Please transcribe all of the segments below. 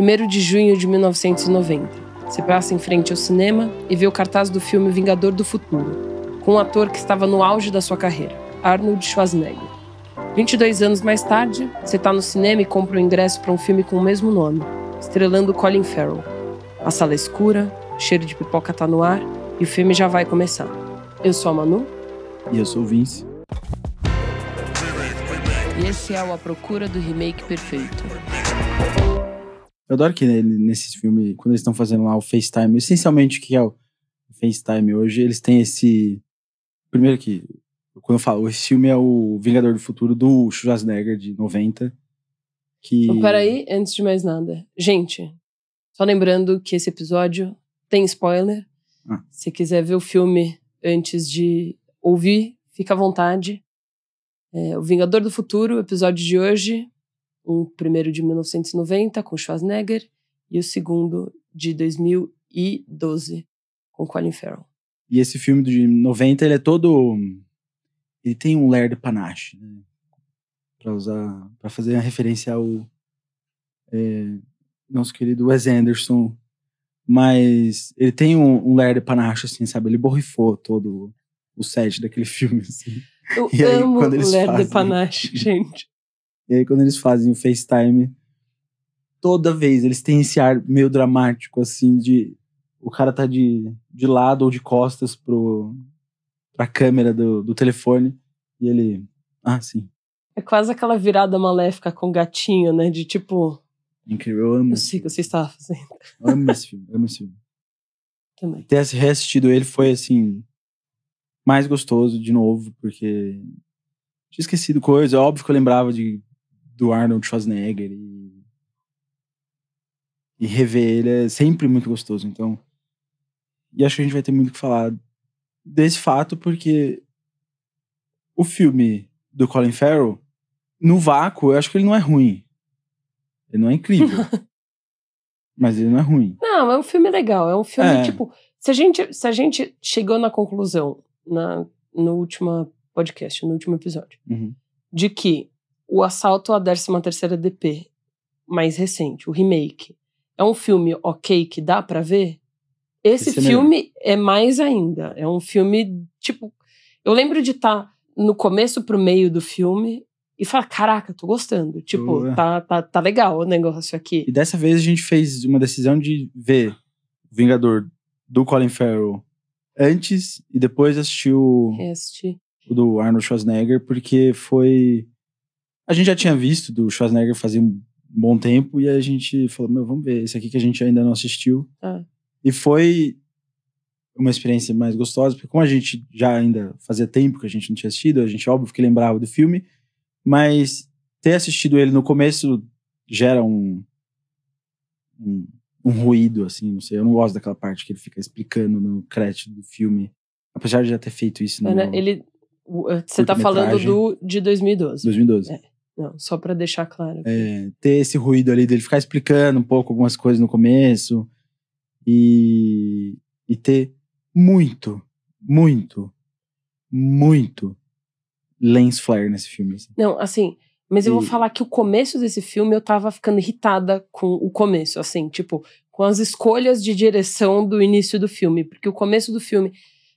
1 de junho de 1990. Você passa em frente ao cinema e vê o cartaz do filme Vingador do Futuro, com um ator que estava no auge da sua carreira, Arnold Schwarzenegger. 22 anos mais tarde, você está no cinema e compra o um ingresso para um filme com o mesmo nome, estrelando Colin Farrell. A sala é escura, o cheiro de pipoca está no ar e o filme já vai começar. Eu sou a Manu. E eu sou o Vince. E esse é o A Procura do Remake Perfeito. Eu adoro que nesse filme, quando eles estão fazendo lá o FaceTime, essencialmente o que é o FaceTime hoje, eles têm esse. Primeiro que, quando eu falo, esse filme é o Vingador do Futuro do Schwarzenegger de 90. Que... Então, peraí, antes de mais nada. Gente, só lembrando que esse episódio tem spoiler. Ah. Se quiser ver o filme antes de ouvir, fica à vontade. É, o Vingador do Futuro, episódio de hoje, um primeiro de 1990 com Schwarzenegger e o segundo de 2012 com Colin Farrell. E esse filme de 90, ele é todo ele tem um lair de panache, né? Para usar, para fazer a referência ao é, nosso querido Wes Anderson, mas ele tem um, um lair de panache assim, sabe? Ele borrifou todo o set daquele filme assim. Eu e aí, amo quando eles Ler fazem... de Panache, gente. E aí, quando eles fazem o FaceTime, toda vez eles têm esse ar meio dramático, assim, de. O cara tá de, de lado ou de costas pro, pra câmera do, do telefone e ele. Ah, sim. É quase aquela virada maléfica com gatinho, né? De tipo. Incrível, eu amo. Eu sei o que você estava fazendo. amo esse filme, amo esse filme. Também. Ter reassistido ele foi, assim, mais gostoso de novo, porque tinha esquecido coisa. É óbvio que eu lembrava de, do Arnold Schwarzenegger e, e rever ele é sempre muito gostoso. Então, e acho que a gente vai ter muito o que falar desse fato, porque o filme do Colin Farrell, no vácuo, eu acho que ele não é ruim. Ele não é incrível. mas ele não é ruim. Não, é um filme legal. É um filme, é. tipo, se a, gente, se a gente chegou na conclusão na, no último podcast, no último episódio, uhum. de que o assalto à 13 terceira DP, mais recente, o remake, é um filme ok que dá para ver? Esse, Esse é filme é, é mais ainda. É um filme, tipo. Eu lembro de estar tá no começo pro meio do filme e falar: caraca, tô gostando. Tipo, tá, tá, tá legal o negócio aqui. E dessa vez a gente fez uma decisão de ver Vingador do Colin Farrell antes e depois assistiu Assisti. o do Arnold Schwarzenegger, porque foi. A gente já tinha visto do Schwarzenegger fazia um bom tempo e a gente falou: meu, vamos ver esse aqui que a gente ainda não assistiu. Ah. E foi uma experiência mais gostosa, porque como a gente já ainda fazia tempo que a gente não tinha assistido, a gente óbvio que lembrava do filme, mas ter assistido ele no começo gera um, um um ruído, assim, não sei. Eu não gosto daquela parte que ele fica explicando no crédito do filme. Apesar de já ter feito isso no. É, ele. Eh, você tá falando do de 2012. 2012. É. Não, só para deixar claro. É, ter esse ruído ali dele ficar explicando um pouco algumas coisas no começo e, e ter muito, muito, muito lens flare nesse filme. Assim. Não, assim, mas eu vou falar que o começo desse filme eu tava ficando irritada com o começo, assim, tipo, com as escolhas de direção do início do filme. Porque o começo do filme,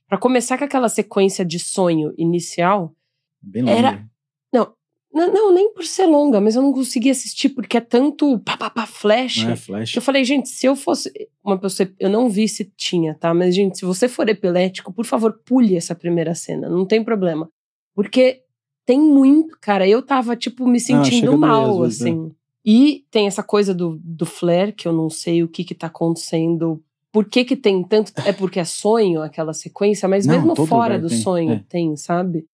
para começar com aquela sequência de sonho inicial, Bem longa. era. Não, não, nem por ser longa, mas eu não consegui assistir porque é tanto pá, pá, pá, flash. É flash. Eu falei, gente, se eu fosse uma pessoa. Eu não vi se tinha, tá? Mas, gente, se você for epilético, por favor, pule essa primeira cena. Não tem problema. Porque tem muito, cara. Eu tava, tipo, me ah, sentindo ah, mal, vezes, né? assim. E tem essa coisa do, do flare, que eu não sei o que que tá acontecendo. Por que que tem tanto... É porque é sonho, aquela sequência, mas não, mesmo fora do tem, sonho é. tem, sabe?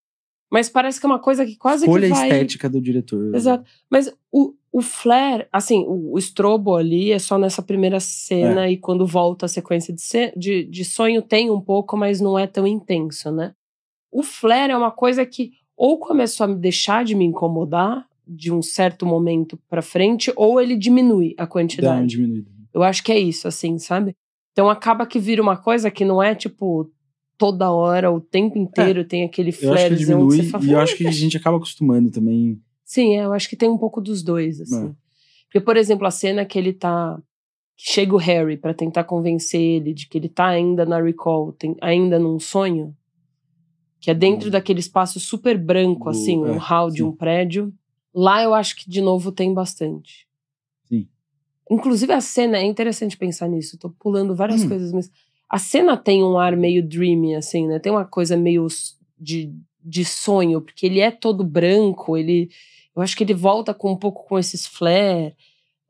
Mas parece que é uma coisa que quase Folha que vai... estética do diretor. Exato. Mas o, o flare, assim, o, o estrobo ali é só nessa primeira cena é. e quando volta a sequência de, de, de sonho tem um pouco, mas não é tão intenso, né? O flare é uma coisa que ou começou a me deixar de me incomodar de um certo momento para frente, ou ele diminui a quantidade. Dá uma diminuída. Eu acho que é isso, assim, sabe? Então acaba que vira uma coisa que não é tipo toda hora, o tempo inteiro é. tem aquele flarezão que você fala, E eu acho que a gente acaba acostumando também. Sim, é, eu acho que tem um pouco dos dois, assim. É. Porque, por exemplo, a cena que ele tá. Que chega o Harry pra tentar convencer ele de que ele tá ainda na recall, tem, ainda num sonho. Que é dentro Hum. daquele espaço super branco, Do- assim, um é, hall de um prédio. Lá eu acho que, de novo, tem bastante. Sim. Inclusive, a cena, é interessante pensar nisso. Tô pulando várias Hum. coisas, mas a cena tem um ar meio dreamy, assim, né? Tem uma coisa meio de, de sonho, porque ele é todo branco, ele. Eu acho que ele volta com um pouco com esses flare.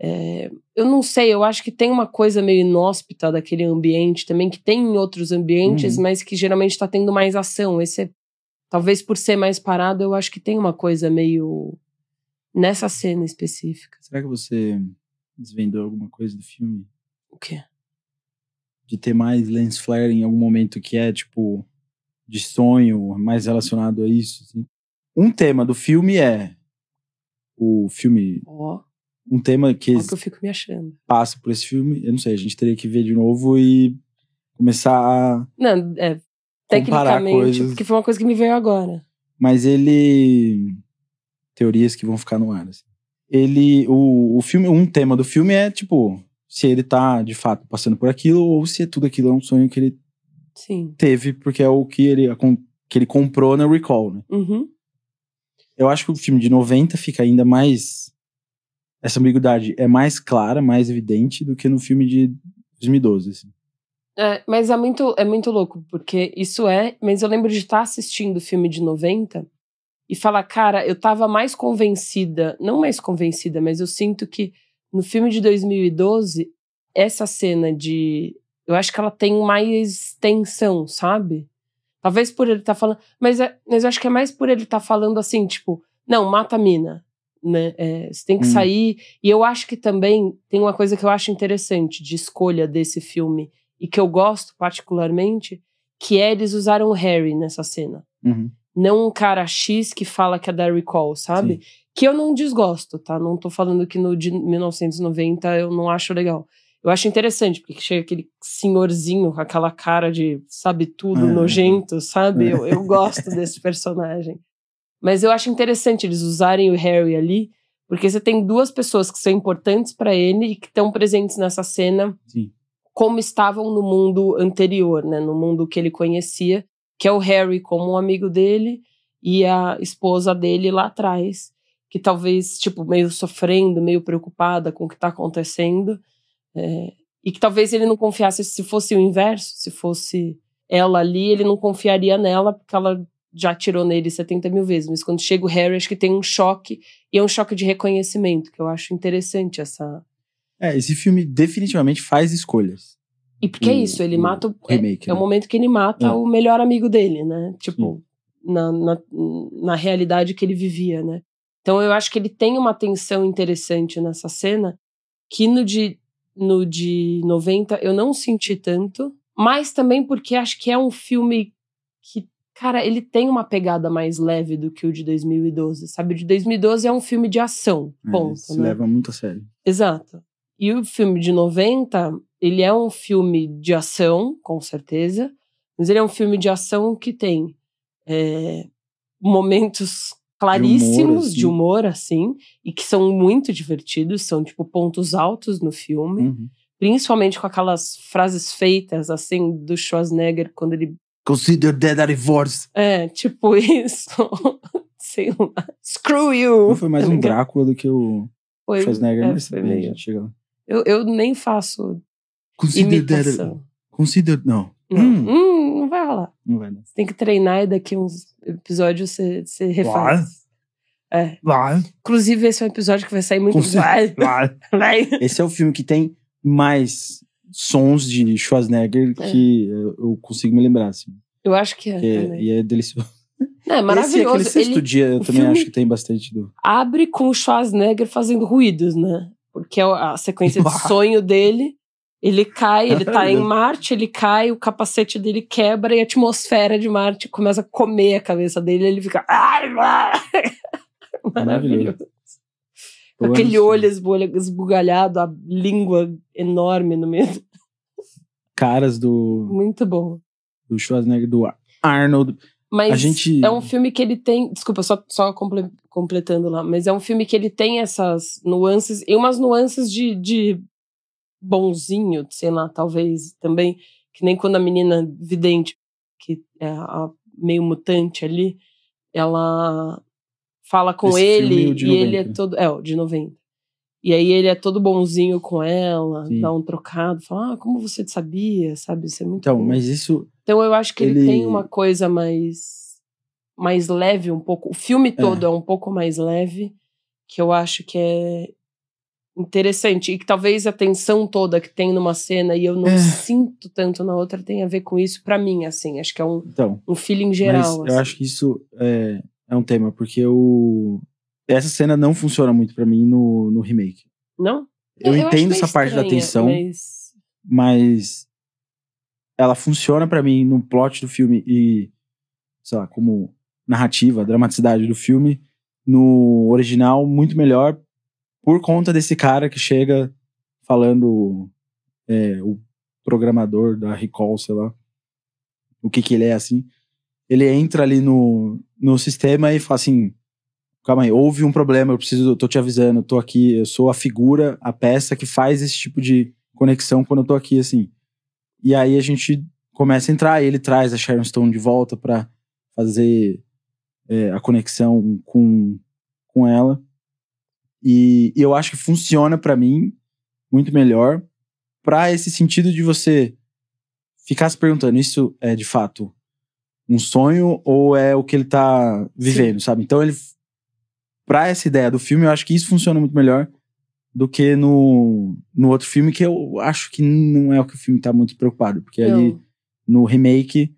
É, eu não sei, eu acho que tem uma coisa meio inóspita daquele ambiente também, que tem em outros ambientes, Uhum. mas que geralmente está tendo mais ação. Esse é, talvez por ser mais parado, eu acho que tem uma coisa meio nessa cena específica. Será que você desvendou alguma coisa do filme? O quê? De ter mais lens flare em algum momento que é, tipo, de sonho, mais relacionado a isso? assim? Um tema do filme é o filme. Ó, Um tema que ó que eu fico me achando. passa por esse filme, eu não sei, a gente teria que ver de novo e começar a. Não, é, tecnicamente, coisas. porque foi uma coisa que me veio agora. Mas ele. Teorias que vão ficar no ar. assim. Ele. O, o filme, um tema do filme é, tipo, se ele tá de fato passando por aquilo ou se tudo aquilo é um sonho que ele Sim. teve, porque é o que ele, que ele comprou na Recall, né? Uhum. Eu acho que o filme de 90 fica ainda mais. Essa ambiguidade é mais clara, mais evidente do que no filme de 2012. Assim. É, mas é muito, é muito louco, porque isso é. Mas eu lembro de estar assistindo o filme de 90 e falar, cara, eu tava mais convencida, não mais convencida, mas eu sinto que no filme de 2012, essa cena de. Eu acho que ela tem mais tensão, sabe? Talvez por ele estar falando. Mas, é, mas eu acho que é mais por ele estar falando assim, tipo, não, mata a mina. Né? É, você tem que Hum. sair. E eu acho que também tem uma coisa que eu acho interessante de escolha desse filme e que eu gosto particularmente, que é eles usaram o Harry nessa cena. Uhum. Não um cara X que fala que é da Recall, sabe? Que eu não desgosto, tá? Não tô falando que no de 1990 eu não acho legal. Eu acho interessante, porque chega aquele senhorzinho com aquela cara de sabe tudo, É. nojento, sabe? Eu, eu gosto desse personagem. Mas eu acho interessante eles usarem o Harry ali, porque você tem duas pessoas que são importantes pra ele e que estão presentes nessa cena Sim. como estavam no mundo anterior, né? No mundo que ele conhecia, que é o Harry como um amigo dele e a esposa dele lá atrás, que talvez, tipo, meio sofrendo, meio preocupada com o que tá acontecendo. é, e que talvez ele não confiasse se fosse o inverso, se fosse ela ali, ele não confiaria nela, porque ela já atirou nele 70 mil vezes. Mas quando chega o Harry, acho que tem um choque, e é um choque de reconhecimento, que eu acho interessante essa. É, esse filme definitivamente faz escolhas. E porque é O- isso, ele mata. o- é- remake, é, o né? momento que ele mata É. o melhor amigo dele, né? Tipo, na, na, na realidade que ele vivia, né? Então eu acho que ele tem uma tensão interessante nessa cena, que no de, no de 90 eu não senti tanto, mas também porque acho que é um filme que, cara, ele tem uma pegada mais leve do que o de 2012, sabe? O de 2012 é um filme de ação, É, ponto, se né? leva muito a sério. Exato. E o filme de 90, ele é um filme de ação, com certeza, mas ele é um filme de ação que tem é, momentos claríssimos de humor, assim, e que são muito divertidos, são tipo pontos altos no filme, Uhum. principalmente com aquelas frases feitas, assim, do Schwarzenegger, quando ele. Consider that a divorce. É, tipo isso. Sei lá. Screw you! Não foi mais um? Drácula do que o Foi, Schwarzenegger, é, mas foi meio- chega lá. Eu, eu nem faço Consider that a- imitação. Consider. Não. Não, Hum, Hum, não vai rolar. não vai dar. Você tem que treinar e daqui uns episódios você, você refaz. É. Vai. Inclusive, esse é um episódio que vai sair muito. Vai, vai. vai. Esse é o filme que tem mais sons de Schwarzenegger É. que eu, consigo me lembrar, assim. Eu acho que é. É- e é delicioso. Não, é Esse, maravilhoso. aquele sexto Ele dia, eu também acho que tem bastante do. abre com o Schwarzenegger fazendo ruídos, né? Porque é a sequência de sonho dele. Ele cai, ele tá em Marte, ele cai, o capacete dele quebra e a atmosfera de Marte começa a comer a cabeça dele. Ele fica. Maravilhoso. Com aquele amo olho esbugalhado, a língua enorme no meio. Caras do, Muito bom. do Schwarzenegger, do Arnold. Mas gente- é um filme que ele tem. Desculpa, só, só comple- completando lá. Mas é um filme que ele tem essas nuances. E umas nuances de, de bonzinho, sei lá, talvez também. Que nem quando a menina vidente, que é a meio mutante ali, ela fala com Esse ele de e ele é 90. todo. É, o de 90. E aí ele é todo bonzinho com ela, Sim. dá um trocado, fala, ah, como você sabia, sabe? Isso é muito Então, bom. mas isso. Então eu acho que ele, Ele- tem uma coisa mais mais leve um pouco. O filme todo é. um pouco mais leve, que eu acho que é interessante e que talvez a tensão toda que tem numa cena e eu não É. sinto tanto na outra tenha a ver com isso pra mim assim. Acho que é um, Então, um feeling geral. mas eu assim. acho que isso é, é um tema, porque o. Essa cena não funciona muito pra mim no, no remake. Não? Eu, acho entendo meio essa parte da estranha, tensão, mas mas ela funciona pra mim no plot do filme e, sei lá, como narrativa, dramaticidade do filme, no original, muito melhor por conta desse cara que chega falando é, o programador da Recall, sei lá, o que que ele é, assim. Ele entra ali no, no sistema e fala assim, calma aí, houve um problema, eu preciso, eu tô te avisando, eu tô aqui, eu sou a figura, a peça que faz esse tipo de conexão quando eu tô aqui, assim. E aí a gente começa a entrar, e ele traz a Sharon Stone de volta pra fazer é, a conexão com, com ela. E, e eu acho que funciona pra mim muito melhor pra esse sentido de você ficar se perguntando, isso é de fato um sonho ou é o que ele tá vivendo, sabe? Então ele pra essa ideia do filme, eu acho que isso funciona muito melhor do que no, no outro filme, que eu acho que não é o que o filme tá muito preocupado. Porque ali não. no remake,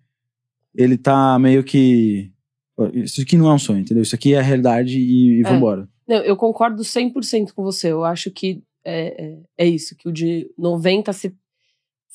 ele tá meio que. "Ó, Isso aqui não é um sonho, entendeu? Isso aqui é a realidade e, e É. vambora. Não, eu concordo 100% com você. Eu acho que é, é, é isso, que o de 90 se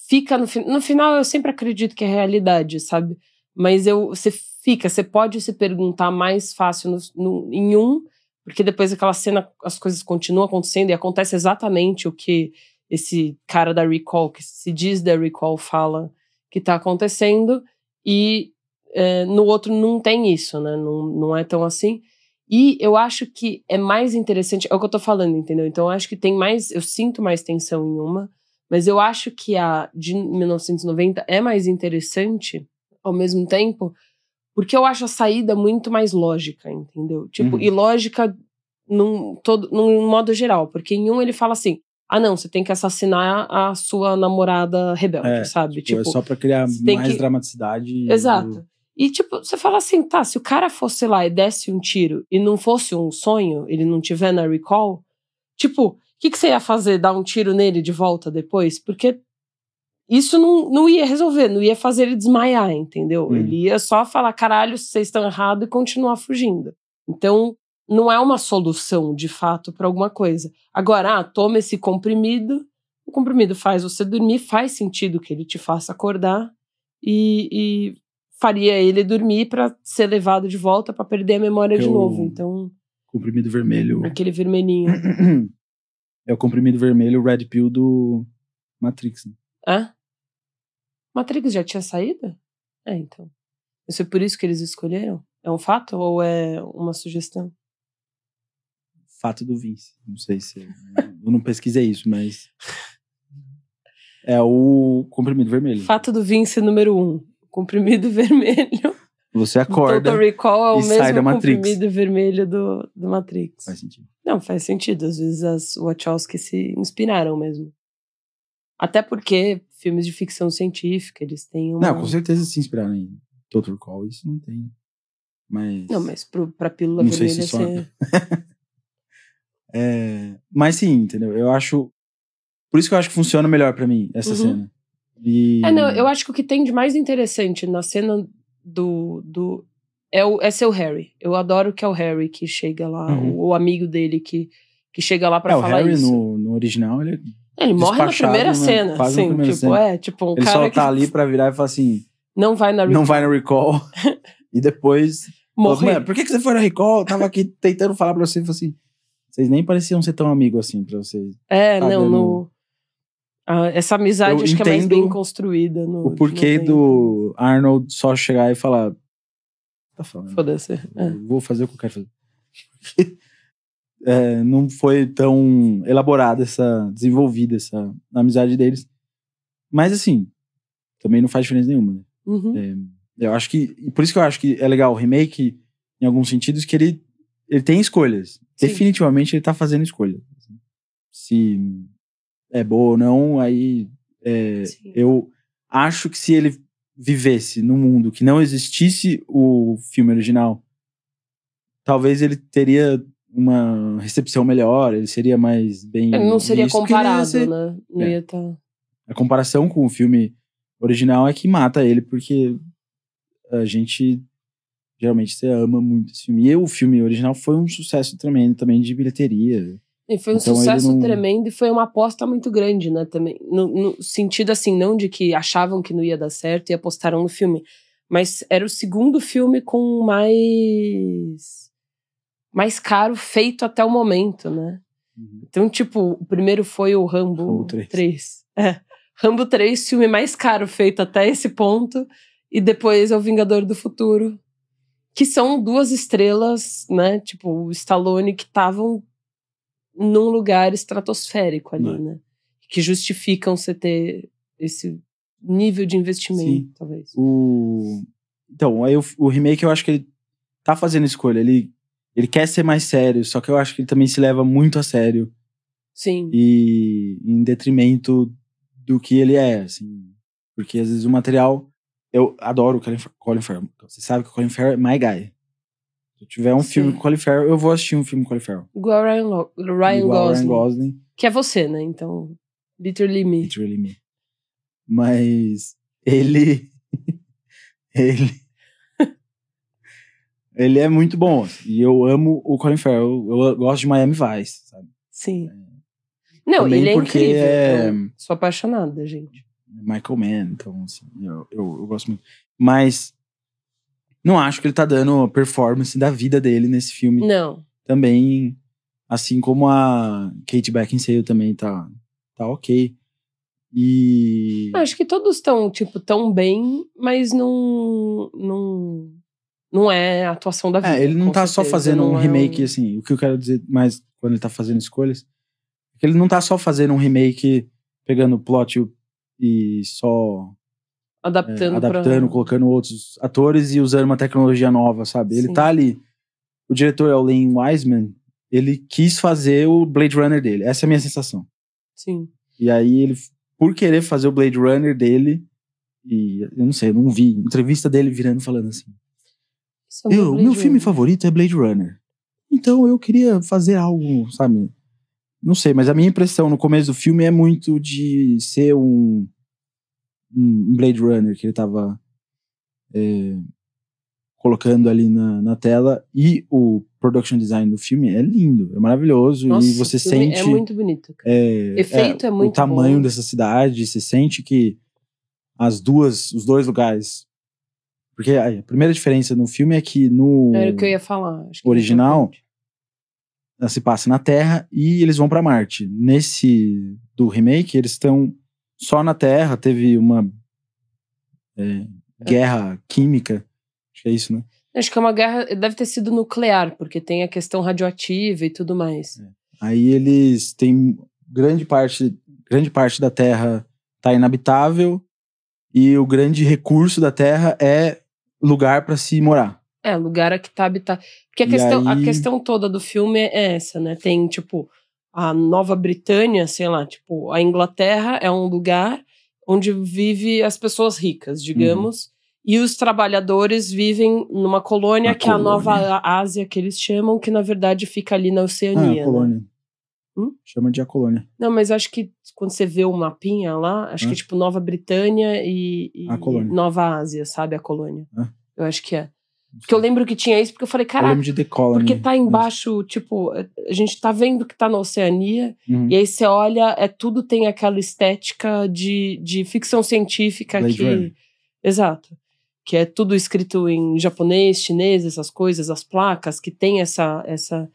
fica no, fi- no final eu sempre acredito que é realidade, sabe? Mas eu você fica, você pode se perguntar mais fácil no, no- em um, porque depois daquela cena as coisas continuam acontecendo e acontece exatamente o que esse cara da Recall, que se diz da Recall, fala que tá acontecendo, e é, no outro não tem isso, né? Não, não é tão assim. E eu acho que é mais interessante, é o que eu tô falando, entendeu? Então eu acho que tem mais, eu sinto mais tensão em uma, mas eu acho que a de 1990 é mais interessante ao mesmo tempo, porque eu acho a saída muito mais lógica, entendeu? Tipo, Uhum. e lógica num, todo, num modo geral, porque em um ele fala assim: ah, não, você tem que assassinar a sua namorada rebelde, É, sabe? Tipo, é só pra criar mais que- dramaticidade. e- Exato. E, tipo, você fala assim, tá, se o cara fosse lá e desse um tiro e não fosse um sonho, ele não tiver na recall, tipo, o que, que você ia fazer? Dar um tiro nele de volta depois? Porque isso não, não ia resolver, não ia fazer ele desmaiar, entendeu? Hum. Ele ia só falar, caralho, vocês estão errados e continuar fugindo. Então, não é uma solução, de fato, para alguma coisa. Agora, ah, toma esse comprimido, o comprimido faz você dormir, faz sentido que ele te faça acordar e, e faria ele dormir para ser levado de volta para perder a memória de Eu- novo. Então, Comprimido vermelho. aquele vermelhinho. É o comprimido vermelho, o Red Pill do Matrix. né? Hã? Matrix já tinha saído? É, então. Isso é por isso que eles escolheram? É um fato ou é uma sugestão? Fato do Vince. Não sei se. eu não pesquisei isso, mas. É o comprimido vermelho. Fato do Vince número um. Comprimido vermelho. Você acorda. Total Recall é o sai da mesmo Matrix. comprimido vermelho do, do Matrix. Faz sentido. Não, faz sentido. Às vezes as Wachowski se inspiraram mesmo. Até porque filmes de ficção científica, eles têm uma... Não, com certeza se inspiraram em Total Recall, isso não tem. Mas. Não, mas pro, pra pílula Não sei vermelha se só- você... É, mas sim, entendeu? Eu acho. Por isso que eu acho que funciona melhor pra mim, essa Uhum. cena. E... É, não, eu acho que o que tem de mais interessante na cena do... do é, o, é ser o Harry. Eu adoro que é o Harry que chega lá, Uhum. o, o amigo dele que, que chega lá pra É, o falar Harry isso. no, no original, ele, Ele morre na primeira né? cena, Quase na assim, primeira tipo, cena. é, tipo, um ele cara só que tá ali pra virar e falar assim: não vai na não vai no recall. e depois. "Mano, por que, que você foi no recall? Eu tava aqui tentando falar pra você. Assim: vocês nem pareciam ser tão amigos assim pra vocês. É, tá não, dando- no... Ah, essa amizade Eu acho que é mais bem construída. No, O porquê do Arnold só chegar e falar: tá falando? Foda-se. É. Vou fazer o que eu quero fazer. É, não foi tão elaborada essa, desenvolvida essa amizade deles. Mas assim, também não faz diferença nenhuma, né? Uhum. É, eu acho que. Por isso que eu acho que é legal o remake, em alguns sentidos, que ele, ele tem escolhas. Sim. Definitivamente ele tá fazendo escolhas. Se é boa ou não, aí. é, eu acho que se ele vivesse num mundo que não existisse o filme original, talvez ele teria uma recepção melhor, ele seria mais bem. Ele não seria visto, comparado, ser- né? Não É. ia estar. a comparação com o filme original é que mata ele, porque a gente geralmente você ama muito esse filme. E o filme original foi um sucesso tremendo também de bilheteria. E foi um Então sucesso não- tremendo e foi uma aposta muito grande, né? Também. No, no sentido assim, não de que achavam que não ia dar certo e apostaram no filme. Mas era o segundo filme com mais. Mais caro feito até o momento, né? Então, tipo, o primeiro foi o Rambo, Rambo 3. 3. É. Rambo 3, filme mais caro feito até esse ponto. E depois é o Vingador do Futuro. Que são duas estrelas, né? Tipo, o Stallone que estavam num lugar estratosférico ali, É. né? Que justificam você ter esse nível de investimento, Sim. talvez. O... Então, aí o, o remake eu acho que ele tá fazendo escolha. Ele, ele quer ser mais sério, só que eu acho que ele também se leva muito a sério. Sim. e em detrimento do que ele é, assim. Porque às vezes o material. Eu adoro o Colin, Colin Farrell. Você sabe que o Colin Farrell é my guy. Se eu tiver um Sim. filme com o Colin Farrell, eu vou assistir um filme com o Colin Farrell. Igual Ryan, Lo- Ryan Igual Gosling. Ryan Gosling. Que é você, né? Então, literally me. It's really me. Mas ele. ele. Ele é muito bom. E eu amo o Colin Farrell. Eu gosto de Miami Vice, sabe? Sim. Não, Também ele é porque incrível. é- sou apaixonada, gente. Michael Mann, então, assim, eu, eu, eu gosto muito. Mas não acho que ele tá dando a performance da vida dele nesse filme Não. também, assim como a Kate Beckinsale também tá, tá ok. E Acho que todos estão, tipo, tão bem, mas não. Não, não é a atuação da vida. é, ele não tá só certeza, fazendo um não é remake, assim, o que eu quero dizer mais quando ele tá fazendo escolhas, é que ele não tá só fazendo um remake, pegando o plot e só é, Adaptando, adaptando, pra. colocando outros atores e usando uma tecnologia nova, sabe? Ele Sim. tá ali. O diretor é o Lane Wiseman. Ele quis fazer o Blade Runner dele. Essa é a minha sensação. Sim. E aí ele, por querer fazer o Blade Runner dele, e eu não sei, eu não vi entrevista dele virando falando assim. É um Eu, Blade meu filme Runner. favorito é Blade Runner. Então eu queria fazer algo, sabe? Não sei, mas a minha impressão no começo do filme é muito de ser um, um Blade Runner que ele tava é, colocando ali na, na tela. E o production design do filme é lindo, é maravilhoso. Nossa, e você filme sente É muito bonito. é, Efeito é muito o tamanho bom. dessa cidade, você sente que as duas, os dois lugares. Porque a primeira diferença no filme é que no Era o que eu ia falar. é original, ela se passa na Terra e eles vão pra Marte. Nesse do remake, eles estão só na Terra, teve uma é, guerra química, acho que é isso, né? Acho que é uma guerra. Deve ter sido nuclear, porque tem a questão radioativa e tudo mais. Aí eles têm grande parte, grande parte da Terra tá inabitável e o grande recurso da Terra é lugar para se morar. É, lugar a que tá habitado. Porque a questão, a aí- questão toda do filme é essa, né? Tem, tipo, a Nova Britânia, sei lá, tipo, a Inglaterra é um lugar onde vive as pessoas ricas, digamos, e os trabalhadores vivem numa colônia Uma que é a Nova colônia. Ásia, que eles chamam, que na verdade fica ali na Ah, Oceania. a né? Hum? Chama de a colônia. Não, mas acho que quando você vê o mapinha lá, acho que é tipo Nova Britânia e, e A colônia. Nova Ásia, sabe? A colônia. Eu acho que é. Porque eu lembro que tinha isso, porque eu falei, Colony. porque tá embaixo, tipo, a gente tá vendo que tá na Oceania, Uhum. e aí você olha, é tudo tem aquela estética de, de ficção científica Blade que. Runner. Exato. Que é tudo escrito em japonês, chinês, essas coisas, as placas, que tem essa. essa...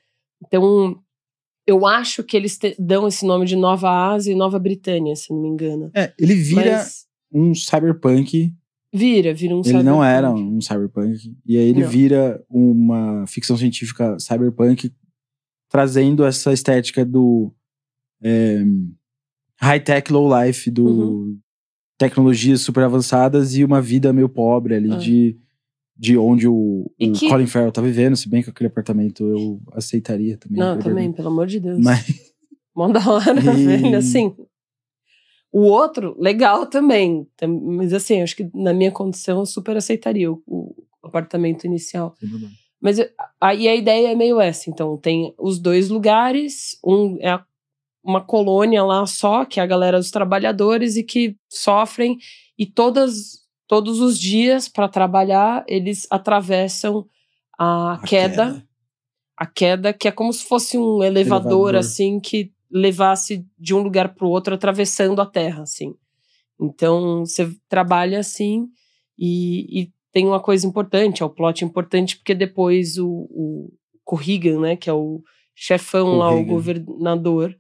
Então, eu acho que eles te- dão esse nome de Nova Ásia e Nova Britânia, se não me engano. É, ele vira Mas, um cyberpunk Vira, vira um Ele não cyberpunk. era um cyberpunk. E aí ele Não. vira uma ficção científica cyberpunk, trazendo essa estética do é, high-tech, low-life, do Uhum. tecnologias super avançadas e uma vida meio pobre ali É. de, de onde o, o que- Colin Farrell tá vivendo, se bem que aquele apartamento eu aceitaria também. Não, também, dormir. pelo amor de Deus. Mas Mó da hora, E- velho, assim. O outro, legal também. tam- Mas assim, acho que na minha condição eu super aceitaria o, o apartamento inicial. Mas aí a ideia é meio essa. Então, tem os dois lugares. Um é a- uma colônia lá só, que é a galera dos trabalhadores e que sofrem. E todas, todos os dias, para trabalhar, eles atravessam a, A queda, A queda, que é como se fosse um elevador, Elevador. assim, que levasse de um lugar para o outro, atravessando a terra, assim. Então, você trabalha assim e, e tem uma coisa importante, é o plot importante, porque depois o, o Corrigan, né, que é o chefão lá, o Corrigan. governador,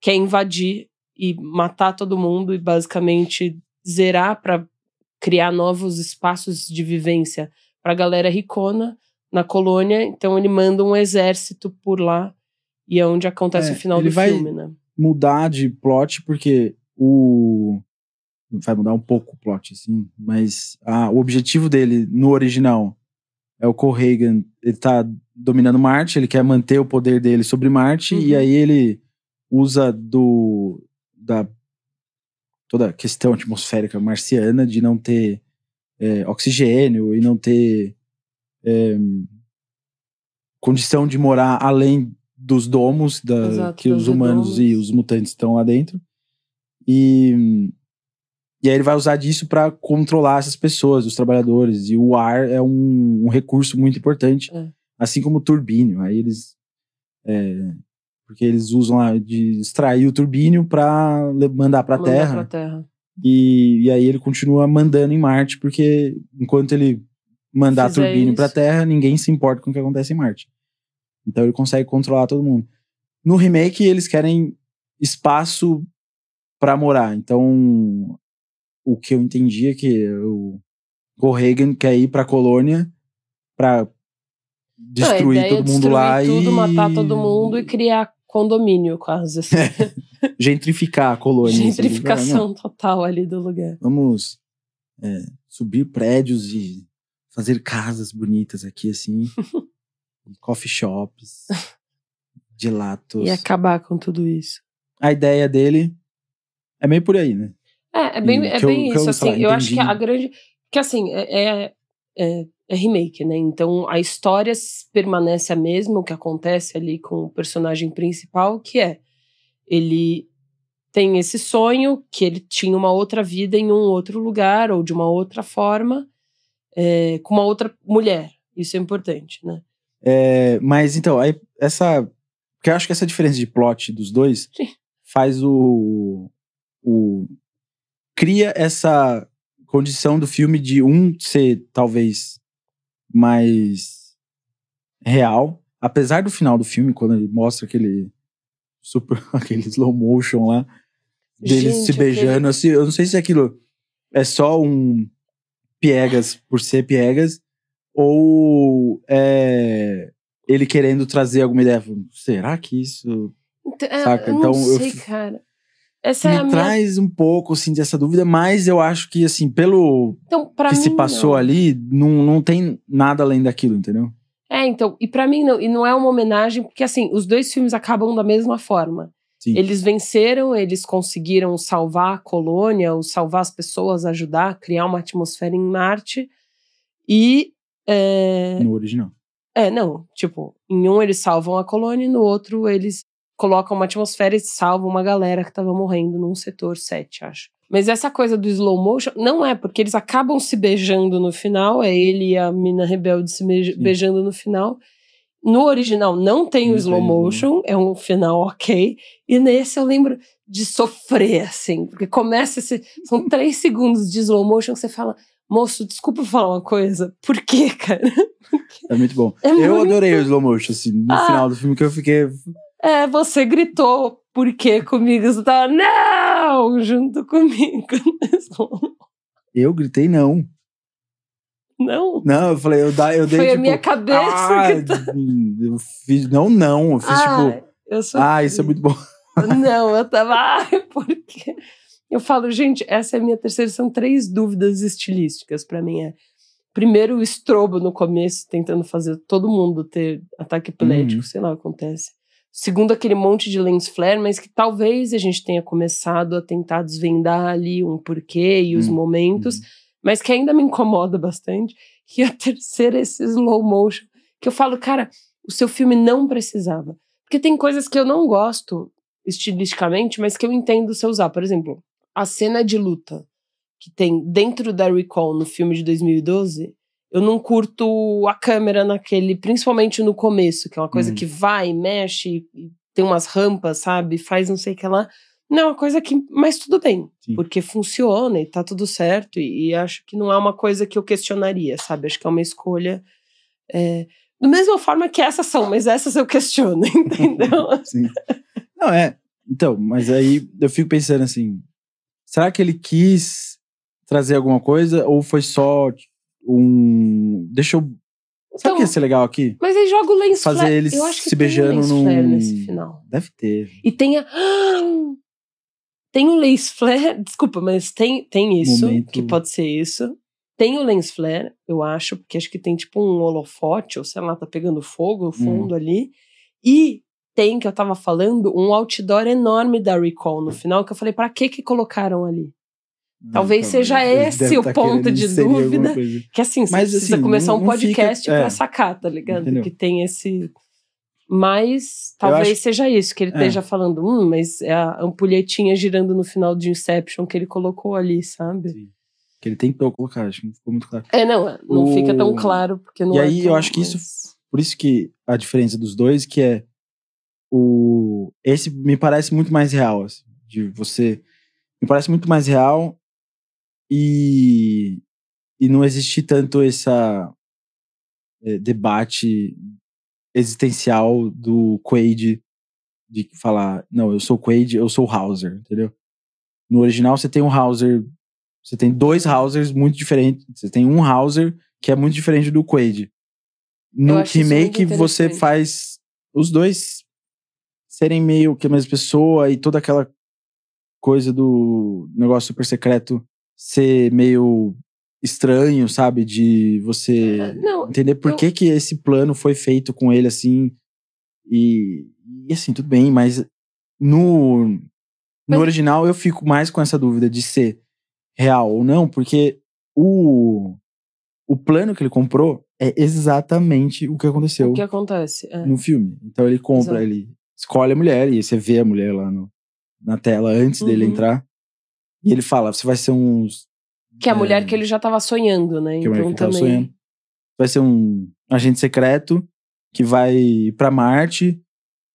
quer invadir e matar todo mundo e basicamente zerar para criar novos espaços de vivência para a galera ricona na colônia. Então ele manda um exército por lá e é onde acontece É, o final do filme, né? mudar de plot, porque o. Vai mudar um pouco o plot, assim, mas ah, o objetivo dele no original é o Corrigan, ele tá dominando Marte, ele quer manter o poder dele sobre Marte, Uhum. e aí ele usa do. da toda a questão atmosférica marciana de não ter é, oxigênio e não ter é, condição de morar além dos domos da, Exato, que os humanos domos. e os mutantes estão lá dentro. E, e aí ele vai usar disso para controlar essas pessoas, os trabalhadores. E o ar é um, um recurso muito importante, É. assim como o turbínio. Aí eles. é, porque eles usam lá de extrair o turbínio para mandar para a Terra. pra terra. E, e aí ele continua mandando em Marte, porque enquanto ele mandar Fizer turbínio para a. Terra, ninguém se importa com o que acontece em Marte. Então ele consegue controlar todo mundo. No remake, eles querem espaço para morar. Então, o que eu entendi é que o Corrigan quer ir pra colônia para destruir é todo mundo destruir lá tudo, e matar todo mundo e criar condomínio, quase. Assim. gentrificar a colônia. assim, Gentrificação total ali do lugar. vamos é, subir prédios e fazer casas bonitas aqui, assim. coffee shops, gelatos. E acabar com tudo isso. A ideia dele é meio por aí, né? É, é bem, Hum, é eu- bem eu, isso, sei assim. eu acho que a grande. Que assim, é, é, é, remake, né? Então a história permanece a mesma, o que acontece ali com o personagem principal, que é ele tem esse sonho que ele tinha uma outra vida em um outro lugar ou de uma outra forma, é, com uma outra mulher. Isso é importante, né? É, mas então, aí essa. Porque eu acho que essa diferença de plot dos dois Sim. faz o. o cria essa condição do filme de um ser talvez mais real, apesar do final do filme, quando ele mostra aquele super aquele slow motion lá deles Gente, se beijando, assim, eu não sei se aquilo é só um piegas por ser piegas ou é ele querendo trazer alguma ideia. Será que isso Então, é, Saca? eu Então, não eu sei, fi- cara. Essa é me minha. traz um pouco assim dessa dúvida, mas eu acho que assim, pelo Então, que se passou não. ali, não, não tem nada além daquilo, entendeu? É, então, e pra mim não, e não é uma homenagem, porque assim, os dois filmes acabam da mesma forma. Sim. Eles venceram, eles conseguiram salvar a colônia, ou salvar as pessoas, ajudar, criar uma atmosfera em Marte. E. É, No original. é, não, tipo, em um eles salvam a colônia, e no outro eles colocam uma atmosfera e salvam uma galera que tava morrendo num setor 7, acho. Mas essa coisa do slow motion não é, porque eles acabam se beijando no final, é ele e a mina rebelde se beij- Sim. beijando no final. No original não tem o Não slow tem, né? motion, é um final ok. E nesse eu lembro de sofrer, assim, porque começa esse. São três segundos de slow motion que você fala, moço, desculpa falar uma coisa. Por quê, cara? É muito bom. É eu muito- adorei o slow motion, assim, no Ah. final do filme que eu fiquei. É, você gritou, por quê comigo? Você tava, não, junto comigo. Eu gritei não. Não? Não, eu falei, eu, da, eu dei Foi tipo, a minha cabeça ah, que tá... eu fiz, não, não, eu fiz Ah, tipo, eu sou ah, isso é muito bom. Não, eu tava. Ai, por quê? Eu falo, gente, essa é a minha terceira. São três dúvidas estilísticas pra mim. É, primeiro, o estrobo no começo, tentando fazer todo mundo ter ataque epilético, Uhum. sei lá acontece. Segundo, aquele monte de lens flare, mas que talvez a gente tenha começado a tentar desvendar ali um porquê e os Hum, momentos, mas que ainda me incomoda bastante. E a terceira, esse slow motion, que eu falo, cara, o seu filme não precisava. Porque tem coisas que eu não gosto estilisticamente, mas que eu entendo se usar. Por exemplo, a cena de luta que tem dentro da Recall no filme de 2012, eu não curto a câmera naquele, principalmente no começo, que é uma coisa Hum. que vai, mexe, tem umas rampas, sabe? Faz não sei o que lá. Não, é uma coisa que. Mas tudo bem, Sim. porque funciona e tá tudo certo. E, e acho que não é uma coisa que eu questionaria, sabe? Acho que é uma escolha. É, da mesma forma que essas são, mas essas eu questiono, entendeu? Sim. Não, é. Então, mas aí eu fico pensando assim: será que ele quis trazer alguma coisa ou foi só um. Deixa eu. Sabe Então, o que ia ser legal aqui? Mas aí joga o lens Fazer flare. eles eu acho que se beijando um num. flare nesse final. Deve ter. E tem a. Tem o lens flare, desculpa, mas tem, tem isso, Momento. que pode ser isso. Tem o lens flare, eu acho, porque acho que tem tipo um holofote, ou sei lá, tá pegando fogo no fundo ali. E tem, que eu tava falando, um outdoor enorme da Recall no final, que eu falei, pra que que colocaram ali? Talvez seja esse o tá ponto de dúvida. Que assim, você Mas, precisa assim, começar não- um podcast pra é. sacar, tá ligado? Entendeu? Que tem esse. Mas talvez acho- seja isso, que ele É. esteja falando, hum, mas é a ampulhetinha girando no final de Inception que ele colocou ali, sabe? Sim. Que ele tentou colocar, acho que não ficou muito claro. É, não, é, não O- fica tão claro, porque não E é aí, eu tão- acho que isso- mas- Por isso que a diferença dos dois, que é o. Esse me parece muito mais real, assim, de você. Me parece muito mais real e. E não existe tanto essa eh, debate existencial do Quaid de falar, não, eu sou o Quaid, eu sou o Hauser, entendeu? No original você tem um Hauser, você tem dois Hausers muito diferentes. Você tem um Hauser que é muito diferente do Quaid. No remake você faz os dois serem meio que a mesma pessoa e toda aquela coisa do negócio super secreto ser meio estranho, sabe? De você É, não, entender por eu- que que esse plano foi feito com ele assim. E, e assim, tudo bem, mas no, no Mas- original eu fico mais com essa dúvida de ser real ou não, porque o, o plano que ele comprou é exatamente o que aconteceu o que acontece? É. no filme. Então ele compra, Exato. ele escolhe a mulher e você vê a mulher lá no, na tela antes dele Uhum. entrar. E ele fala: você vai ser uns. Que é a mulher que ele já tava sonhando, né? que a mulher Então que ele tava também. sonhando. Vai ser um agente secreto que vai pra Marte.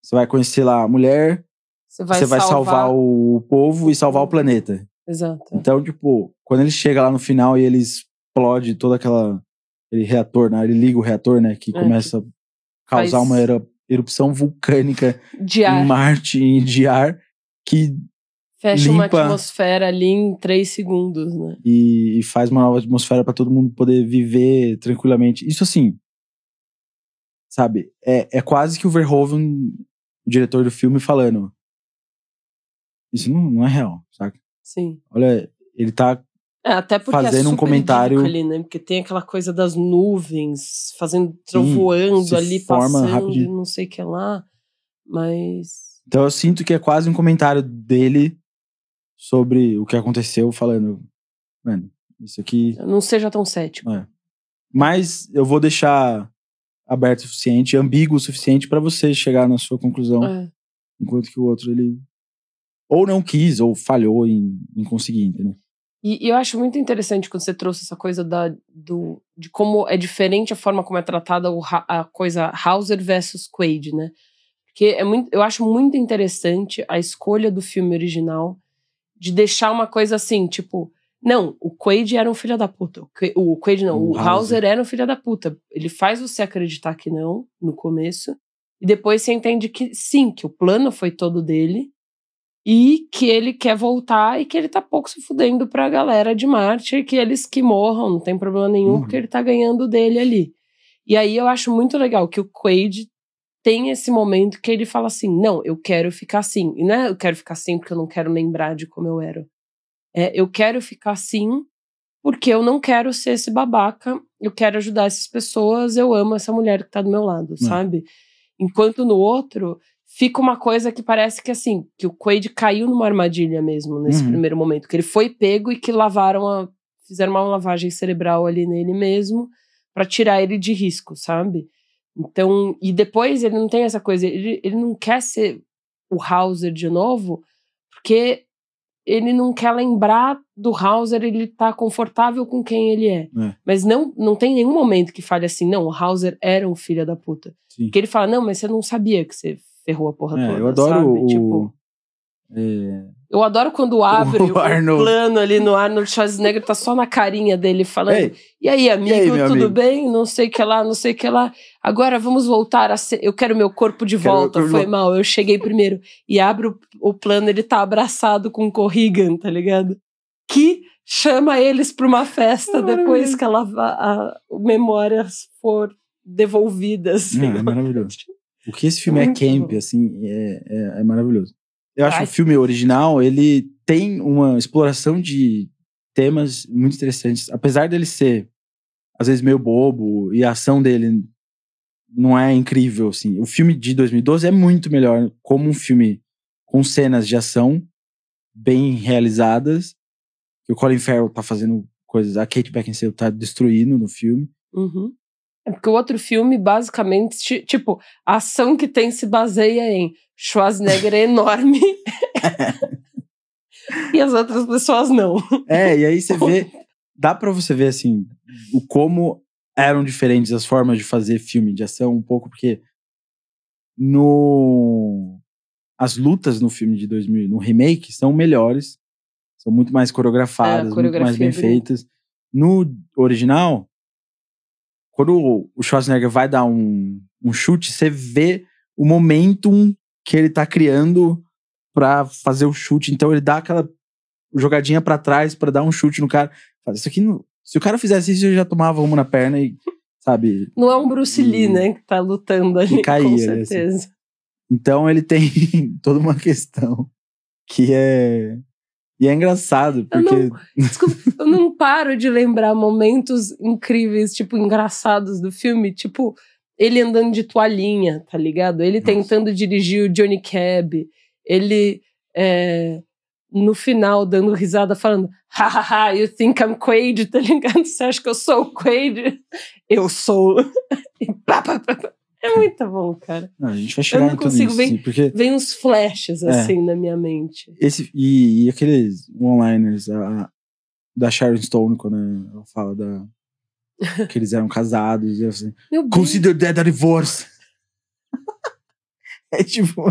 Você vai conhecer lá a mulher. Você vai, você vai salvar, o povo e salvar o planeta. Exato. Então, tipo, quando ele chega lá no final e ele explode toda aquela. Aquele reator, né? Ele liga o reator, né? Que É, começa a causar faz- uma eru- erupção vulcânica De ar. em Marte e de ar que Fecha uma limpa- atmosfera ali em três segundos, né? e, e faz uma nova atmosfera para todo mundo poder viver tranquilamente. Isso assim, sabe? É, é quase que o Verhoeven, o diretor do filme, falando. Isso não, não é real, saca? Sim. Olha, ele tá. É, até porque Fazendo é um super comentário- idílico ali, né? Porque tem aquela coisa das nuvens fazendo voando se ali, forma passando, rapidinho. não sei o que lá. Mas. Então eu sinto que é quase um comentário dele sobre o que aconteceu, falando. Mano, isso aqui. Não seja tão cético. Mas eu vou deixar aberto o suficiente, ambíguo o suficiente para você chegar na sua conclusão. É. Enquanto que o outro, ele. Ou não quis, ou falhou em, em conseguir, entendeu? E, e eu acho muito interessante quando você trouxe essa coisa da, do, de como é diferente a forma como é tratada o, a coisa Hauser versus Quaid, né? Porque é muito, eu acho muito interessante a escolha do filme original de deixar uma coisa assim, tipo, não, o Quaid era um filho da puta. O Qua- O Quaid não, O o, Hauser. Hauser era um filho da puta. Ele faz você acreditar que não, no começo, e depois você entende que sim, que o plano foi todo dele, e que ele quer voltar e que ele tá pouco se fudendo pra galera de Marte e que eles que morram, não tem problema nenhum, Uhum. porque ele tá ganhando dele ali. E aí eu acho muito legal que o Quaid tem esse momento que ele fala assim: não, eu quero ficar assim. E não é eu quero ficar assim porque eu não quero lembrar de como eu era. É, eu quero ficar assim porque eu não quero ser esse babaca, eu quero ajudar essas pessoas, eu amo essa mulher que tá do meu lado, sabe? Enquanto no outro, fica uma coisa que parece que assim, que o Quaid caiu numa armadilha mesmo nesse Uhum. primeiro momento, que ele foi pego e que lavaram a fizeram uma lavagem cerebral ali nele mesmo pra tirar ele de risco, sabe? Então, e depois ele não tem essa coisa, ele, ele não quer ser o Hauser de novo, porque ele não quer lembrar do Hauser, ele tá confortável com quem ele é. É. Mas não, não tem nenhum momento que fale assim, não, o Hauser era um filho da puta. Sim. Que ele fala, não, mas você não sabia que você ferrou a porra É, toda. eu adoro sabe? o. Tipo, é, eu adoro quando abre o, Arnold. plano ali no Arnold Schwarzenegger, tá só na carinha dele falando. Ei, E aí, amigo, aí, meu tudo amigo? bem? Não sei o que lá, não sei o que lá. Agora vamos voltar a ser. Eu quero meu corpo de Quero volta. corpo Foi volta. mal, eu cheguei primeiro. E abre o, o plano, ele tá abraçado com o Corrigan, tá ligado? Que chama eles pra uma festa É depois que a, lava- a memórias for devolvidas. Não, é maravilhoso. o que esse filme é Muito camp, bom. assim, é, é, é maravilhoso. Eu acho que o filme original, ele tem uma exploração de temas muito interessantes. Apesar dele ser, às vezes, meio bobo, e a ação dele não é incrível, assim. O filme de 2012 é muito melhor como um filme com cenas de ação bem realizadas. Que o Colin Farrell tá fazendo coisas... A Kate Beckinsale tá destruindo no filme. Uhum. É porque o outro filme, basicamente, ti- tipo, a ação que tem se baseia em Schwarzenegger é enorme. e as outras pessoas não. É, e aí você vê. Dá pra você ver, assim, o como eram diferentes as formas de fazer filme de ação, um pouco, porque no. As lutas no filme de 2000, no remake, são melhores. São muito mais coreografadas, muito mais bem é bonita. feitas. No original, quando o- Schwarzenegger vai dar um, um chute, você vê o momentum que ele tá criando pra fazer o chute. Então ele dá aquela jogadinha pra trás pra dar um chute no cara. Isso aqui não- se o cara fizesse isso, eu já tomava uma na perna e, sabe? Não é um Bruce Lee, E- né, que tá lutando ali, caía, com né, assim. certeza. Então ele tem toda uma questão que é e é engraçado Eu porque Desculpa, eu não paro de lembrar momentos incríveis, tipo, engraçados do filme, tipo, ele andando de toalhinha, tá ligado? Ele Nossa. tentando dirigir o Johnny Cab, ele é, no final dando risada falando, hahaha, you think I'm Quaid, tá ligado? Você acha que eu sou o Quaid? Eu sou. E pá, pá, pá, pá. É muito bom, cara. Não, a gente vai chegar não em tudo consigo isso, ver- assim, porque Vem uns flashes, É. assim, na minha mente. esse e, e aqueles one-liners da Sharon Stone quando ela fala da que eles eram casados e assim, Meu bem, consider that a divorce. é tipo,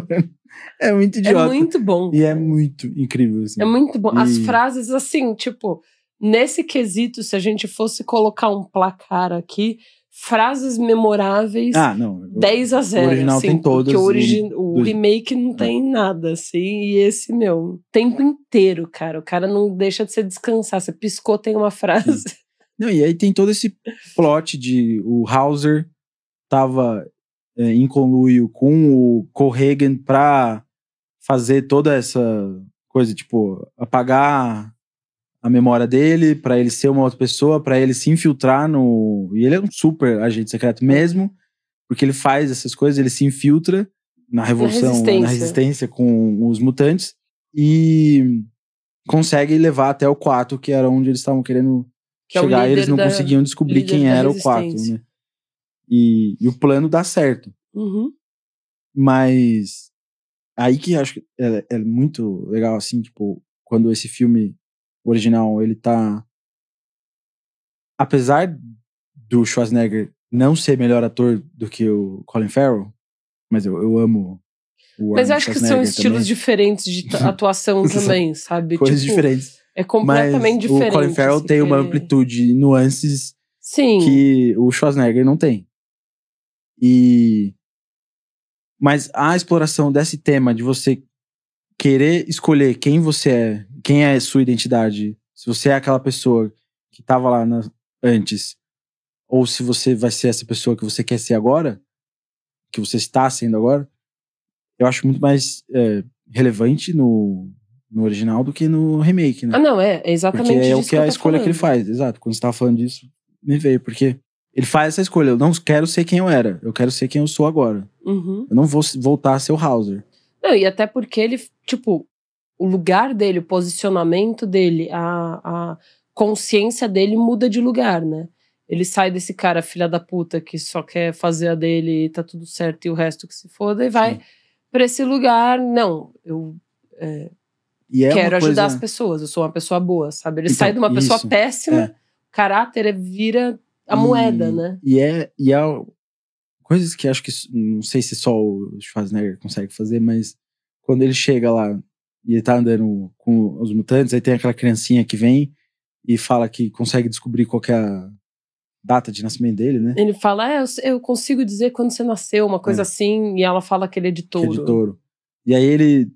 é muito é idiota. muito bom. E é muito incrível, assim. É muito bom. As E- frases, assim, tipo, nesse quesito, se a gente fosse colocar um placar aqui, frases memoráveis, Ah, não. 10 a 0. O original assim, tem todas. Porque o, origi- o remake não tem nada, assim. E esse, meu, tempo inteiro, cara. O cara não deixa de se descansar. Você piscou, tem uma frase. Não, e aí tem todo esse plot de o Hauser tava é, em conluio com o Corrigan pra fazer toda essa coisa, tipo, apagar a memória dele, pra ele ser uma outra pessoa, pra ele se infiltrar no. E ele é um super agente secreto mesmo, porque ele faz essas coisas, ele se infiltra na revolução, na resistência, resistência. com os mutantes e consegue levar até o 4, que era onde eles estavam querendo Que é chegar e eles não da- conseguiam descobrir quem era o 4, resistência. né? E, e o plano dá certo. Uhum. Mas aí que eu acho que é, é muito legal, assim, tipo, quando esse filme original, ele tá. Apesar do Schwarzenegger não ser melhor ator do que o Colin Farrell, mas eu, eu amo o Mas Arnold eu acho que são estilos também. diferentes de atuação também, sabe? Coisas Tipo, diferentes. É completamente mas diferente. o Colin Farrell assim, tem uma porque- amplitude e nuances Sim. que o Schwarzenegger não tem. E mas a exploração desse tema de você querer escolher quem você é, quem é sua identidade, se você é aquela pessoa que tava lá na- antes, ou se você vai ser essa pessoa que você quer ser agora, que você está sendo agora, eu acho muito mais é, relevante no, no original do que no remake, né? Ah, não, é, é exatamente Porque é o disso que é a escolha que ele falando. faz, exato. Quando você tava falando disso, me veio, porque ele faz essa escolha. Eu não quero ser quem eu era, eu quero ser quem eu sou agora. Uhum. Eu não vou voltar a ser o Hauser. Não, e até porque ele, tipo, o lugar dele, o posicionamento dele, a, a consciência dele muda de lugar, né? Ele sai desse cara filha da puta que só quer fazer a dele e tá tudo certo e o resto que se foda e vai pra esse lugar. Não, eu é, é quero ajudar coisa... as pessoas, eu sou uma pessoa boa, sabe? Ele Então, sai de uma pessoa isso, péssima, é. caráter é- vira a E- moeda, né? E é, e é coisas que acho que não sei se só o Schwarzenegger consegue fazer, mas quando ele chega lá e ele tá andando com os mutantes, aí tem aquela criancinha que vem e fala que consegue descobrir qual que é a data de nascimento dele, né? Ele fala, é, eu, consigo dizer quando você nasceu, uma coisa É. assim, e ela fala que ele é de Que touro. é de touro. E aí ele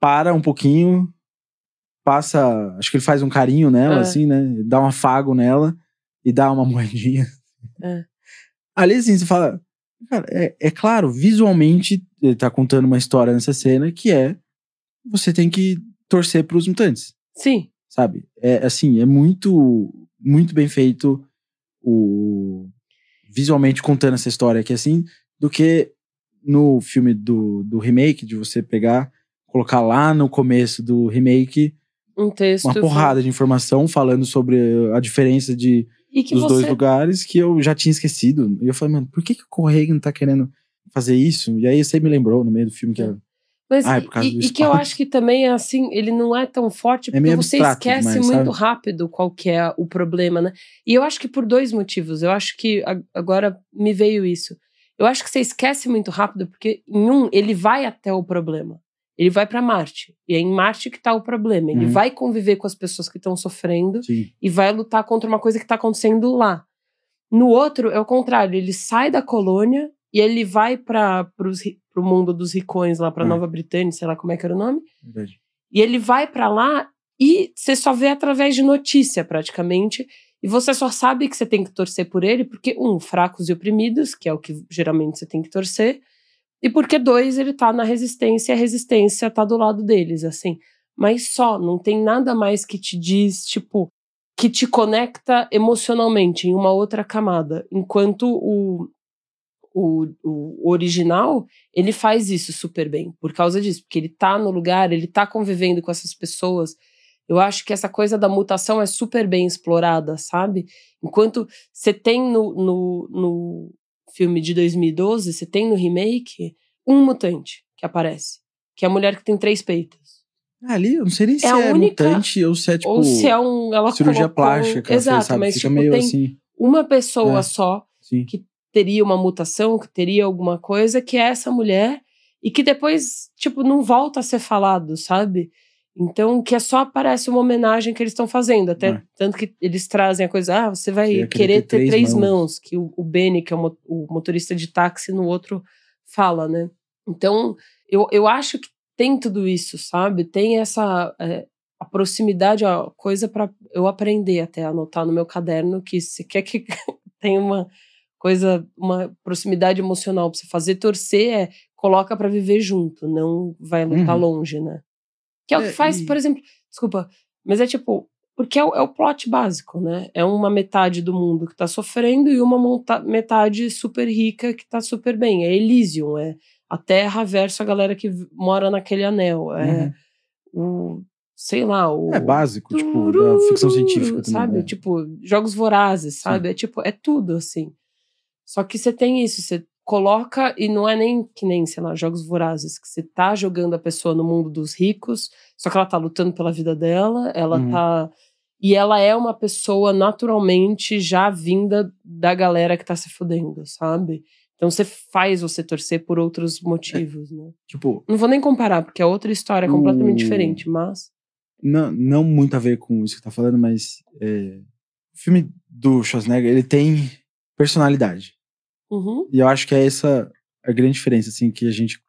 para um pouquinho, passa, acho que ele faz um carinho nela, É. assim, né? Dá um afago nela e dá uma moedinha. É. Ali, assim, você fala, cara, é, é claro, visualmente, ele tá contando uma história nessa cena que é você tem que torcer pros mutantes, Sim, sabe? É assim, é muito, muito bem feito o visualmente contando essa história aqui, assim, do que no filme do, do remake, de você pegar, colocar lá no começo do remake um texto. uma porrada de informação falando sobre a diferença de, E que dos você. dois lugares que eu já tinha esquecido. E eu falei, mano, por que, que o Correia tá querendo fazer isso? E aí você me lembrou no meio do filme que é. Mas, Ah, é por causa e, do e que eu acho que também é assim, ele não é tão forte porque meio você esquece demais, muito sabe? rápido qual que é o problema, né? E eu acho que por dois motivos. Eu acho que agora me veio isso. Eu acho que você esquece muito rápido porque em um ele vai até o problema. Ele vai pra Marte. E é em Marte que tá o problema. Ele Uhum. vai conviver com as pessoas que estão sofrendo Sim. e vai lutar contra uma coisa que tá acontecendo lá. No outro, é o contrário. Ele sai da colônia e ele vai para pro mundo dos ricões lá, pra Ah. Nova Britânia, sei lá como é que era o nome. Verdade. E ele vai pra lá e você só vê através de notícia, praticamente. E você só sabe que você tem que torcer por ele, porque, um, fracos e oprimidos, que é o que geralmente você tem que torcer. E porque, dois, ele tá na resistência e a resistência tá do lado deles, assim. Mas só, não tem nada mais que te diz, tipo, que te conecta emocionalmente em uma outra camada. Enquanto o, o, o original, ele faz isso super bem, por causa disso, porque ele tá no lugar, ele tá convivendo com essas pessoas. Eu acho que essa coisa da mutação é super bem explorada, sabe? Enquanto você tem no, no, no filme de 2012, você tem no remake um mutante que aparece, que é a mulher que tem três peitos. Ah, Ali, eu não sei nem se É é, a única- mutante ou se é tipo Ou se é um. Ela cirurgia colocou- plástica Exato, mas Fica tipo, meio tem assim. uma pessoa É. só Sim. que teria uma mutação, que teria alguma coisa, que é essa mulher, e que depois, tipo, não volta a ser falado, sabe? Então, que é só aparece uma homenagem que eles estão fazendo. Até É. tanto que eles trazem a coisa, ah, você vai querer ter três, mãos. mãos. que o, o Benny, que é o, o motorista de táxi, no outro fala, né? Então, eu, eu acho que tem tudo isso, sabe? Tem essa é, a proximidade, a coisa para eu aprender até a anotar no meu caderno que se quer que tenha uma coisa, uma proximidade emocional para você fazer torcer, é coloca para viver junto, não vai lutar Uhum. longe, né? Que é o que É, faz, por exemplo, desculpa, mas é tipo, porque é o, é o plot básico, né? É uma metade do mundo que tá sofrendo e uma monta- metade super rica que tá super bem. É Elysium, é a Terra versus a galera que mora naquele anel. É o, sei lá, o. Uhum. É básico, tipo, da ficção científica também. Sabe? é. Tipo, jogos vorazes, sabe? É tipo, é tudo assim. Só que você tem isso, você coloca, e não é nem que nem, sei lá, jogos vorazes, que você tá jogando a pessoa no mundo dos ricos, só que ela tá lutando pela vida dela, ela Uhum. tá. E ela é uma pessoa naturalmente já vinda da galera que tá se fudendo, sabe? Então você faz você torcer por outros motivos, né? Tipo, Não vou nem comparar, porque é outra história completamente O- diferente, mas. não, não muito a ver com isso que tá falando, mas é, o filme do Schwarzenegger, ele tem personalidade. Uhum. E eu acho que é essa a grande diferença, assim, que a gente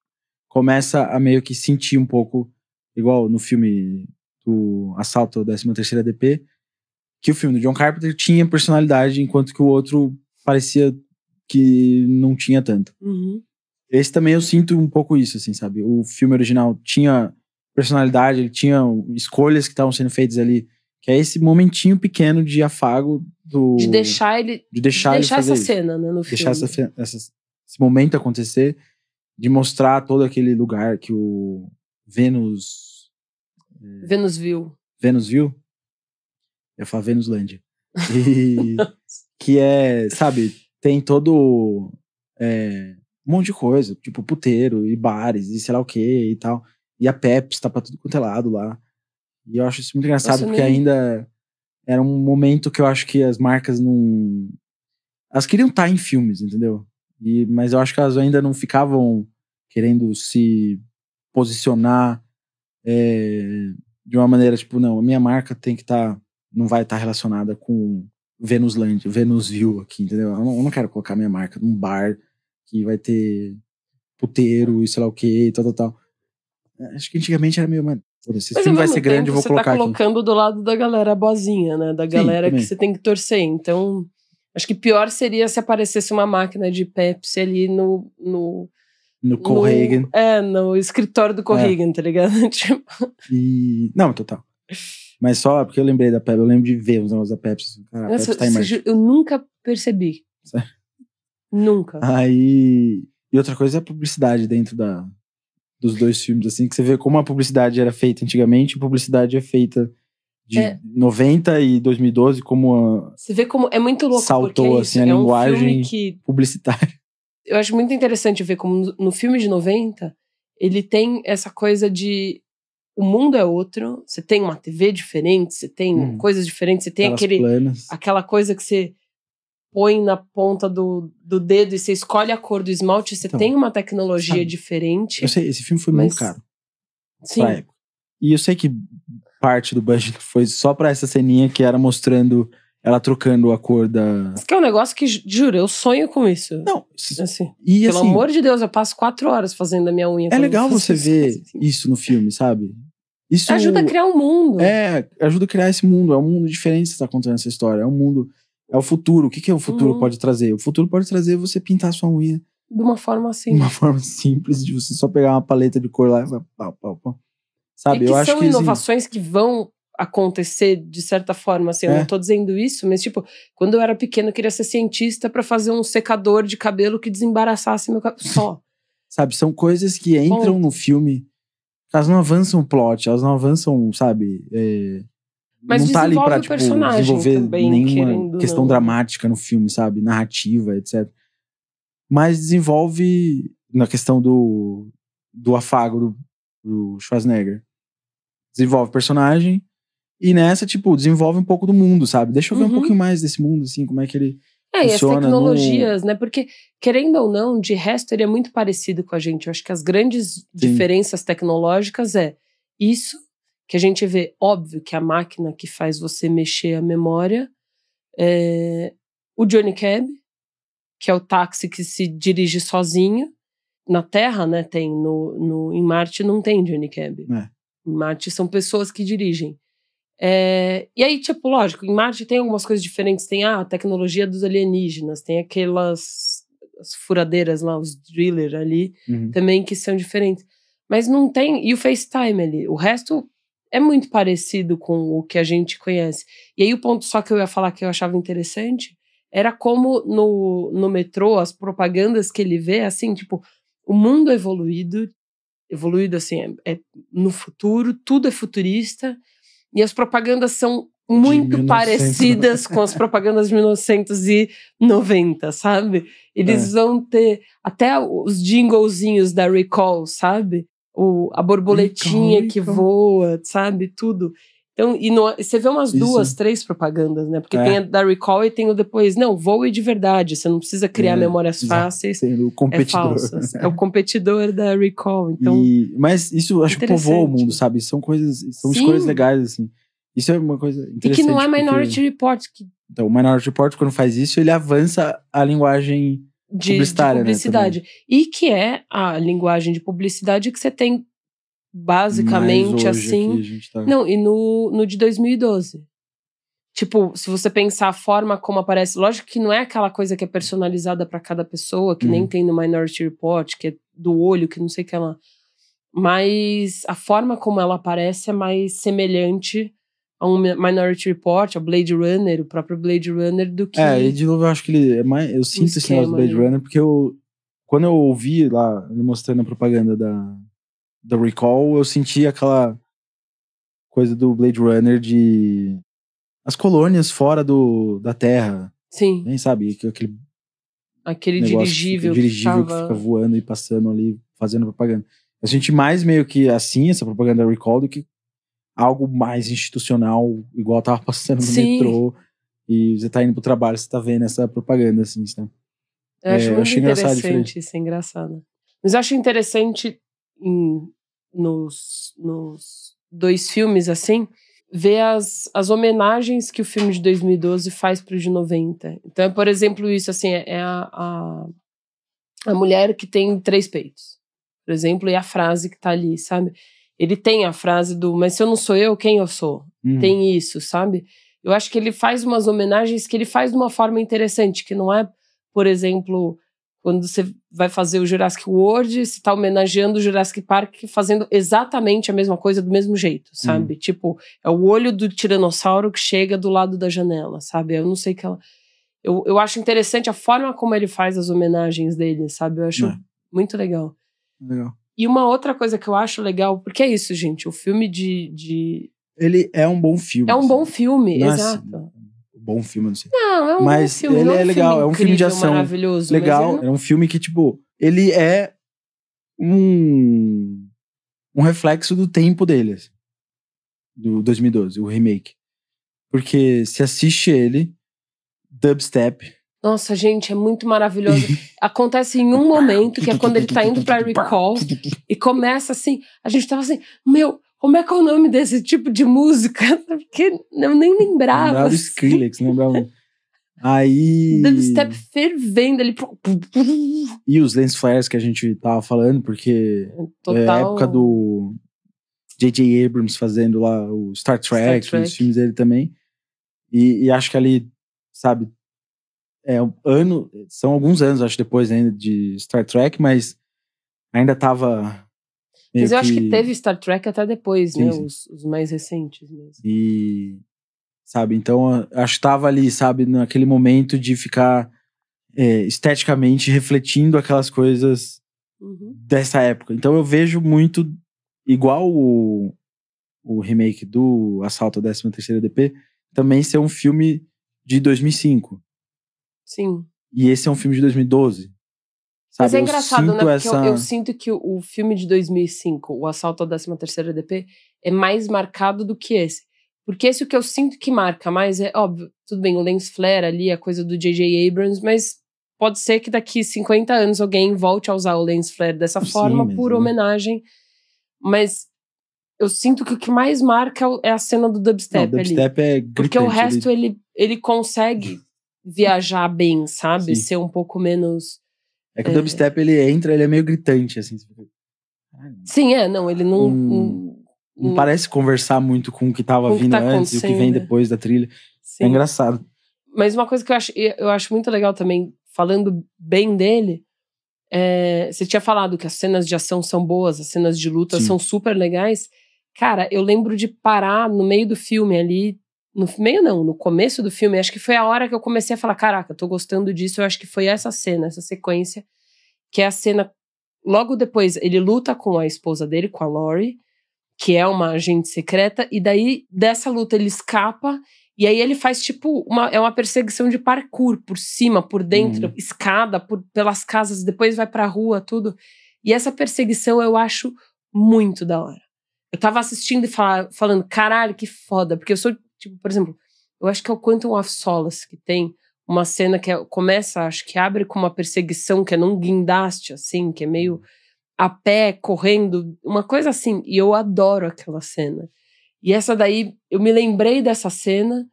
começa a meio que sentir um pouco, igual no filme do Assalto 13 terceira DP, que o filme do John Carpenter tinha personalidade, enquanto que o outro parecia que não tinha tanto. Uhum. Esse também eu sinto um pouco isso, assim, sabe? O filme original tinha personalidade, ele tinha escolhas que estavam sendo feitas ali, que é esse momentinho pequeno de afago do De deixar ele. de deixar, de ele deixar fazer essa isso. cena, né, no deixar filme. essa, essa- esse momento acontecer, de mostrar todo aquele lugar que o Vênus Venus viu. Vênus viu? Eu ia falar Venuslândia. E que é, sabe, tem todo é, um monte de coisa, tipo puteiro e bares e sei lá o que e tal. E a Pepsi tá pra tudo quanto é lado lá. E eu acho isso muito engraçado, Nossa, porque nem- ainda era um momento que eu acho que as marcas não. Elas queriam estar em filmes, entendeu? E, mas eu acho que elas ainda não ficavam querendo se posicionar é, de uma maneira tipo, não, a minha marca tem que estar. não vai estar relacionada com Venusland, Venusville aqui, entendeu? Eu não, eu não quero colocar minha marca num bar que vai ter puteiro e sei lá o que tal, tal, tal. Acho que antigamente era meio, mano, esse Mas, filme vai ser grande, eu vou você colocar tá aqui. colocando do lado da galera boazinha, né? Da galera também. que você tem que torcer. Então, acho que pior seria se aparecesse uma máquina de Pepsi ali no. no No Cohagen. É, no escritório do Corrigan, tá ligado? Tipo, E. Não, total. Mas só porque eu lembrei da Pepsi, eu lembro de ver os negócios da Pepsi. assim, Cara, nossa, Pepsi tá em você ju- eu nunca percebi. Sério? Nunca. Aí. E outra coisa é a publicidade dentro da, dos dois filmes, assim, que você vê como a publicidade era feita antigamente, a publicidade é feita de É. 90 e 2012, como a Você vê como. É muito louco Saltou, é assim, a é um linguagem- filme que publicitária. eu acho muito interessante ver como no- no filme de 90 ele tem essa coisa de o mundo é outro, você tem uma TV diferente, você tem Hum. coisas diferentes, você tem Aquelas aquele, planas. aquela coisa que você põe na ponta do, do dedo e você escolhe a cor do esmalte, você Então, tem uma tecnologia sabe, diferente. Eu sei, esse filme foi Mas- muito caro Sim. E eu sei que parte do budget foi só pra essa ceninha que era mostrando ela trocando a cor da. Isso que é um negócio que, ju- juro, eu sonho com isso. Não, isso- Assim, e pelo assim, amor de Deus, eu passo quatro horas fazendo a minha unha. é legal você isso, ver assim. isso no filme, sabe? Isso Ajuda a criar um mundo. É, ajuda a criar esse mundo. É um mundo diferente que está contando essa história. É um mundo. É o futuro. O que, que é o futuro Uhum. pode trazer? O futuro pode trazer você pintar sua unha De uma forma assim. de uma forma simples, de você só pegar uma paleta de cor lá e vai pau, pau, pau. Sabe? e que Eu acho são que. inovações que vão acontecer de certa forma, assim, eu É. não tô dizendo isso, mas tipo, quando eu era pequena eu queria ser cientista pra fazer um secador de cabelo que desembaraçasse meu cabelo só. Sabe? São coisas que entram no filme. Elas não avançam o plot, elas não avançam, sabe? é, Mas não tá ali pra tipo, desenvolver também, nenhuma questão não. dramática no filme, sabe? Narrativa, etc. Mas desenvolve na questão do, do afago do, do Schwarzenegger. Desenvolve personagem e nessa, tipo, desenvolve um pouco do mundo, sabe? Deixa eu ver um Uhum. pouquinho mais desse mundo, assim, como é que ele. É, e as tecnologias, né? Porque, querendo ou não, de resto ele é muito parecido com a gente. Eu acho que as grandes diferenças tecnológicas é isso, que a gente vê, óbvio, que a máquina que faz você mexer a memória, é o Johnny Cab, que é o táxi que se dirige sozinho. Na Terra, né, tem, no, no, em Marte não tem Johnny Cab. É. Em Marte são pessoas que dirigem. É, e aí, tipo, lógico, em Marte tem algumas coisas diferentes. Tem ah, a tecnologia dos alienígenas, tem aquelas as furadeiras lá, os driller ali, Uhum. também que são diferentes. Mas não tem. E o FaceTime ali. O resto é muito parecido com o que a gente conhece. E aí, o ponto só que eu ia falar que eu achava interessante era como no, no metrô, as propagandas que ele vê, assim, tipo, o mundo evoluído, evoluído assim, é, é no futuro, tudo é futurista, e as propagandas são muito 1900. parecidas com as propagandas de 1990, sabe? Eles vão ter até os jinglezinhos da Recall, sabe? O, a borboletinha que voa, sabe? Tudo. Então, e no- você vê umas Isso. duas, três propagandas, né? Porque É. tem a da Recall e tem o depois, não, voe de verdade, você não precisa criar É, memórias fáceis. Sendo o É competidor. falsas. É o competidor da Recall. Então, E- mas isso acho que povoa o mundo, sabe? São coisas, são Sim. escolhas legais, assim. Isso é uma coisa e interessante. que não é porque- Minority Report, que Então, o Minority Report, quando faz isso, ele avança a linguagem de, de Publicitária, né, publicidade. e que é a linguagem de publicidade que você tem basicamente assim. tá- Não, e no, no de 2012. Tipo, se você pensar a forma como aparece, lógico que não é aquela coisa que é personalizada para cada pessoa, que nem Uhum. tem no Minority Report, que é do olho, que não sei o que ela. Mas a forma como ela aparece é mais semelhante a um Mi- Minority Report, ao Blade Runner, o próprio Blade Runner, do que. É, e de novo eu acho que ele é mais. Eu sinto esse negócio do Blade né? Runner, porque eu. Quando eu ouvi lá, ele mostrando a propaganda da, da Recall, eu senti aquela coisa do Blade Runner de. As colônias fora do, da Terra, Sim, nem sabe? que- Aquele aquele negócio dirigível. que, dirigível que, tava... que fica voando e passando ali, fazendo propaganda. Eu senti mais meio que assim, essa propaganda da Recall, do que algo mais institucional, igual tava passando no Sim. metrô. E você tá indo pro trabalho, você tá vendo essa propaganda, assim, sabe? Eu acho É, eu muito engraçado, interessante isso, é engraçado. Mas eu acho interessante em- nos, nos dois filmes, assim, ver as, as homenagens que o filme de 2012 faz pro de 90. Então, é, por exemplo, isso, assim, é a, a, a mulher que tem três peitos, por exemplo, e a frase que tá ali, sabe? Ele tem a frase do, mas se eu não sou eu, quem eu sou? Uhum. tem isso, sabe? Eu acho que ele faz umas homenagens que ele faz de uma forma interessante, que não é, por exemplo, quando você vai fazer o Jurassic World, você está homenageando o Jurassic Park fazendo exatamente a mesma coisa do mesmo jeito, sabe? Tipo, é o olho do tiranossauro que chega do lado da janela, sabe? Eu não sei que ela. Eu, eu acho interessante a forma como ele faz as homenagens dele, sabe? Eu acho É. muito legal. Legal. E uma outra coisa que eu acho legal, porque é isso, gente, o filme de. de... Ele é um bom filme. É um assim. bom filme, é exato. assim, um bom filme, não sei. Não, é um Mas bom filme. ele é um legal, é um filme de ação maravilhoso. Legal, não- é um filme que, tipo, ele é um, um reflexo do tempo dele, assim, do 2012, o remake. Porque se assiste ele, dubstep, Nossa, gente, é muito maravilhoso. Acontece em um momento, que é quando ele tá indo pra Recall, e começa assim, a gente tava assim, meu, como é que é o nome desse tipo de música? Porque eu nem lembrava. lembrava do assim. Skrillex, lembrava. Aí. Dubstep fervendo ali. E os lens flares que a gente tava falando, porque é a Total. época do J.J. Abrams fazendo lá o Star Trek, Trek. os filmes dele também. E, e acho que ali, sabe, é um ano, são alguns anos, acho, depois ainda de Star Trek, mas ainda tava. Mas eu acho que teve Star Trek até depois, Sim, né? sim. Os, os mais recentes mesmo. E, sabe, então acho que tava ali, sabe, naquele momento de ficar é, esteticamente refletindo aquelas coisas Uhum. dessa época. Então eu vejo muito igual o, o remake do Assalto à 13ª DP, também ser um filme de 2005. Sim. E esse é um filme de 2012. Mas Sabe? é Eu engraçado, né? Porque essa... eu, eu sinto que o, o filme de 2005, O Assalto à 13ª DP, é mais marcado do que esse. Porque esse o que eu sinto que marca mais é, óbvio, tudo bem, o lens flare ali, a coisa do J.J. Abrams, mas pode ser que daqui 50 anos alguém volte a usar o lens flare dessa Sim, forma mas, por né? homenagem. Mas eu sinto que o que mais marca é o- é a cena do Não, dubstep, o ali. dubstep é gritante. Porque o resto ele, ele consegue viajar bem, sabe? Sim. Ser um pouco menos. É que o é. dubstep, ele entra, ele é meio gritante, assim. Sim, é, não, ele não. Hum, Não Hum. parece conversar muito com o que tava Com o que vindo tá antes e o que vem depois da trilha. sim. É engraçado. Mas uma coisa que eu acho, eu acho muito legal também, falando bem dele, é, você tinha falado que as cenas de ação são boas, as cenas de luta Sim. são super legais. Cara, eu lembro de parar no meio do filme ali. No meio não, no começo do filme, acho que foi a hora que eu comecei a falar: caraca, tô gostando disso. Eu acho que foi essa cena, essa sequência, que é a cena. Logo depois, ele luta com a esposa dele, com a Lori, que é uma agente secreta, e daí dessa luta ele escapa e aí ele faz tipo uma, é uma perseguição de parkour por cima, por dentro, Uhum. escada, por, pelas casas, depois vai pra rua, tudo. E essa perseguição eu acho muito da hora. Eu tava assistindo e fala- falando, caralho, que foda, porque eu sou, tipo, por exemplo, eu acho que é o Quantum of Solace que tem uma cena que é- começa, acho que abre com uma perseguição que é num guindaste, assim, que é meio a pé, correndo, uma coisa assim. E eu adoro aquela cena. E essa daí, eu me lembrei dessa cena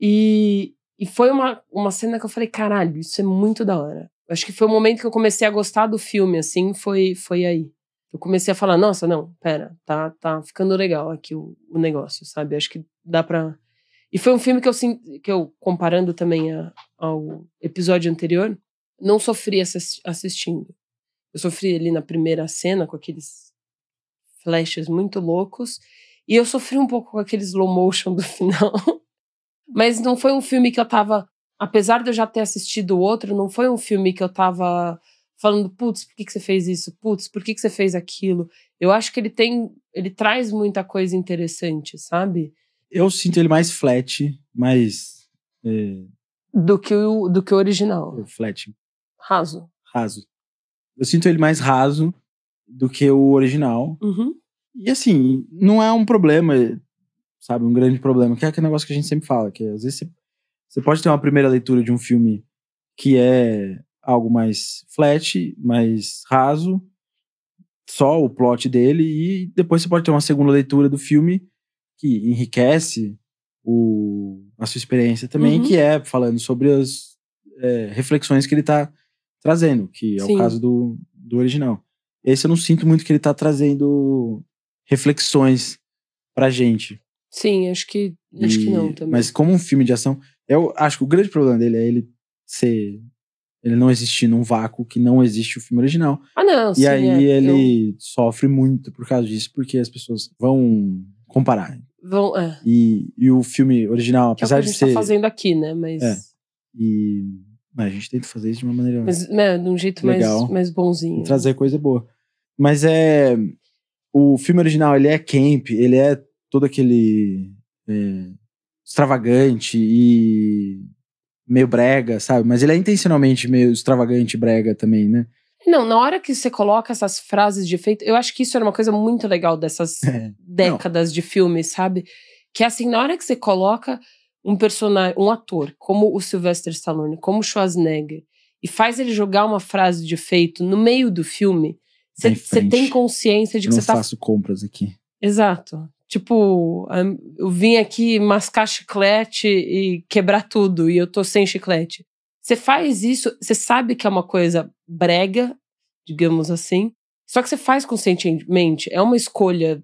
e, e foi uma, uma cena que eu falei, caralho, isso é muito da hora. Acho que foi o momento que eu comecei a gostar do filme, assim, foi, foi aí. Eu comecei a falar, nossa, não, pera, tá, tá ficando legal aqui o, o negócio, sabe? Acho que dá pra. E foi um filme que eu, que eu comparando também a, ao episódio anterior, não sofri assistindo. Eu sofri ali na primeira cena com aqueles flashes muito loucos. E eu sofri um pouco com aquele slow motion do final. Mas não foi um filme que eu tava. Apesar de eu já ter assistido outro, não foi um filme que eu tava falando, putz, por que, que você fez isso? Putz, por que, que você fez aquilo? Eu acho que ele tem. Ele traz muita coisa interessante, sabe? Eu sinto ele mais flat, mais. É... Do, que o, do que o original. Flat. Raso. Raso. Eu sinto ele mais raso do que o original. Uhum. E assim, não é um problema, sabe? Um grande problema, que é aquele negócio que a gente sempre fala, que às vezes você, você pode ter uma primeira leitura de um filme que é algo mais flat, mais raso, só o plot dele, e depois você pode ter uma segunda leitura do filme que enriquece o, a sua experiência também, uhum. que é falando sobre as é, reflexões que ele está trazendo, que é Sim. o caso do, do original. Esse eu não sinto muito que ele está trazendo reflexões pra gente. Sim, acho que acho e, que não também. Mas como um filme de ação, eu acho que o grande problema dele é ele ser ele não existir num vácuo que não existe o filme original. Ah, não, E aí é, ele eu... sofre muito por causa disso, porque as pessoas vão comparar. Vão, é. E, e o filme original, apesar de ser. a gente tá fazendo aqui, né? Mas. É. E. Mas a gente tenta fazer isso de uma maneira. Mas, né, de um jeito legal, mais, mais bonzinho. Trazer coisa boa. Mas é o filme original, ele é camp, ele é todo aquele é, extravagante e meio brega, sabe? Mas ele é intencionalmente meio extravagante brega também, né? Não, na hora que você coloca essas frases de efeito, eu acho que isso era uma coisa muito legal dessas é. décadas Não. de filmes, sabe? Que é assim, na hora que você coloca um personagem, um ator, como o Sylvester Stallone, como o Schwarzenegger, e faz ele jogar uma frase de efeito no meio do filme, você tem consciência de que você tá. Eu faço compras aqui. Exato. Tipo, eu vim aqui mascar chiclete e quebrar tudo e eu tô sem chiclete. Você faz isso, você sabe que é uma coisa brega, digamos assim, só que você faz conscientemente. É uma escolha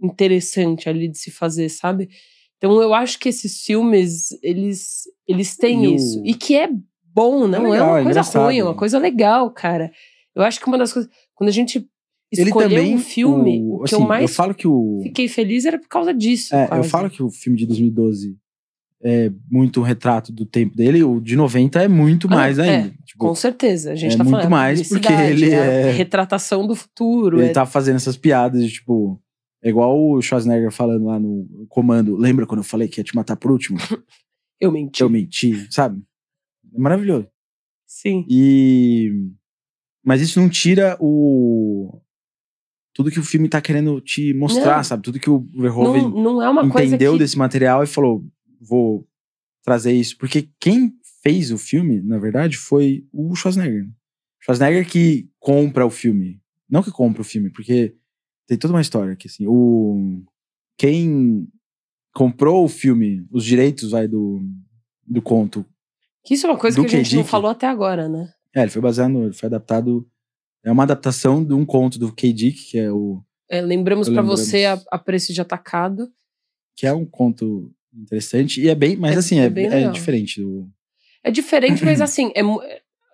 interessante ali de se fazer, sabe? Então eu acho que esses filmes, eles, eles têm e isso. O... E que é bom, não é, legal, é uma coisa é ruim, é uma coisa legal, cara. Eu acho que uma das coisas. Quando a gente escolheu também, um filme, o, o que assim, eu mais eu falo que o, fiquei feliz era por causa disso. É, eu falo que o filme de 2012 é muito um retrato do tempo dele, o de 90 é muito ah, mais ainda. É, tipo, com certeza. A gente é tá muito falando. mais porque ele é, é. Retratação do futuro. Ele é... tá fazendo essas piadas de tipo. É igual o Schwarzenegger falando lá no comando. Lembra quando eu falei que ia te matar por último? eu menti. Eu menti, sabe? É maravilhoso. Sim. E mas isso não tira o. Tudo que o filme tá querendo te mostrar, não. sabe? Tudo que o Verhoeven não, não é entendeu que... desse material e falou: vou trazer isso. Porque quem fez o filme, na verdade, foi o Schwarzenegger. Schwarzenegger que compra o filme. Não que compra o filme, porque tem toda uma história aqui, assim. O... Quem comprou o filme, os direitos aí do, do conto. Que isso é uma coisa que a gente não falou até agora, né? É, ele foi baseado, no, ele foi adaptado. É uma adaptação de um conto do K. Dick, que é o. É, lembramos para você a, a, Preço de Atacado. Que é um conto interessante. E é bem. Mas é, assim, é, é, é diferente do. É diferente, mas assim, é,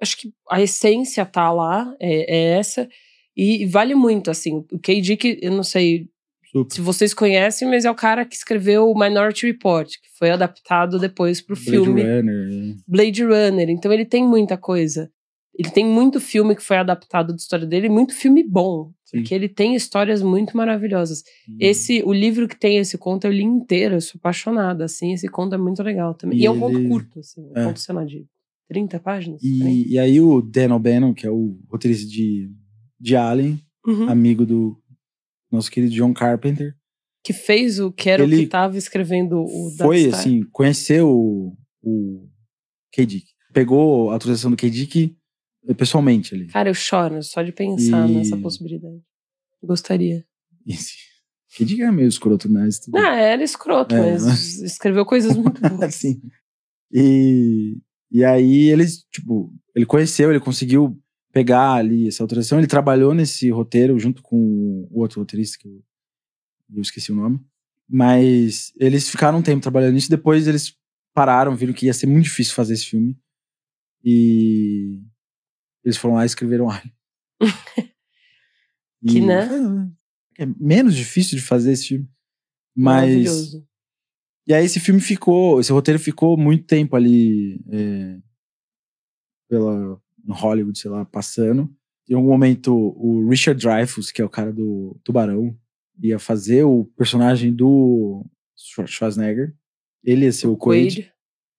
acho que a essência tá lá, é, é essa. E vale muito, assim. O K. Dick, eu não sei Super. se vocês conhecem, mas é o cara que escreveu o Minority Report, que foi adaptado depois pro Blade filme Runner. Blade Runner. Então ele tem muita coisa. Ele tem muito filme que foi adaptado da história dele, muito filme bom. Sim. Porque ele tem histórias muito maravilhosas. Hum. Esse, o livro que tem esse conto, eu li inteiro, eu sou apaixonada, assim, esse conto é muito legal também. E, e é um conto curto, assim, um é. conto, sei lá, de 30 páginas. E, e aí o Dan O'Bannon, que é o roteirista de, de Alien, uhum. amigo do nosso querido John Carpenter. Que fez o que era ele o que estava escrevendo o Foi, assim, conheceu o, o K. Dick. Pegou a autorização do K. Dick pessoalmente ali. Cara, eu choro só de pensar e... nessa possibilidade. Gostaria. Que diga é meio escroto, mas. Tudo... Ah, era escroto, é, mas, mas, escreveu coisas muito boas. Sim. E, e aí eles, tipo, ele conheceu, ele conseguiu pegar ali essa autorização. Ele trabalhou nesse roteiro junto com o outro roteirista, que eu, eu esqueci o nome. Mas eles ficaram um tempo trabalhando nisso, depois eles pararam, viram que ia ser muito difícil fazer esse filme. E eles foram lá e escreveram Alien. Que, E né? É menos difícil de fazer esse filme. Mas. Maravilhoso. E aí esse filme ficou, esse roteiro ficou muito tempo ali é, pela Hollywood, sei lá, passando. Em algum momento o Richard Dreyfuss, que é o cara do Tubarão, ia fazer o personagem do Schwar- Schwarzenegger. Ele ia ser o, Quaid, Quaid.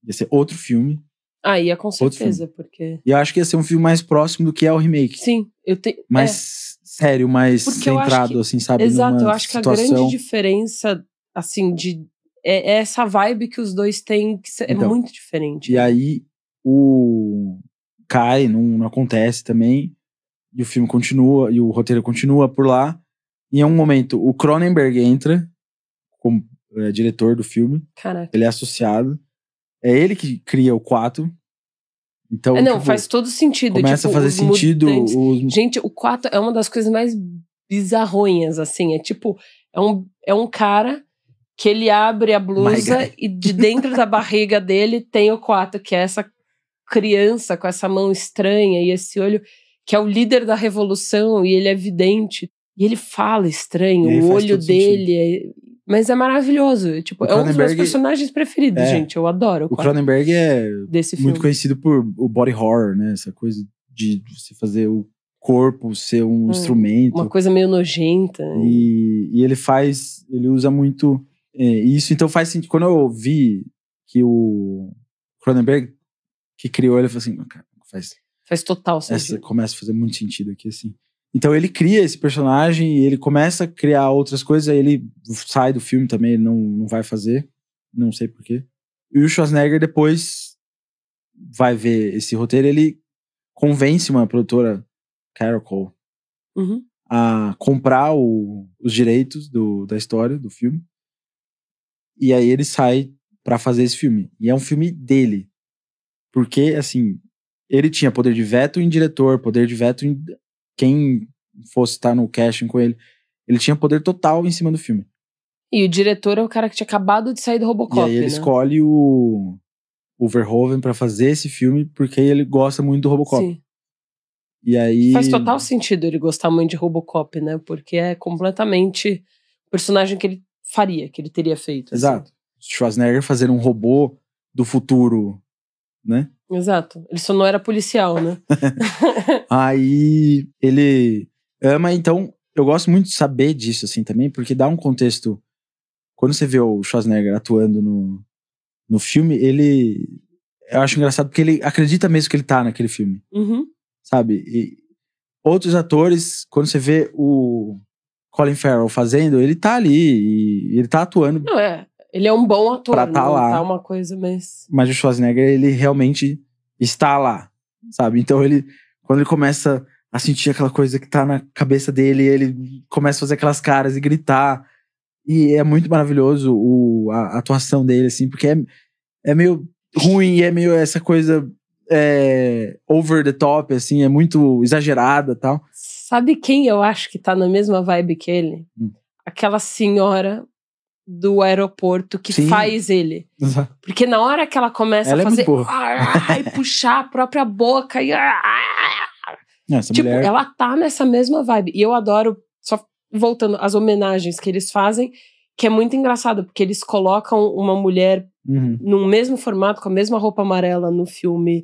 ia ser outro filme. Ah, ia com certeza, porque. E eu acho que ia ser um filme mais próximo do que é o remake. Sim, eu tenho. Mais sério, mais Porque centrado, que- assim, sabe? Exato, eu acho que a grande diferença, assim, de. É, é essa vibe que os dois têm, que é Então, muito diferente. E aí o cai, não, não acontece também. E o filme continua, e o roteiro continua por lá. E em um momento, o Cronenberg entra como é, diretor do filme. Caraca. Ele é associado. É ele que cria o 4. Então, É, não, tipo, faz todo sentido. começa tipo, a fazer sentido. Os, Gente, o 4 é uma das coisas mais bizarronhas, assim. É tipo, é um, é um cara que ele abre a blusa e de dentro da barriga dele tem o 4, que é essa criança com essa mão estranha e esse olho, que é o líder da revolução e ele é vidente. E ele fala estranho, E o olho dele é... Mas é maravilhoso. Tipo, é um dos meus personagens preferidos, É. gente. Eu adoro o o 4 Cronenberg é muito conhecido por o body horror, né? Essa coisa de você fazer o corpo ser um Hum, instrumento. Uma coisa meio nojenta. E, e ele faz, ele usa muito é, isso. Então faz sentido. Quando eu vi que o Cronenberg que criou ele, eu falei assim, cara, faz, Faz total essa sentido. começa a fazer muito sentido aqui, assim. Então ele cria esse personagem e ele começa a criar outras coisas, aí ele sai do filme também, ele não, não vai fazer. Não sei porquê. E o Schwarzenegger depois vai ver esse roteiro, ele convence uma produtora, Carol Cole, Uhum. a comprar o- os direitos do, da história do filme. E aí ele sai pra fazer esse filme. E é um filme dele. Porque, assim, ele tinha poder de veto em diretor, poder de veto em quem fosse estar no casting com ele. Ele tinha poder total em cima do filme. E o diretor é o cara que tinha acabado de sair do Robocop, e aí ele né? escolhe o, o Verhoeven pra fazer esse filme porque ele gosta muito do Robocop. Sim. E aí. Faz total sentido ele gostar muito de Robocop, né? Porque é completamente o personagem que ele faria, que ele teria feito. assim. Exato. Schwarzenegger fazendo um robô do futuro, né? Exato. Ele só não era policial, né? Aí ele ama, então eu gosto muito de saber disso assim também, porque dá um contexto. Quando você vê o Schwarzenegger atuando no, no filme, ele. Eu acho engraçado porque ele acredita mesmo que ele tá naquele filme, Uhum. sabe? E outros atores, quando você vê o Colin Farrell fazendo, ele tá ali e ele tá atuando, Não, é. Ele é um bom ator, Pra tá não lá. tá uma coisa, mas. mas o Schwarzenegger, ele realmente está lá, sabe? Então ele, quando ele começa a sentir aquela coisa que tá na cabeça dele, ele começa a fazer aquelas caras e gritar. E é muito maravilhoso o, a, a atuação dele, assim, porque é, é meio ruim, é meio essa coisa é, over the top, assim, é muito exagerada e tal. Sabe quem eu acho que tá na mesma vibe que ele? Hum. Aquela senhora do aeroporto que Sim. faz ele. Porque na hora que ela começa Ela é a fazer. muito boa. ai, puxar a própria boca e. Essa Tipo, mulher. ela tá nessa mesma vibe. E eu adoro, só voltando, as homenagens que eles fazem, que é muito engraçado, porque eles colocam uma mulher Uhum, no mesmo formato, com a mesma roupa amarela no filme,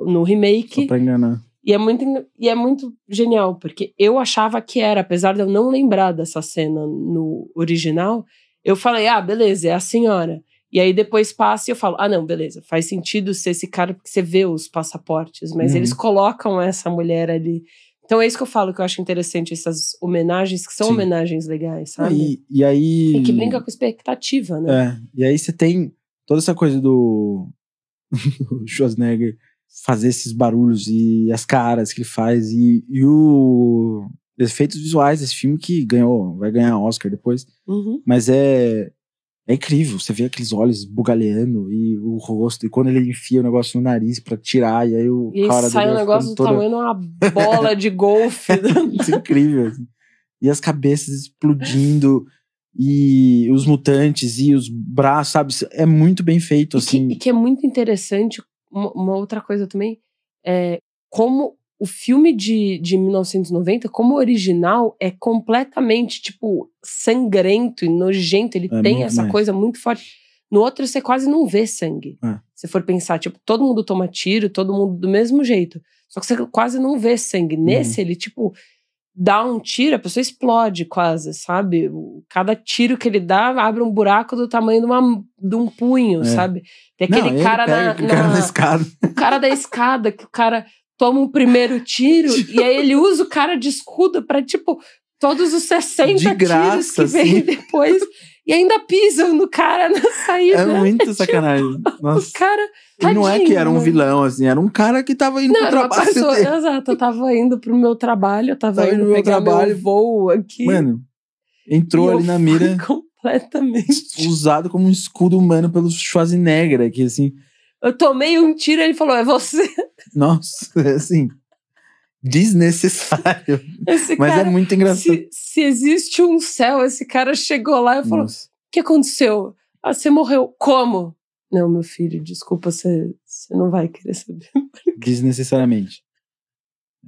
no só remake. pra enganar. E é, muito, e é muito genial, porque eu achava que era, apesar de eu não lembrar dessa cena no original, eu falei, ah, beleza, é a senhora. E aí depois passa e eu falo, ah, não, beleza, faz sentido ser esse cara, porque você vê os passaportes, mas Uhum. eles colocam essa mulher ali. Então é isso que eu falo que eu acho interessante, essas homenagens, que são Sim. homenagens legais, sabe? E, e aí. E que brinca com expectativa, né? É, e aí você tem toda essa coisa do, Schwarzenegger fazer esses barulhos e as caras que ele faz e, e o efeitos visuais desse filme que ganhou, vai ganhar Oscar depois, Uhum. mas é É incrível, você vê aqueles olhos bugalhando e o rosto, e quando ele enfia o negócio no nariz pra tirar, e aí o E cara sai um negócio do toda- tamanho de uma bola de golfe. Isso é incrível. assim. E as cabeças explodindo, e os mutantes, e os braços, sabe? É muito bem feito, E que, assim. e que é muito interessante, uma, uma outra coisa também, é como o filme de, de 1990, como original, é completamente, tipo, sangrento e nojento. Ele É tem essa mais. coisa muito forte. No outro, você quase não vê sangue. É. Se for pensar, tipo, todo mundo toma tiro, todo mundo do mesmo jeito. Só que você quase não vê sangue. Uhum. Nesse, ele, tipo, dá um tiro, a pessoa explode quase, sabe? Cada tiro que ele dá abre um buraco do tamanho de, uma, de um punho, É. sabe? Tem Não, aquele ele cara, pega na, aquele cara na- na escada. o cara da escada, que o cara toma um primeiro tiro e aí ele usa o cara de escudo pra, tipo, todos os 60 De graça, tiros que vem assim. depois e ainda pisam no cara na saída. É muito sacanagem. Nossa. O cara. E não é que tadinho, era um mano. vilão, assim, era um cara que tava indo Não, pro trabalho pessoa. dele. Exato, eu tava indo pro meu trabalho, eu tava, Tava indo indo pro meu pegar trabalho. meu voo aqui. Mano, entrou ali na mira, Completamente. usado como um escudo humano pelo Schwarzenegger, aqui, assim. Eu tomei um tiro e ele falou: é você. Nossa, é assim. Desnecessário. Esse Mas cara. é muito engraçado. se, se existe um céu, esse cara chegou lá e falou. O que aconteceu? Ah, você morreu. Como? Não, meu filho, desculpa, você, você não vai querer saber. Desnecessariamente.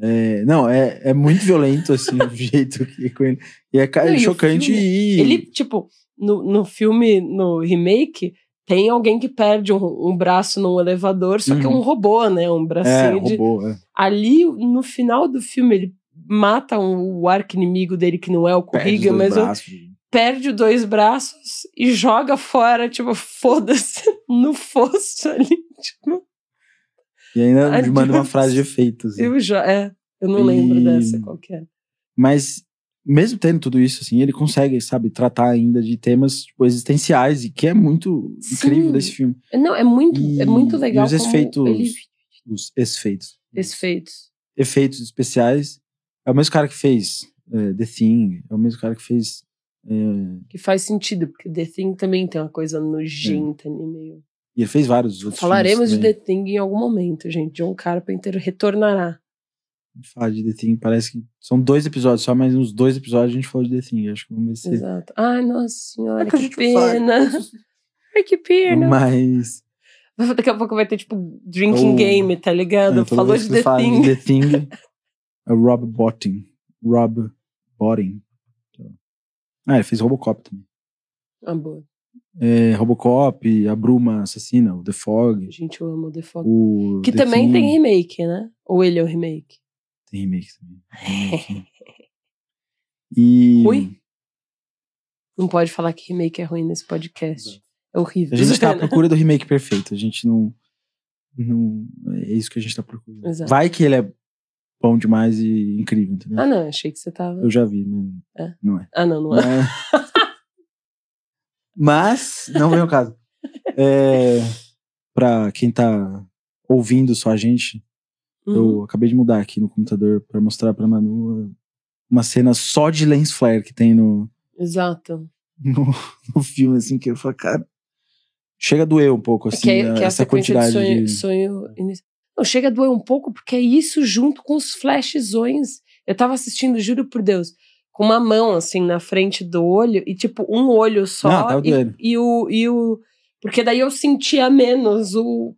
É, não, é, é muito violento, assim, o jeito que é com ele. E é Não, e chocante filme, e. Ele, tipo, no, no filme, no remake, tem alguém que perde um, um braço num elevador, só que é Uhum. um robô, né? Um é, bracinho de. robô, é. Ali, no final do filme, ele mata um, o arco-inimigo dele, que não é o Perde Corriga, mas braços. perde os dois braços e joga fora, tipo, foda-se, no fosso ali. Tipo, E ainda Ai, manda uma frase de efeito. assim. eu já. É, eu não lembro E- dessa qual que é. Mas, mesmo tendo tudo isso, assim, ele consegue, sabe, tratar ainda de temas tipo, existenciais, e que é muito incrível Sim. desse filme. Não, é muito, E- é muito legal e os efeitos, ele os efeitos. efeitos. Efeitos especiais. É o mesmo cara que fez é, The Thing, é o mesmo cara que fez. é, Que faz sentido, porque The Thing também tem uma coisa nojenta ali meio. e ele fez vários outros Falaremos de The Thing em algum momento, gente. John Carpenter retornará. Falar de The Thing, parece que são dois episódios só, mas nos dois episódios a gente falou de The Thing. Acho que vamos ver se. Exato. Ai, nossa senhora, É que a que pena. Ai, que pena. Mas. Daqui a pouco vai ter, tipo, drinking Ou- game, tá ligado? É, toda Falou de The fala Thing. de The Thing, é o Rob Botting. Rob Botting. Ah, ele fez Robocop também. Ah, boa. É, Robocop, A Bruma Assassina, o The Fog, Gente, eu amo The Fog. o Que The também Thing. tem remake, né? Ou ele é o remake? Tem remake também. Remake. e Ruim? Não pode falar que remake é ruim nesse podcast. É horrível. a gente tá à procura do remake perfeito. A gente não, não é isso que a gente tá procurando. Exato. Vai que ele é bom demais e incrível, entendeu? Ah, não, achei que você tava. Eu já vi, mas É? não é. Ah, não, não é. Mas, mas não vem ao caso. É, pra quem tá ouvindo só a gente, Uhum. eu acabei de mudar aqui no computador pra mostrar pra Manu uma cena só de lens flare que tem no, Exato. no, no filme, assim, que eu falo, cara, chega a doer um pouco, assim, que é, que é a essa sequência de quantidade sonho, de... sonho inicial. Não, chega a doer um pouco porque é isso junto com os flashzões. Eu tava assistindo, juro por Deus, com uma mão assim na frente do olho e tipo um olho só Não, tava e, e o e o porque daí eu sentia menos o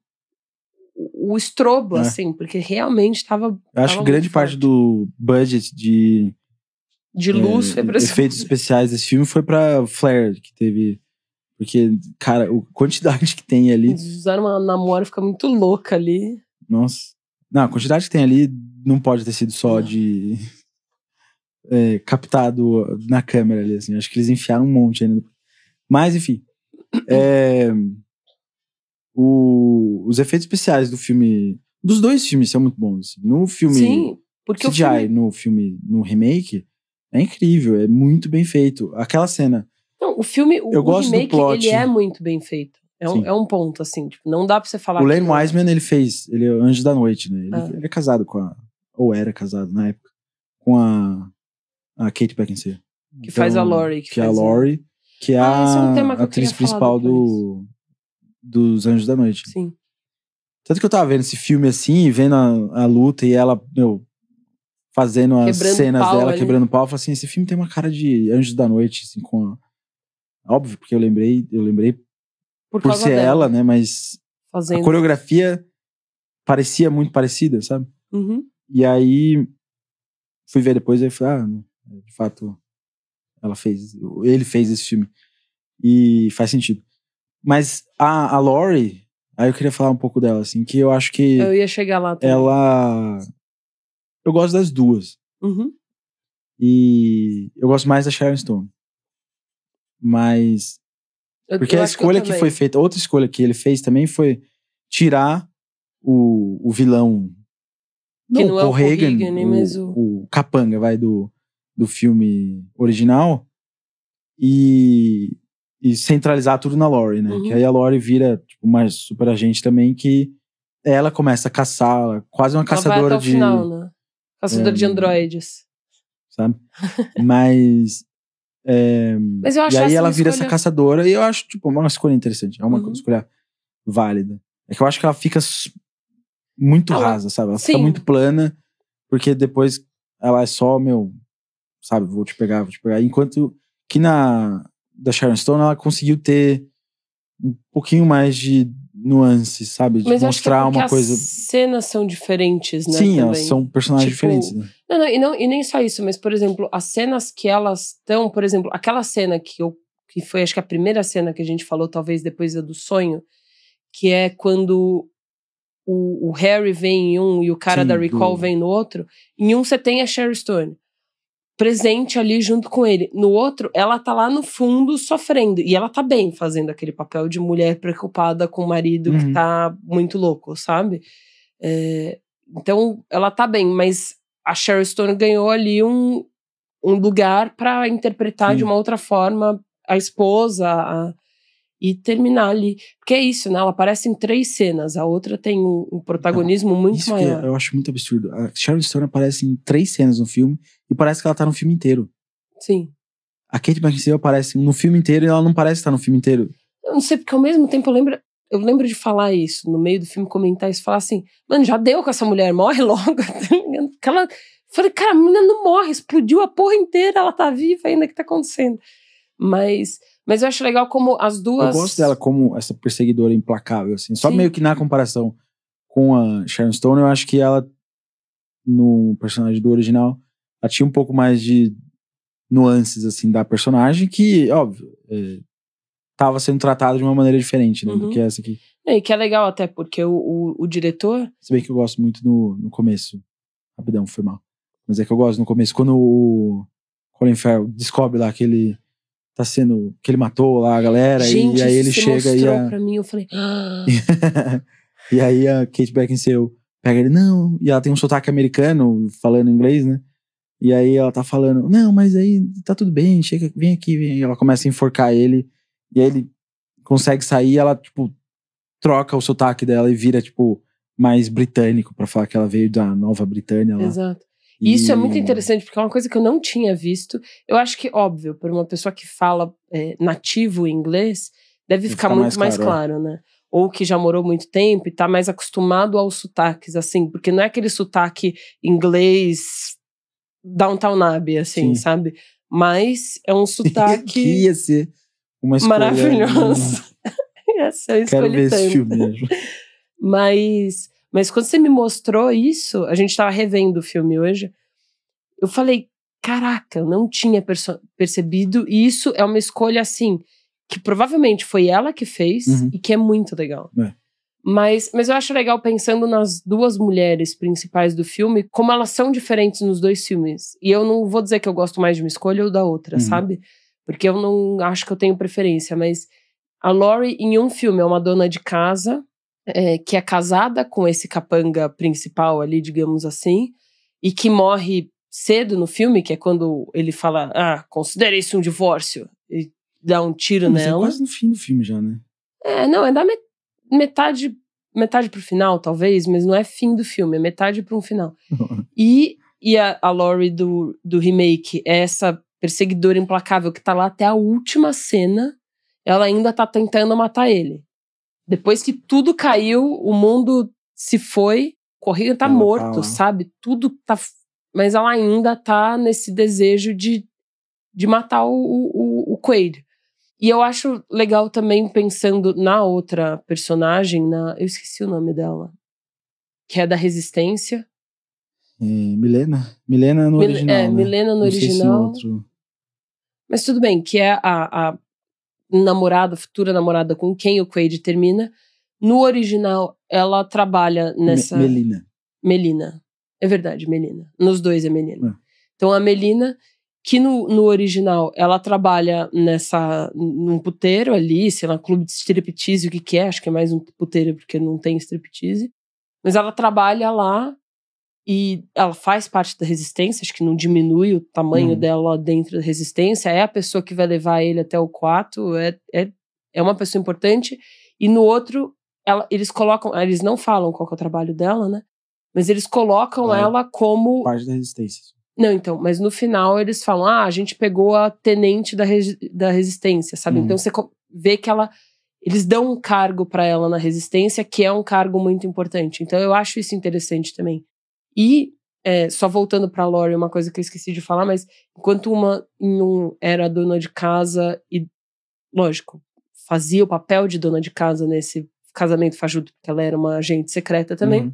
o estrobo É. assim, porque realmente tava Eu acho que grande muito parte forte. do budget de de luz é, foi pra efeitos especiais desse filme foi pra Flare, que teve... Porque, cara, a quantidade que tem ali Eles usaram uma namora fica muito louca ali. Nossa. Não, a quantidade que tem ali não pode ter sido só de. é, captado na câmera ali, assim. Acho que eles enfiaram um monte ainda. Mas, enfim. é, o- os efeitos especiais do filme. Dos dois filmes são muito bons. assim. No filme Sim, porque o CGI, filme, no filme, no remake, é incrível, é muito bem feito. Aquela cena. Não, o filme, o, Eu o gosto do remake, plot. ele é muito bem feito. É um, é um ponto, assim, tipo, não dá pra você falar o não é. Wiseman, ele fez. Ele é Anjo da Noite, né? Ele, Ah. ele é casado com a. Ou era casado na época. Com a. A Kate Beckinsale. Que faz a Laurie, que Que, é a a- Laurie. Que é Ah, esse é um a atriz principal do, dos Anjos da Noite. Sim. Tanto que eu tava vendo esse filme assim, vendo a, a luta e ela, meu, fazendo as Quebrando cenas pau dela, ali. quebrando pau, eu falei assim, esse filme tem uma cara de Anjos da Noite, assim, com a... Óbvio, porque eu lembrei, eu lembrei Por, por ser dela, ela, né? Mas a Fazendo. coreografia parecia muito parecida, sabe? Uhum. E aí fui ver depois e falei, ah, de fato, ela fez, ele fez esse filme. E faz sentido. Mas a, a Laurie, aí eu queria falar um pouco dela, assim, que eu acho que Eu ia chegar lá também. ela. Eu gosto das duas. Uhum. E eu gosto mais da Sharon Stone. Mas. Eu- Porque eu a escolha que, também. foi feita, outra escolha que ele fez também foi tirar o, o vilão. Que não é o Corrigan, Corrigan, nem o, o- o capanga, vai, do, do filme original. E, e centralizar tudo na Lori, né? Uhum. Que aí a Lori vira tipo, uma super agente também que ela começa a caçar, ela- quase uma Ela caçadora de. final, né? Caçadora É, de androides. sabe? Mas. é, Mas eu acho e aí ela vira escolha- essa caçadora e eu acho, tipo, uma escolha interessante. É uma Uhum. escolha válida. É que eu acho que ela fica muito Ela- rasa, sabe? Ela fica Sim. muito plana, porque depois ela é só, meu, sabe, vou te pegar, vou te pegar. Enquanto que na da Sharon Stone ela conseguiu ter um pouquinho mais de nuances, sabe? De Mas eu acho que é mostrar uma as coisa. cenas são diferentes, né? Sim, elas são personagens Tipo, diferentes, né? Não, não, e, não, e nem só isso, mas, por exemplo, as cenas que elas estão, por exemplo, aquela cena que eu que foi acho que a primeira cena que a gente falou, talvez depois da do sonho, que é quando o, o Harry vem em um e o cara Sim, da Recall do- vem no outro. Em um você tem a Sherry Stone presente ali junto com ele. No outro, ela tá lá no fundo sofrendo. E ela tá bem fazendo aquele papel de mulher preocupada com o marido que Uhum. tá muito louco, sabe? É, então, ela tá bem, mas a Sherry Stone ganhou ali um, um lugar pra interpretar Sim. de uma outra forma a esposa a- e terminar ali. Porque é isso, né? Ela aparece em três cenas, a outra tem um, um protagonismo muito Isso que maior. eu acho muito absurdo. A Sharon Stone aparece em três cenas no filme e parece que ela tá no filme inteiro. Sim. A Kate Beckinsale aparece no filme inteiro e ela não parece estar no filme inteiro. Eu não sei, porque ao mesmo tempo eu lembro, eu lembro de falar isso, no meio do filme, comentar isso, falar assim, mano, já deu com essa mulher, morre logo. tá ligado? Que ela, falei, cara, a menina não morre, explodiu a porra inteira, ela tá viva ainda, o que tá acontecendo? Mas, mas eu acho legal como as duas... Eu gosto dela como essa perseguidora implacável, assim. Só Sim. meio que na comparação com a Sharon Stone, eu acho que ela, no personagem do original, ela tinha um pouco mais de nuances, assim, da personagem, que, óbvio, é, tava sendo tratada de uma maneira diferente, né, do Uhum. que essa aqui. É, E que é legal até, porque o, o, o diretor... Se bem que eu gosto muito no, no começo. Rapidão, foi mal. Mas é que eu gosto no começo, quando o Colin Farrell descobre lá que ele tá sendo. que ele matou lá a galera, gente, e aí ele chega e a, pra mim, eu falei... "Ah". e aí a Kate Beckinsale pega ele, não, e ela tem um sotaque americano, falando inglês, né? E aí ela tá falando, não, mas aí tá tudo bem, chega, vem aqui, vem. E ela começa a enforcar ele, e aí ele consegue sair, e ela, tipo, troca o sotaque dela e vira, tipo, mais britânico, pra falar que ela veio da Nova Britânia lá. Exato. E isso é muito interessante, porque é uma coisa que eu não tinha visto. Eu acho que, óbvio, para uma pessoa que fala é, nativo inglês, deve ficar ficar muito mais mais claro, claro, né? Ou que já morou muito tempo e tá mais acostumado aos sotaques, assim, porque não é aquele sotaque inglês Downtown Abbey, assim, Sim. sabe? Mas é um que sotaque ia ser uma escolha. maravilhoso. Essa eu Quero escolhi ver esse tanto. filme mesmo. Mas, mas quando você me mostrou isso, a gente tava revendo o filme hoje, eu falei, caraca, eu não tinha percebido, e isso é uma escolha assim, que provavelmente foi ela que fez Uhum. e que é muito legal. É. Mas, mas eu acho legal pensando nas duas mulheres principais do filme, como elas são diferentes nos dois filmes. E eu não vou dizer que eu gosto mais de uma escolha ou da outra, Uhum. sabe? Porque eu não acho que eu tenho preferência, mas a Laurie em um filme é uma dona de casa é, que é casada com esse capanga principal ali, digamos assim, e que morre cedo no filme, que é quando ele fala, ah, considere isso um divórcio, e dá um tiro Mas é nela. quase no fim do filme já, né? É, não, é da met- metade, metade pro final, talvez, mas não é fim do filme, é metade pro um final. E, e a, a Laurie do, do remake é essa perseguidora implacável que tá lá até a última cena, ela ainda tá tentando matar ele. Depois que tudo caiu, o mundo se foi, Corrigan tá Ela tá morto, lá. sabe? Tudo tá. Mas ela ainda tá nesse desejo de, de matar o, o, o Quaid. E eu acho legal também pensando na outra personagem, na. Eu esqueci o nome dela. Que é da Resistência. É, Milena? Milena no Mil- original. é, né? Milena no Não original. outro... Mas tudo bem, que é a, a namorada, futura namorada com quem o Quaid termina. No original, ela trabalha nessa. Me- Melina. Melina. É verdade, Melina. Nos dois é Melina. É. Então a Melina, que no, no original ela trabalha nessa num puteiro ali, sei lá, clube de striptease, o que que é? Acho que é mais um puteiro porque não tem striptease. Mas ela trabalha lá e ela faz parte da resistência, acho que não diminui o tamanho Uhum. dela dentro da resistência, é a pessoa que vai levar ele até o quarto, é, é, é uma pessoa importante. E no outro, ela, eles colocam, eles não falam qual é o trabalho dela, né? Mas eles colocam é. ela como. Parte da resistência. Não, então, mas no final eles falam: ah, a gente pegou a tenente da, resi- da resistência, sabe? Uhum. Então você co- vê que ela. Eles dão um cargo pra ela na resistência, que é um cargo muito importante. Então eu acho isso interessante também. E, é, só voltando pra Lori, uma coisa que eu esqueci de falar, mas enquanto uma em um era dona de casa e, lógico, fazia o papel de dona de casa nesse casamento fajuto, porque ela era uma agente secreta também. Uhum.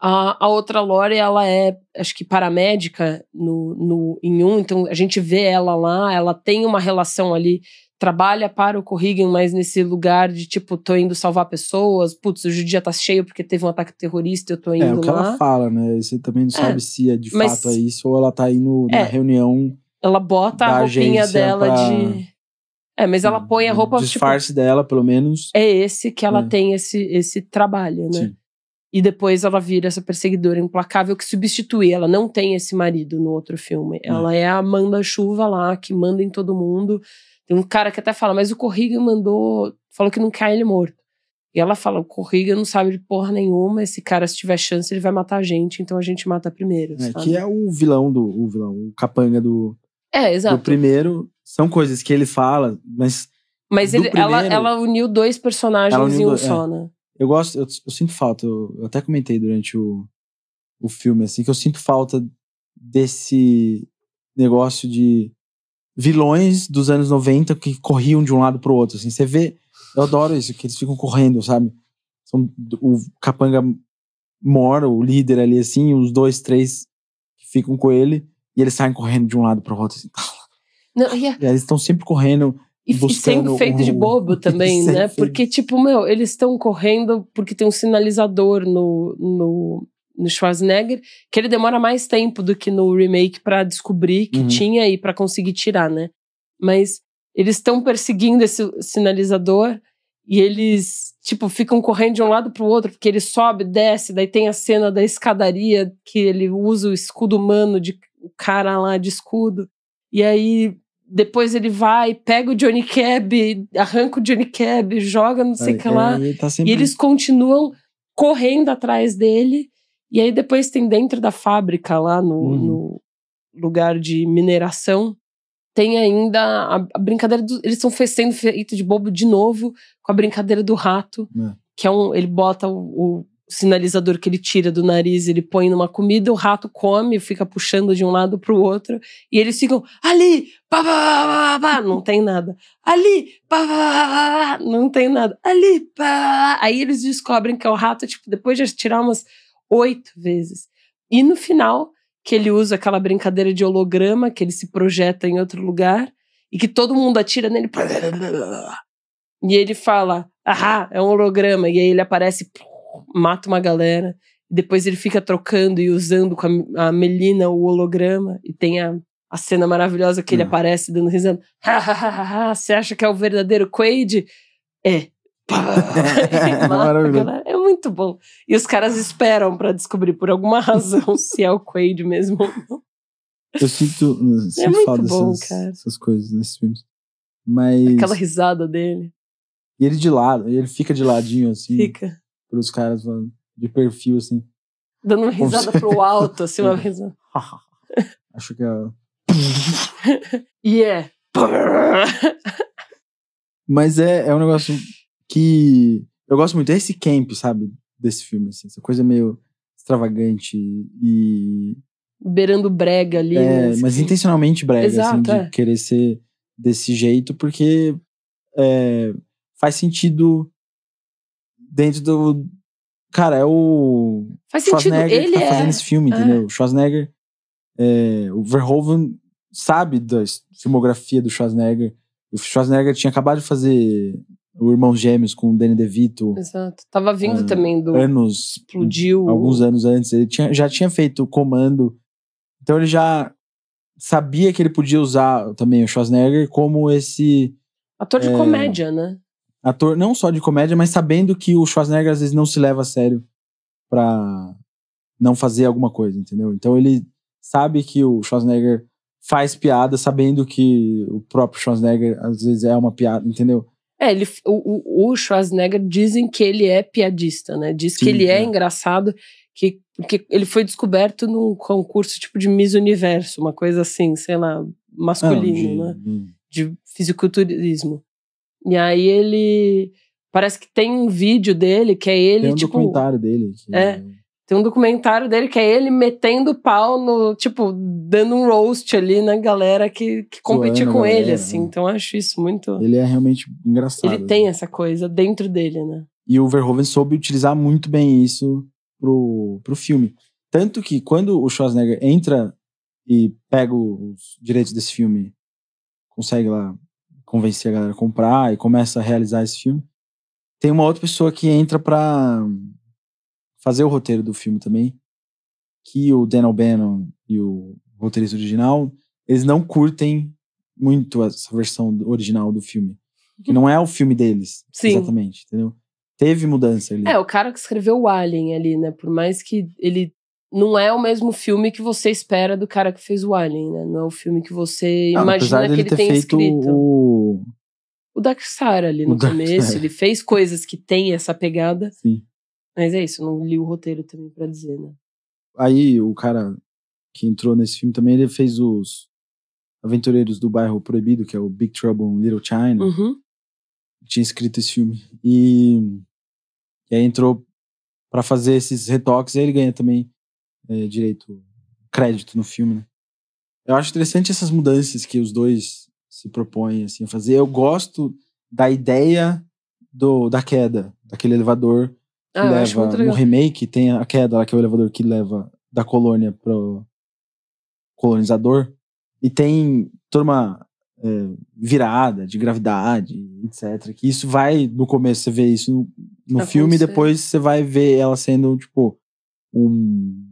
A, a outra Lori, ela é, acho que paramédica no, no, em um, então a gente vê ela lá, ela tem uma relação ali, trabalha para o Corrigan, mas nesse lugar de tipo, tô indo salvar pessoas, putz, hoje o dia tá cheio porque teve um ataque terrorista, eu tô indo É o que lá. ela fala, né? Você também não sabe se é de mas- fato é isso ou ela tá indo na É. reunião. Ela bota a roupinha dela pra- de. É, mas ela põe a o roupa, tipo, disfarce dela, pelo menos. é esse que ela É. tem esse, esse trabalho, né? Sim. E depois ela vira essa perseguidora implacável que substitui. Ela não tem esse marido no outro filme. Ela é a Amanda Chuva lá, que manda em todo mundo. Tem um cara que até fala, mas o Corrigan mandou. Falou que não quer ele morto. E ela fala: o Corrigan não sabe de porra nenhuma. Esse cara, se tiver chance, ele vai matar a gente, então a gente mata primeiro. É, que é o vilão do. O vilão, o capanga do, É, do exato. primeiro. São coisas que ele fala, mas Mas do ele, ela, primeiro- ela uniu dois personagens Ela uniu em um dois- é. só, né? eu gosto, eu, eu sinto falta. Eu, eu até comentei durante o, o filme, assim, que eu sinto falta desse negócio de vilões dos anos 90 que corriam de um lado pro outro. Assim, você vê, eu adoro isso, que eles ficam correndo, sabe? São, o capanga mora, o líder ali, assim, os dois, três que ficam com ele, e eles saem correndo de um lado pro outro. Assim. Não, e, é- E eles estão sempre correndo. e, buscando feito de o- bobo também, né? feito. Porque, tipo, meu, eles estão correndo porque tem um sinalizador no, no, no Schwarzenegger que ele demora mais tempo do que no remake pra descobrir que Uhum. tinha e pra conseguir tirar, né? Mas eles estão perseguindo esse sinalizador e eles, tipo, ficam correndo de um lado pro outro, porque ele sobe, desce, daí tem a cena da escadaria que ele usa o escudo humano de o cara lá de escudo. E aí depois ele vai, pega o Johnny Cab, arranca o Johnny Cab, joga não sei o que É, lá. e ele tá sempre E eles continuam correndo atrás dele. E aí depois tem dentro da fábrica lá no, Uhum. no lugar de mineração. Tem ainda a, a brincadeira do, Eles estão sendo feito de bobo de novo com a brincadeira do rato. É. Que é um. Ele bota o, o sinalizador que ele tira do nariz, ele põe numa comida, o rato come, fica puxando de um lado pro outro. E eles ficam ali, pá, pá, pá, pá, pá, não tem nada. Ali, pá, pá, pá, não tem nada. Ali, pá. Aí eles descobrem que é o rato, tipo, depois de atirar umas oito vezes. E no final, que ele usa aquela brincadeira de holograma, que ele se projeta em outro lugar, e que todo mundo atira nele. E ele fala, ah, é um holograma. E aí ele aparece, mata uma galera. Depois ele fica trocando e usando com a, Melina o holograma. E tem a, a cena maravilhosa que ele Hum. aparece dando risada. Você acha que é o verdadeiro Quaid? É. A Maravilhoso. É muito bom. E os caras esperam pra descobrir por alguma razão se é o Quaid mesmo ou não. Eu sinto, sinto É muito falta bom, dessas, coisas nesses filmes. Mas. Aquela risada dele. E ele de lado, ele fica de ladinho, assim, Fica pros caras falando, de perfil, assim. dando uma risada pro alto, assim, uma risada. Acho que é. E é. Mas é, é um negócio que eu gosto muito. É esse camp, sabe? Desse filme, assim. Essa coisa meio extravagante e. Beirando brega ali. É, né? mas intencionalmente brega, Exato, assim, de é. querer ser desse jeito, porque é, faz sentido dentro do. Cara, é o Faz sentido. Schwarzenegger Ele que tá é. fazendo esse filme, entendeu? O Schwarzenegger. é, o Verhoeven sabe da filmografia do Schwarzenegger. O Schwarzenegger tinha acabado de fazer o Irmão Gêmeos com o Danny DeVito Exato. Tava vindo Ah, também do. anos, Explodiu. alguns anos antes. Ele tinha, já tinha feito o Comando. Então ele já sabia que ele podia usar também o Schwarzenegger como esse Ator de é, comédia, né? ator, não só de comédia, mas sabendo que o Schwarzenegger às vezes não se leva a sério pra não fazer alguma coisa, entendeu? Então ele sabe que o Schwarzenegger faz piada, sabendo que o próprio Schwarzenegger às vezes é uma piada, entendeu? É, ele, o, o- Schwarzenegger dizem que ele é piadista, né? Diz que Sim, ele é, é. engraçado, que, que ele foi descoberto num concurso tipo de Miss Universo, uma coisa assim, sei lá, masculino, Não, né? de- de- De fisiculturismo. E aí ele. Parece que tem um vídeo dele que é ele, Tem um tipo. documentário dele. que- É. Tem um documentário dele que é ele metendo pau no, tipo, dando um roast ali na galera que, que competia com ele, galera, assim. né? Então eu acho isso muito. Ele é realmente engraçado. Ele tem essa coisa dentro dele, né? E o Verhoeven soube utilizar muito bem isso pro, pro filme. Tanto que quando o Schwarzenegger entra e pega os direitos desse filme, consegue lá convencer a galera a comprar e começa a realizar esse filme, tem uma outra pessoa que entra pra fazer o roteiro do filme também, que o Dan O'Bannon e o roteirista original, eles não curtem muito essa versão original do filme. Que não é o filme deles, Sim. exatamente, entendeu? Teve mudança ali. É, o cara que escreveu o Alien ali, né? Por mais que ele não é o mesmo filme que você espera do cara que fez o Alien, né? Não é o filme que você Não, imagina que ele ter feito escrito. o. O Dark Star ali no começo, ele fez coisas que tem essa pegada. Sim. Mas é isso, eu não li o roteiro também pra dizer, né? Aí o cara que entrou nesse filme também, ele fez os Aventureiros do Bairro Proibido, que é o Big Trouble in Little China. Uhum. Tinha escrito esse filme. E, e aí entrou pra fazer esses retoques, e aí ele ganha também é, direito, crédito no filme, né? Eu acho interessante essas mudanças que os dois se propõem assim, a fazer. Eu gosto da ideia do, da queda, daquele elevador Ah, eu acho leva no remake tem a queda lá que é o elevador que leva da colônia pro colonizador e tem toda uma é, virada de gravidade etc que isso vai no começo você vê isso no, no filme e depois você vai ver ela sendo tipo um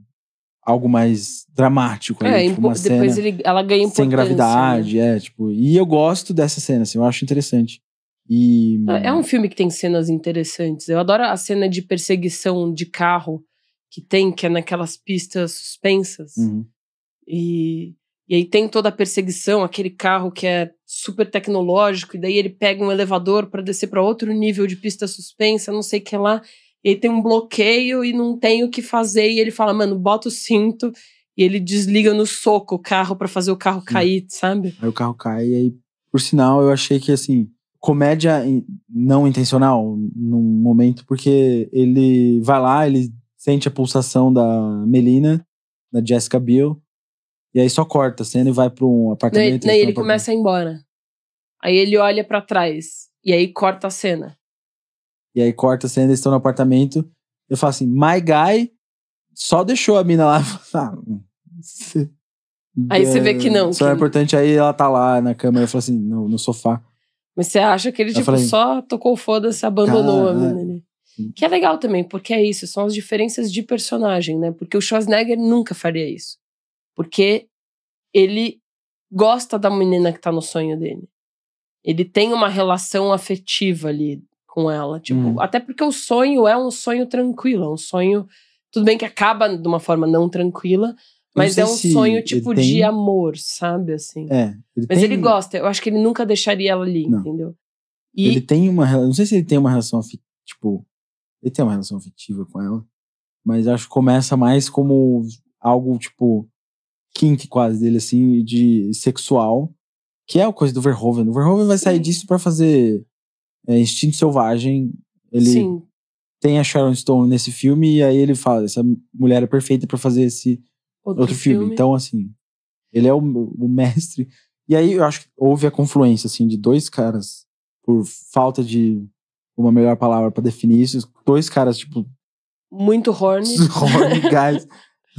algo mais dramático ali, É, tipo, uma cena depois ele, ela ganha importância. sem né? gravidade é tipo e eu gosto dessa cena assim eu acho interessante e É é um filme que tem cenas interessantes. Eu adoro a cena de perseguição de carro que tem, que é naquelas pistas suspensas. Uhum. E, e aí tem toda a perseguição, aquele carro que é super tecnológico, e daí ele pega um elevador para descer para outro nível de pista suspensa, não sei o que lá. E aí tem um bloqueio e não tem o que fazer. E ele fala, mano, bota o cinto. E ele desliga no soco o carro para fazer o carro cair, sabe? Aí o carro cai e aí, por sinal, eu achei que assim, comédia não intencional num momento, porque ele vai lá, ele sente a pulsação da Melina, da Jessica Biel, e aí só corta a cena e vai pra um apartamento. daí eles ele tão no começa a ir embora. Aí ele olha para trás. E aí corta a cena. E aí corta a cena, eles estão no apartamento. Eu falo assim, my guy só deixou a mina lá. Ah, Aí você vê que não, Só que- é importante, aí ela tá lá na cama, eu falo assim, no, no sofá. Mas você acha que ele, Eu tipo, falei, só tocou foda-se, abandonou a Cara, mina ali. Que é legal também, porque é isso, são as diferenças de personagem, né? Porque o Schwarzenegger nunca faria isso. Porque ele gosta da menina que tá no sonho dele. Ele tem uma relação afetiva ali com ela. Tipo, Uhum. até porque o sonho é um sonho tranquilo, é um sonho. Tudo bem que acaba de uma forma não tranquila, mas é um sonho tipo tem- de amor, sabe? Assim. É. Ele Mas tem- ele gosta, eu acho que ele nunca deixaria ela ali, Não. entendeu? E Ele tem uma relação. Não sei se ele tem uma relação afetiva. Tipo, ele tem uma relação afetiva com ela. Mas acho que começa mais como algo, tipo. kink quase dele, assim, de sexual, que é a coisa do Verhoeven. O Verhoeven vai sair Sim. disso pra fazer é, Instinto Selvagem. Ele Sim. tem a Sharon Stone nesse filme e aí ele fala, essa mulher é perfeita pra fazer esse outro, filme. Então, assim, ele é o, o mestre. E aí eu acho que houve a confluência, assim, de dois caras, por falta de uma melhor palavra pra definir isso, dois caras, tipo, Muito horny. horny guys.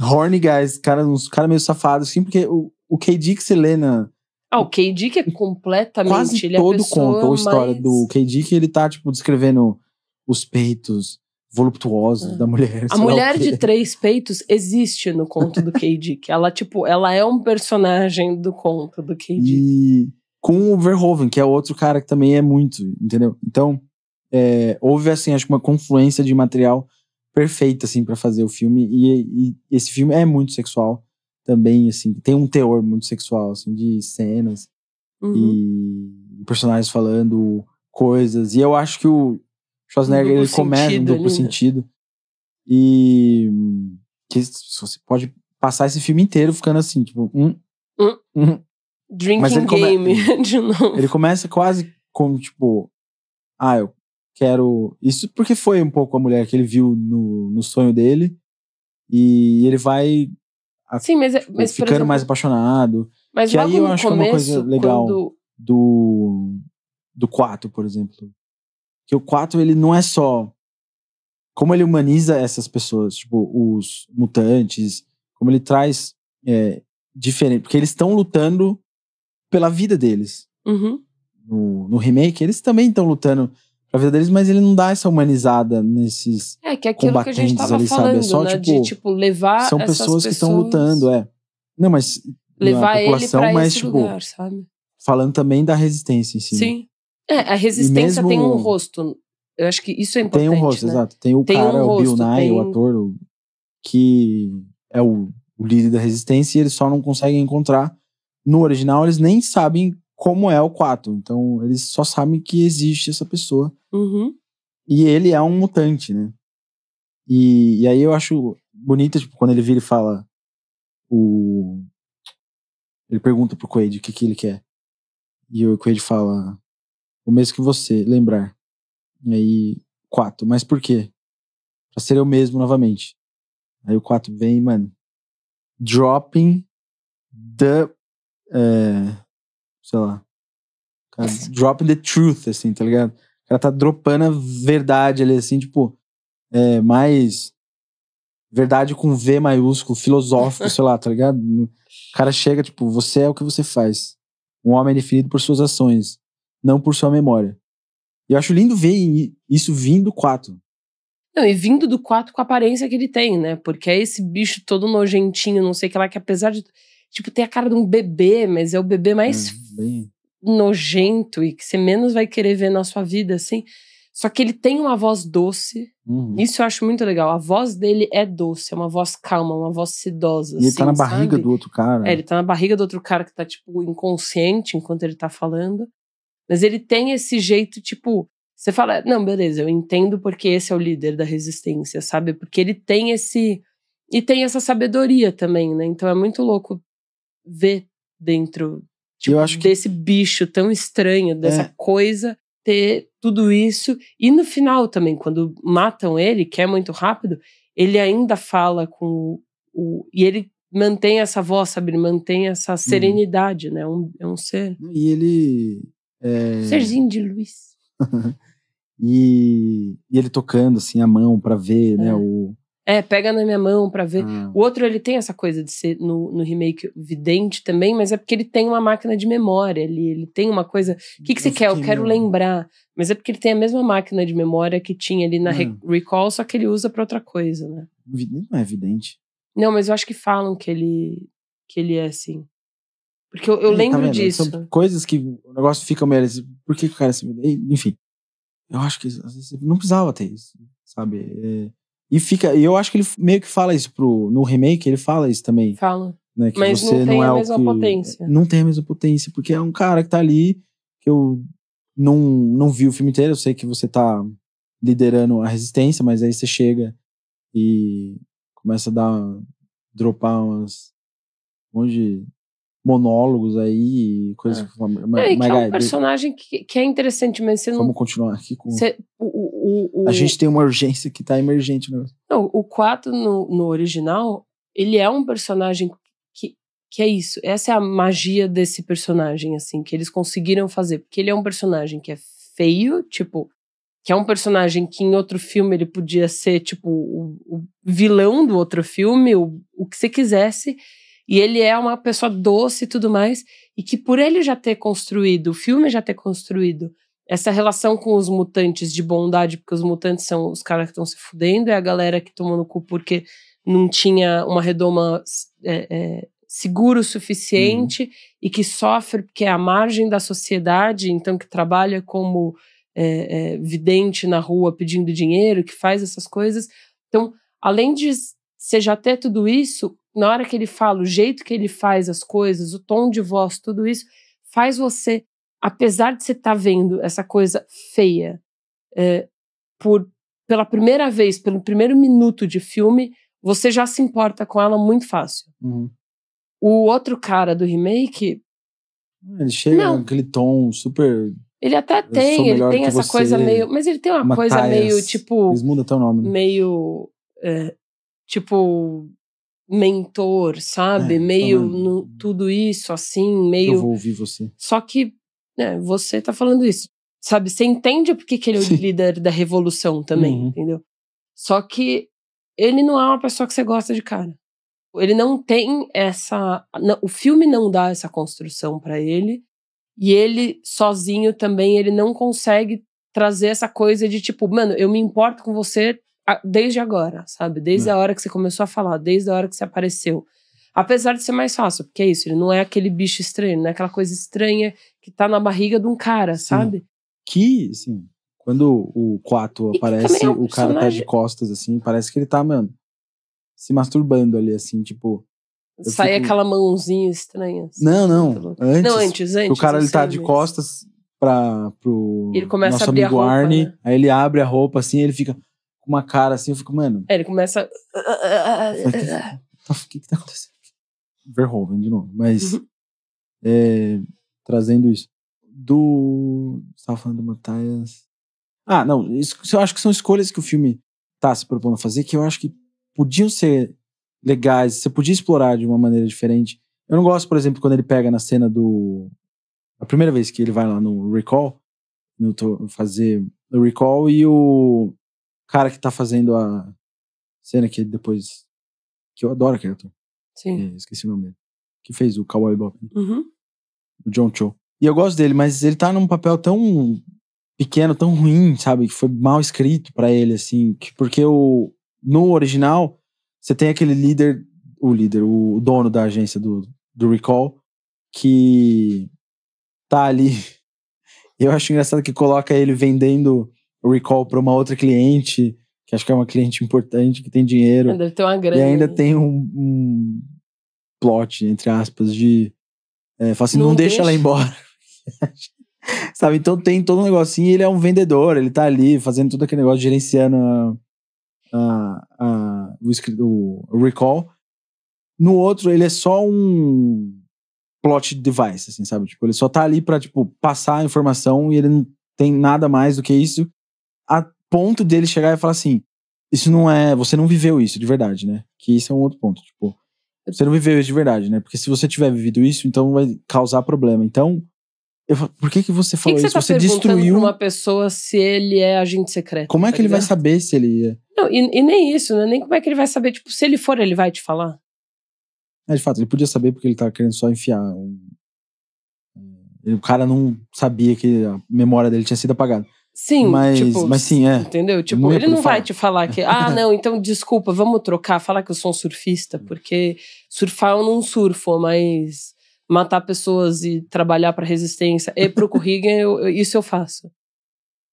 horny guys, cara, uns caras meio safados, assim, porque o, o KD que você lê na. Ah, o KD que é completamente. Quase ele é a todo pessoa conta, ou história mais- do KD que ele tá, tipo, descrevendo os peitos voluptuosos Ah. da mulher. A mulher de três peitos existe no conto do KD. que ela, tipo, ela é um personagem do conto do KD. E com o Verhoeven, que é outro cara que também é muito, entendeu? Então, é, houve, assim, acho que uma confluência de material perfeita, assim, pra fazer o filme. E, e esse filme é muito sexual também, assim. Tem um teor muito sexual, assim, de cenas Uhum. e personagens falando coisas. E eu acho que o Schwarzenegger, ele começa um sentido duplo né? sentido. E que você pode passar esse filme inteiro ficando assim, tipo... Hum, Hum. hum. Drinking Mas ele come- game, de novo. Ele começa quase como, tipo, ah, eu quero. Isso porque foi um pouco a mulher que ele viu no, no sonho dele. E ele vai Sim, mas, é- tipo, mas ficando exemplo, mais apaixonado. mas que aí eu no acho que é uma começo, coisa legal. quando- Do. Do 4, por exemplo. Que o 4, ele não é só. Como ele humaniza essas pessoas, tipo, os mutantes, como ele traz é, diferente. Porque eles estão lutando pela vida deles Uhum. no, no remake, eles também estão lutando pra vida deles, mas ele não dá essa humanizada nesses. É, que é aquilo que a gente tava ali? É falando, só, né? tipo, de, tipo, levar são essas pessoas que estão pessoas- lutando, é. Não, mas. Levar ele população, pra mas, esse tipo, lugar, sabe? falando também da resistência em si. Sim. É, a resistência mesmo- tem um rosto. Eu acho que isso é importante, Tem um rosto, né? exato. Tem o Tem cara, um o Bill rosto, Nye, tem- o ator, que é o, o líder da resistência e eles só não conseguem encontrar. No original, eles nem sabem como é o 4. Então, eles só sabem que existe essa pessoa. Uhum. E ele é um mutante, né? E, e aí eu acho bonito, tipo, quando ele vira e fala. O... Ele pergunta pro Quaid o que, que ele quer. E o Quaid fala: O mesmo que você, lembrar. E aí, 4. Mas por quê? Pra ser eu mesmo novamente. Aí o 4 vem, mano. Dropping the. É, sei lá. Cara, dropping the truth, assim, tá ligado? O cara tá dropando a verdade ali, assim, tipo, é, mais verdade com V maiúsculo, filosófico, sei lá, tá ligado? O cara chega, tipo, você é o que você faz. Um homem é definido por suas ações, não por sua memória. E eu acho lindo ver isso vindo do 4. Não, e vindo do 4 com a aparência que ele tem, né? Porque é esse bicho todo nojentinho, não sei o que lá, que apesar de. Tipo, ter a cara de um bebê, mas é o bebê mais É, bem- nojento e que você menos vai querer ver na sua vida, assim. Só que ele tem uma voz doce. Uhum. Isso eu acho muito legal. A voz dele é doce, é uma voz calma, uma voz sedosa. E ele tá assim, na barriga sabe? do outro cara. É, ele tá na barriga do outro cara que tá, tipo, inconsciente enquanto ele tá falando. Mas ele tem esse jeito, tipo. Você fala, não, beleza, eu entendo porque esse é o líder da resistência, sabe? Porque ele tem esse. E tem essa sabedoria também, né? Então é muito louco ver dentro tipo, eu acho que- desse bicho tão estranho, dessa É. coisa, ter tudo isso. E no final também, quando matam ele, que é muito rápido, ele ainda fala com o. e ele mantém essa voz, sabe? Ele mantém Uhum. essa serenidade, né? É um, é um ser. E ele. É, Serzinho de luz. e, e ele tocando assim a mão pra ver, né? É. O, É, pega na minha mão pra ver. ah, O outro, ele tem essa coisa de ser no, no remake vidente também, mas é porque ele tem uma máquina de memória ali. Ele tem uma coisa. O que, que você eu quer? Eu fiquei quero meio- lembrar. Mas é porque ele tem a mesma máquina de memória que tinha ali na Hum. Recall, só que ele usa pra outra coisa, né? Não é evidente. Não, mas eu acho que falam que ele, que ele é assim. Porque eu, eu tá lembro vendo? disso. São coisas que o negócio fica meio. assim, Por que, que o cara se. Enfim. Eu acho que às vezes não precisava ter isso, sabe? É, e fica. E eu acho que ele meio que fala isso pro. No remake, ele fala isso também. Falam. Né, que Mas você não tem é a mesma que- potência. Não tem a mesma potência, porque é um cara que tá ali, que eu não, não vi o filme inteiro, eu sei que você tá liderando a resistência, mas aí você chega e começa a dar, dropar umas, um monte de monólogos aí, coisas. É. É, que é um personagem que, que é interessante, mas você não. Vamos continuar aqui com. Você, o, o, o, A gente tem uma urgência que tá emergente, né? Não, o 4 no, no original, ele é um personagem que, que é isso. Essa é a magia desse personagem, assim, que eles conseguiram fazer. Porque ele é um personagem que é feio, tipo, que é um personagem que em outro filme ele podia ser, tipo, o, o vilão do outro filme, o, o que você quisesse. E ele é uma pessoa doce e tudo mais. E que por ele já ter construído, o filme já ter construído essa relação com os mutantes de bondade, porque os mutantes são os caras que estão se fudendo, é a galera que tomou no cu porque não tinha uma redoma é, é, seguro o suficiente uhum. e que sofre porque é a margem da sociedade, então que trabalha como é, é, vidente na rua pedindo dinheiro, que faz essas coisas. Então, além de você já ter tudo isso, na hora que ele fala, o jeito que ele faz as coisas, o tom de voz, tudo isso, faz você, apesar de você estar tá vendo essa coisa feia, é, por pela primeira vez, pelo primeiro minuto de filme, você já se importa com ela muito fácil. Uhum. O outro cara do remake. Ele chega não. aquele tom super. Ele até tem, ele tem essa você, coisa meio. Mas ele tem uma coisa meio tipo. Eles mudam até o nome. Né? Meio. É, tipo. Mentor, sabe? É, meio no, tudo isso, assim, meio. Eu vou ouvir você. Só que né, você tá falando isso. Sabe? Você entende porque que ele é o Sim. líder da revolução também, uhum. entendeu? Só que ele não é uma pessoa que você gosta de cara. Ele não tem essa. Não, o filme não dá essa construção para ele. E ele, sozinho também, ele não consegue trazer essa coisa de tipo, mano, eu me importo com você desde agora, sabe? Desde é. a hora que você começou a falar, desde a hora que você apareceu. Apesar de ser mais fácil, porque é isso, ele não é aquele bicho estranho, não é aquela coisa estranha que tá na barriga de um cara, Sim. sabe? Que, assim, quando o 4 aparece, é um o cara tá de costas, assim, parece que ele tá, mano, se masturbando ali, assim, tipo. Sai fico... aquela mãozinha estranha. Assim, não, não. Antes, não, antes, antes. O cara ele tá de costas pra, pro ele começa nosso a abrir amigo a roupa, Arne. Né? Aí ele abre a roupa assim, ele fica uma cara assim, eu fico, mano. É, ele começa. O que, que tá acontecendo? Verhoeven de novo. Mas. Uhum. É, trazendo isso. Do. Você tava falando do Matthias. Ah, não. Isso, eu acho que são escolhas que o filme tá se propondo a fazer que eu acho que podiam ser legais. Você podia explorar de uma maneira diferente. Eu não gosto, por exemplo, quando ele pega na cena do. A primeira vez que ele vai lá no Recall, no fazer o Recall, e o cara que tá fazendo a cena que depois. Que eu adoro aquele ator. Sim. É, esqueci o nome dele. Que fez o Cowboy Bob. Uhum. O John Cho. E eu gosto dele, mas ele tá num papel tão pequeno, tão ruim, sabe? Que foi mal escrito para ele, assim. Que, porque o, no original, você tem aquele líder, o líder, o dono da agência do, do Recall, que tá ali. Eu acho engraçado que coloca ele vendendo Recall para uma outra cliente, que acho que é uma cliente importante, que tem dinheiro. Deve ter uma grana. E ainda tem um, um plot, entre aspas, de. É, fala assim, não, não deixa, deixa ela embora. Sabe? Então tem todo um negocinho ele é um vendedor, ele tá ali fazendo todo aquele negócio, gerenciando a, a, a, o, o, recall. No outro, ele é só um plot device, assim, sabe? Tipo, ele só tá ali pra, tipo, passar a informação e ele não tem nada mais do que isso, a ponto dele chegar e falar assim, isso não é, você não viveu isso de verdade, né? Que isso é um outro ponto, tipo, você não viveu isso de verdade, né? Porque se você tiver vivido isso, então vai causar problema. Então, eu, por que que você falou que que isso? Você, tá você destruiu pra uma pessoa se ele é agente secreto. Como é tá que ele ligado? vai saber se ele é? Não, e, e, nem isso, né? Nem como é que ele vai saber. Tipo, se ele for, ele vai te falar. É, de fato, ele podia saber porque ele tava querendo só enfiar. Um... O cara não sabia que a memória dele tinha sido apagada. Sim, mas, tipo, mas sim, é. Entendeu? Tipo, não ele não vai te falar que, ah, não, então desculpa, vamos trocar, falar que eu sou um surfista, porque surfar eu não surfo, mas matar pessoas e trabalhar para resistência e pro currículo, isso eu faço.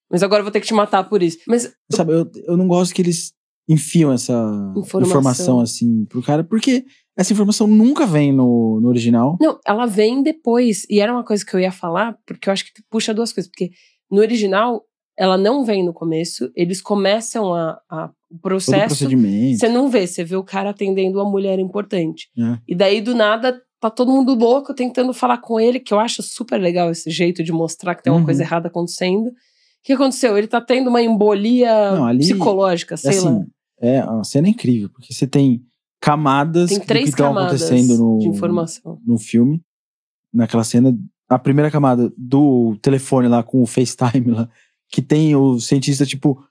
Mas agora eu vou ter que te matar por isso. Mas sabe, eu, eu não gosto que eles enfiam essa informação, informação assim pro cara, porque essa informação nunca vem no, no original. Não, ela vem depois. E era uma coisa que eu ia falar, porque eu acho que puxa duas coisas. Porque no original, ela não vem no começo, eles começam a, a o processo. Você não vê, você vê o cara atendendo uma mulher importante. É. E daí, do nada, tá todo mundo louco tentando falar com ele, que eu acho super legal esse jeito de mostrar que tem uma Uhum. coisa errada acontecendo. O que aconteceu? Ele tá tendo uma embolia Não, ali- psicológica, sei lá. assim, é uma cena incrível, porque você tem camadas Tem três que estão acontecendo no, de informação. no filme. Naquela cena, a primeira camada do telefone lá com o FaceTime lá, que tem o cientista, tipo,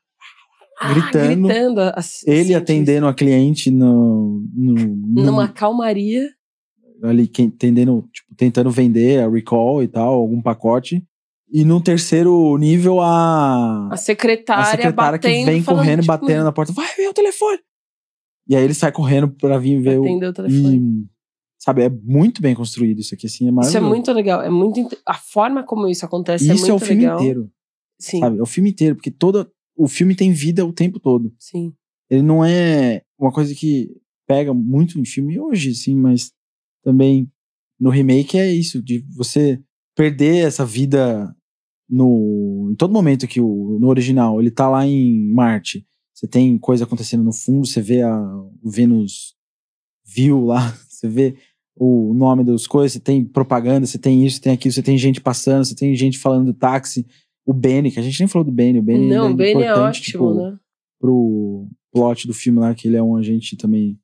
gritando, Ah, gritando a- a- ele cientista. atendendo a cliente no, no, no- Numa calmaria. ali tendendo, tipo, tentando vender a recall e tal, algum pacote. E no terceiro nível, a, A secretária, a secretária que batendo, vem falando, correndo, tipo, batendo na porta, vai ver o telefone. E aí ele sai correndo pra vir ver o. Atendeu o telefone. E, sabe, é muito bem construído isso aqui, assim, é Isso é maravilhoso. muito legal. É muito A forma como isso acontece E é isso muito é o filme legal. inteiro, Sim, sabe? É o filme inteiro, porque todo o filme tem vida o tempo todo. sim. Ele não é uma coisa que pega muito em filme hoje, sim, mas também no remake é isso, de você perder essa vida no em todo momento que o no original ele tá lá em Marte, você tem coisa acontecendo no fundo, você vê a, o Vênus viu lá, você vê o nome das coisas, você tem propaganda, você tem isso, tem aquilo, você tem gente passando, você tem gente falando do táxi, o Benny, que a gente nem falou do Benny, o Benny Não, ainda o Benny é importante, ótimo, tipo, né? pro plot do filme lá, que ele é um agente também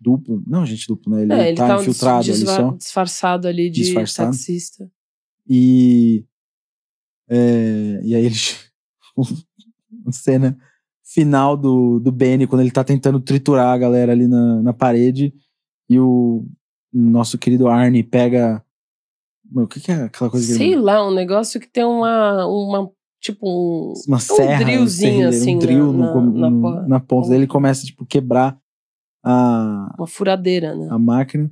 duplo. Não agente duplo, né? Ele, É, ele tá, tá infiltrado ali só. disfarçado ali de Disfarçado. taxista. E. é, e aí ele. a cena final do, do Benny, quando ele tá tentando triturar a galera ali na, na parede. E o nosso querido Arnie pega. O que, que é aquela coisa que Sei ele. lá, um negócio que tem uma. uma tipo um. Uma serra, drillzinho, um, assim, um drill na- no, na- no- na na, po- ponta. Daí ele começa, tipo, quebrar a, Uma furadeira, né? a máquina.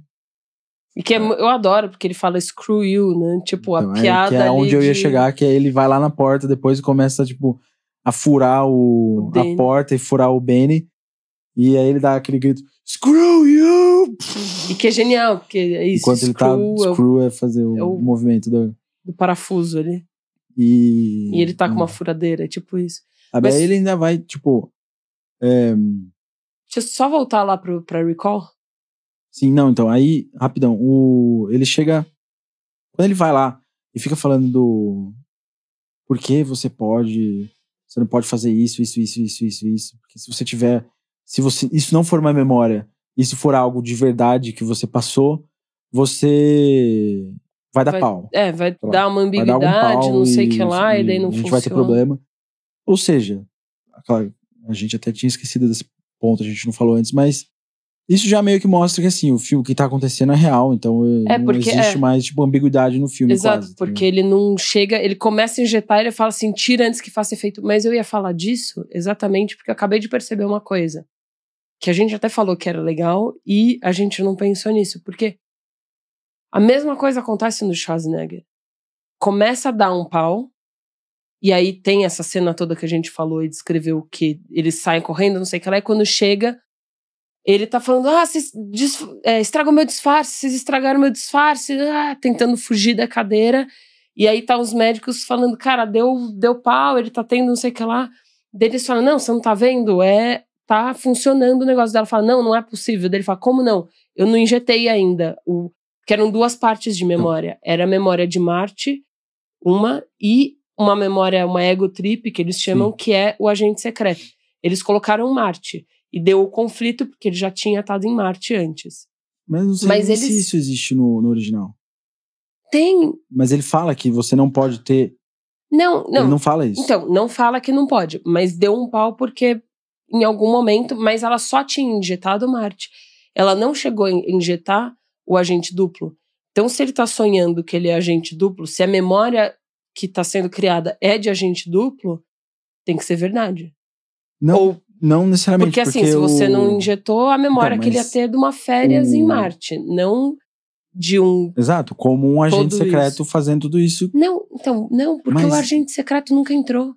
E que é eu adoro, porque ele fala screw you, né? Tipo, Então, a é, piada. que é onde eu ia de- chegar, que é ele vai lá na porta depois e começa, tipo, a furar o, O a porta e furar o Benny. E aí ele dá aquele grito, screw you! E que é genial, porque é isso. Enquanto ele tá, screw é o screw é fazer o, é o- movimento do... do parafuso ali. E, E ele tá com uma furadeira, é tipo isso. Mas- Aí ele ainda vai, tipo... é, Deixa eu só voltar lá pro, pra Recall. sim, não, então, aí, rapidão, o, ele chega... Quando ele vai lá e fica falando do... Por que você pode... Você não pode fazer isso, isso, isso, isso, isso, isso. Porque se você tiver... Se você, isso não for uma memória, isso for algo de verdade que você passou, você vai dar Vai- pau. É, vai lá, dar uma dar ambiguidade, pau não sei o que e- lá, e daí não a gente funciona. vai ter problema. Ou seja, claro, a gente até tinha esquecido desse ponto, a gente não falou antes, mas isso já meio que mostra que assim, o filme que tá acontecendo é real, então eh, É, não porque- existe é. mais tipo ambiguidade no filme Exato, quase, tá porque ele não chega, ele começa a injetar e ele fala assim, tira antes que faça efeito. Mas eu ia falar disso exatamente porque eu acabei de perceber uma coisa. Que a gente até falou que era legal e a gente não pensou nisso. Porque a mesma coisa acontece no Schwarzenegger. Começa a dar um pau, e aí tem essa cena toda que a gente falou e descreveu que eles saem correndo, não sei o que lá, e quando chega, ele tá falando: ah, vocês é, estragam meu disfarce, vocês estragaram meu disfarce, ah, tentando fugir da cadeira. E aí tá os médicos falando, cara, deu, deu pau, ele tá tendo não sei o que lá. Daí eles falam, não, você não tá vendo? É, tá funcionando o negócio dela. Fala, não, não é possível. Daí ele fala, como não? Eu não injetei ainda. O, que eram duas partes de memória. Era a memória de Marte, uma, e uma memória, uma ego trip, que eles chamam, Sim. que é o agente secreto. Eles colocaram Marte. E deu o conflito, porque ele já tinha estado em Marte antes. Mas não sei Mas nem se eles- isso existe no, no original. Tem. Mas ele fala que você não pode ter. Não, não. Ele não fala isso. Então, não fala que não pode, mas deu um pau porque em algum momento, mas ela só tinha injetado Marte. Ela não chegou a in- injetar o agente duplo. Então, se ele tá sonhando que ele é agente duplo, se a memória que está sendo criada é de agente duplo, tem que ser verdade. não, Ou não necessariamente. porque assim, se você o- não injetou, a memória Então, que ele ia ter de uma férias em o- Marte, não de um Exato, como um agente secreto isso. fazendo tudo isso, Não, então, não, porque o Mas- agente secreto nunca entrou.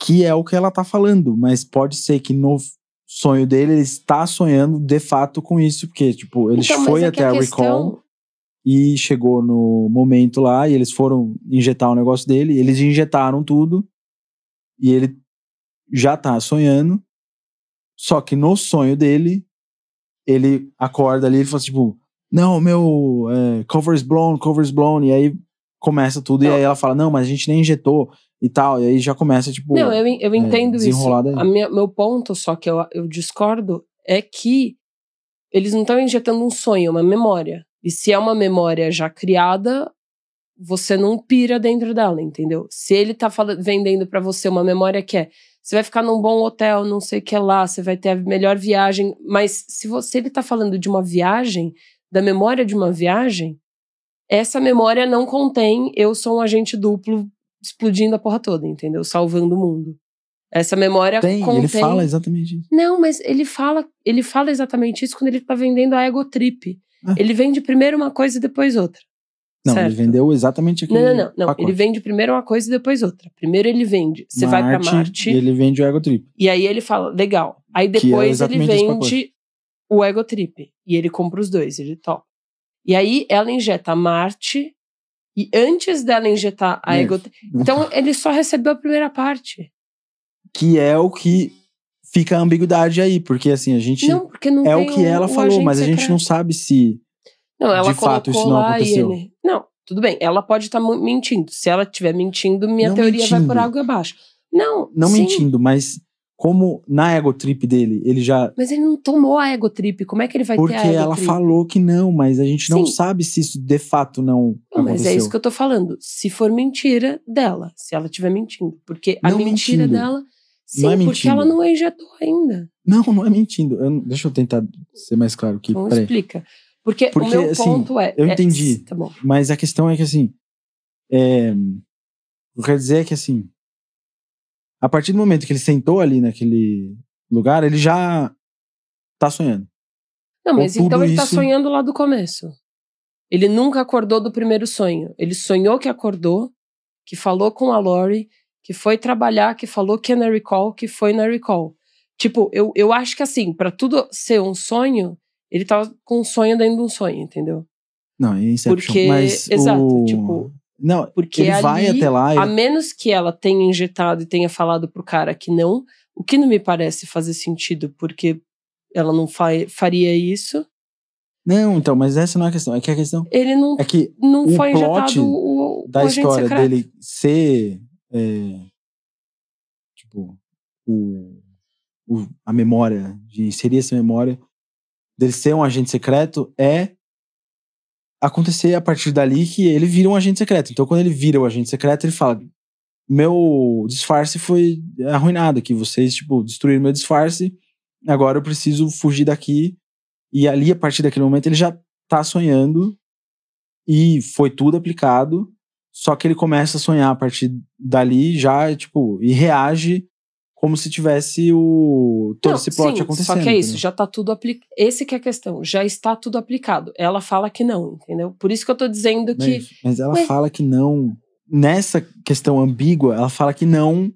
Que é o que ela tá falando. Mas pode ser que no sonho dele ele está sonhando de fato com isso, porque, tipo, ele Então, foi é até a, questão- Recall e chegou no momento lá e eles foram injetar o negócio dele, eles injetaram tudo e ele já tá sonhando. Só que no sonho dele, ele acorda ali e fala tipo, não, meu é, cover is blown, cover is blown, e aí começa tudo, Não. e aí ela fala, não, mas a gente nem injetou e tal, e aí já começa, tipo, Não, eu, eu entendo isso. desenrolado aí. A minha- meu ponto, só que eu, eu discordo, é que eles não estão injetando um sonho, é uma memória. E se é uma memória já criada, você não pira dentro dela, entendeu? Se ele tá fala- vendendo pra você uma memória que é você vai ficar num bom hotel, não sei o que lá, você vai ter a melhor viagem, mas se você ele tá falando de uma viagem, da memória de uma viagem, essa memória não contém eu sou um agente duplo explodindo a porra toda, entendeu? Salvando o mundo. Essa memória Tem, contém ele fala exatamente isso. não, mas ele fala, ele fala exatamente isso quando ele tá vendendo a ego trip. Ah. Ele vende primeiro uma coisa e depois outra. Não, certo? ele vendeu exatamente aquele Não, não, não, não. Ele vende primeiro uma coisa e depois outra. Primeiro ele vende, você vai pra Marte E ele vende o Ego Trip. e aí ele fala, legal. Aí é depois ele exatamente esse vende o ego trip e ele compra os dois, ele topa. E aí ela injeta Marte e antes dela injetar a ego então ele só recebeu a primeira parte. Que é o que fica a ambiguidade aí, porque assim, a gente. Não, porque não é o que ela o falou, mas a gente secreto. não sabe se. Não, ela De fato, isso não aconteceu. ele. Não, tudo bem. Ela pode estar mentindo. Se ela estiver mentindo, minha Não teoria vai por mentindo. água abaixo. Não, Não sim, mentindo, mas como na ego trip dele, ele já. Mas ele não tomou a ego trip. Como é que ele vai Porque ter a ego ela trip? falou que não, mas a gente não Sim. sabe se isso de fato não, Não, mas aconteceu. é isso que eu tô falando. Se for mentira dela, se ela estiver mentindo. Porque a Não mentira mentindo. dela. Sim, Não é porque mentindo. ela não injetou ainda. Não, não é mentindo. Eu deixa eu tentar ser mais claro aqui. Então peraí. explica. Porque, Porque, o meu assim, ponto é. eu é- entendi. Tá. Mas a questão é que assim. É, eu quero dizer é que assim. A partir do momento que ele sentou ali naquele lugar, ele já tá sonhando. Não, mas Com então ele tá isso- sonhando lá do começo. Ele nunca acordou do primeiro sonho. Ele sonhou que acordou, que falou com a Lori, que foi trabalhar, que falou que é na recall, que foi na recall. Tipo, eu, eu acho que assim, pra tudo ser um sonho, ele tava com um sonho dentro de um sonho, entendeu? Não, é Inception. Porque- mas exato, o- tipo, Não, Porque ele ali, vai até lá. a menos que ela tenha injetado e tenha falado pro cara que não, o que não me parece fazer sentido, porque ela não fa faria isso, Não, então, mas essa não é a questão. É que a questão ele não é que não o foi plot injetado o, o da história secreto. dele ser. é, tipo, o, o- a memória, de inserir essa memória, dele ser um agente secreto, é acontecer a partir dali que ele vira um agente secreto. Então, quando ele vira o agente secreto, ele fala: Meu disfarce foi arruinado, que vocês, tipo, destruíram meu disfarce, agora eu preciso fugir daqui. E ali, a partir daquele momento, ele já tá sonhando e foi tudo aplicado. Só que ele começa a sonhar a partir dali já, tipo, e reage como se tivesse o todo Não, esse plot sim, acontecendo. Só que é isso, entendeu? já tá tudo aplicado. Esse que é a questão, já está tudo aplicado. Ela fala que não, entendeu? Por isso que eu tô dizendo que. Mas, mas ela Mas- fala que não. Nessa questão ambígua, ela fala que não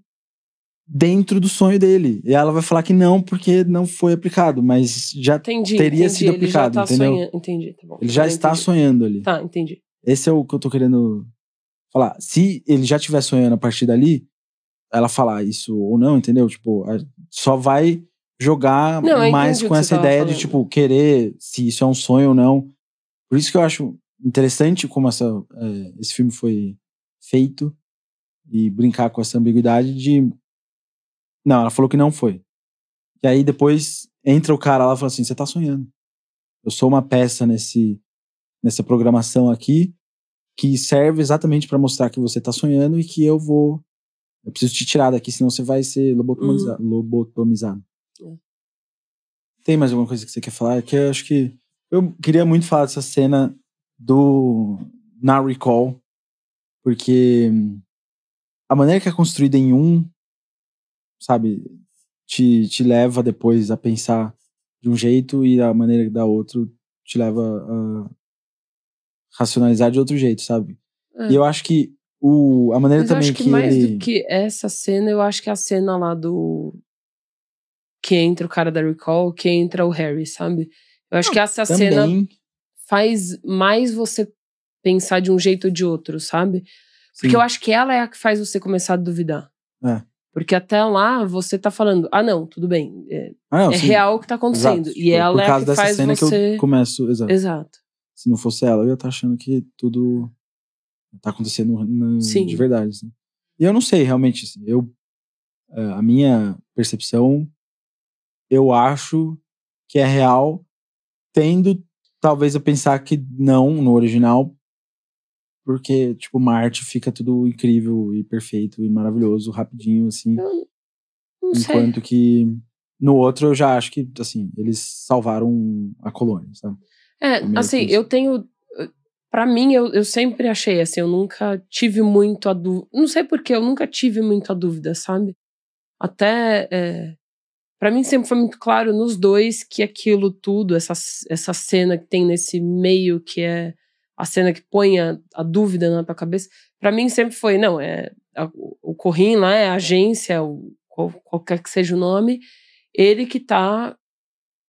dentro do sonho dele. E ela vai falar que não porque não foi aplicado, mas já Entendi. teria entendi, sido aplicado, tá entendeu? sonhando. Entendi, tá bom. ele já está entendi. sonhando ali. Tá, entendi. Esse é o que eu tô querendo falar. Se ele já estiver sonhando a partir dali, ela falar isso ou não, entendeu? Tipo, só vai jogar Não, mais com essa ideia de, falando. tipo, querer se isso é um sonho ou não. Por isso que eu acho interessante como essa, é, esse filme foi feito e brincar com essa ambiguidade de. Não, ela falou que não foi. E aí depois entra o cara lá e fala assim: você tá sonhando. Eu sou uma peça nesse, nessa programação aqui que serve exatamente pra mostrar que você tá sonhando e que eu vou. Eu preciso te tirar daqui, senão você vai ser lobotomizado. lobotomizado. É. Tem mais alguma coisa que você quer falar? Que eu acho que. Eu queria muito falar dessa cena do. Na Recall, porque a maneira que é construída em um, sabe, te, te leva depois a pensar de um jeito e a maneira da outro te leva a racionalizar de outro jeito, sabe? É. E eu acho que o, a maneira Mas eu também acho que, que, mais ele... do que essa cena, eu acho que é a cena lá do. Que entra o cara da Recall, que entra o Harry, sabe? Eu acho que essa cena também, faz mais você pensar de um jeito ou de outro, sabe? Porque sim, eu acho que ela é a que faz você começar a duvidar. É. Porque até lá você tá falando, ah, não, tudo bem. É, Ah, não, é real o que tá acontecendo. exato. E Tipo, ela por é a que dessa faz cena que você. eu começo, exato. Exato. se não fosse ela, eu ia estar achando que tudo tá acontecendo na- Sim. de verdade. assim. E eu não sei, realmente. assim, eu, eh, a minha percepção, eu acho que é real, tendo talvez a pensar que não no original, porque, tipo, Marte fica tudo incrível e perfeito e maravilhoso, rapidinho, assim. Eu não sei. Enquanto que no outro eu já acho que, assim, eles salvaram a colônia, sabe? É, assim, eu tenho. Pra mim, eu, eu sempre achei assim, eu nunca tive muito a dúvida. Não sei porquê, eu nunca tive muito a dúvida, sabe? Até. É, para mim sempre foi muito claro nos dois que aquilo tudo, essa, essa cena que tem nesse meio, que é a cena que põe a, a dúvida na tua cabeça, pra mim sempre foi, não, é a- o Corrin lá, é a agência, o, qual- qualquer que seja o nome, ele que tá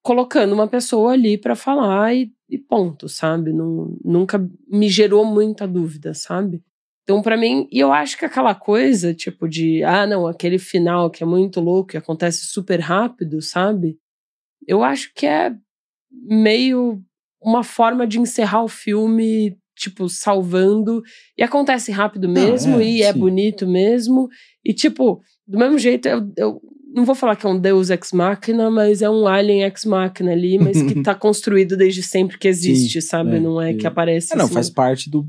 colocando uma pessoa ali pra falar e, e ponto, sabe? Não, nunca me gerou muita dúvida, sabe? Então, pra mim, e eu acho que aquela coisa, tipo, de, ah, não, aquele final que é muito louco e acontece super rápido, sabe? Eu acho que é meio uma forma de encerrar o filme, tipo, salvando. E acontece rápido mesmo, é, e é sim. bonito mesmo. E, tipo, do mesmo jeito, eu, eu não vou falar que é um Deus ex machina, mas é um alien ex machina ali, mas que tá construído desde sempre que existe, sabe? é, não é e- que aparece. É, não, assim, faz parte do.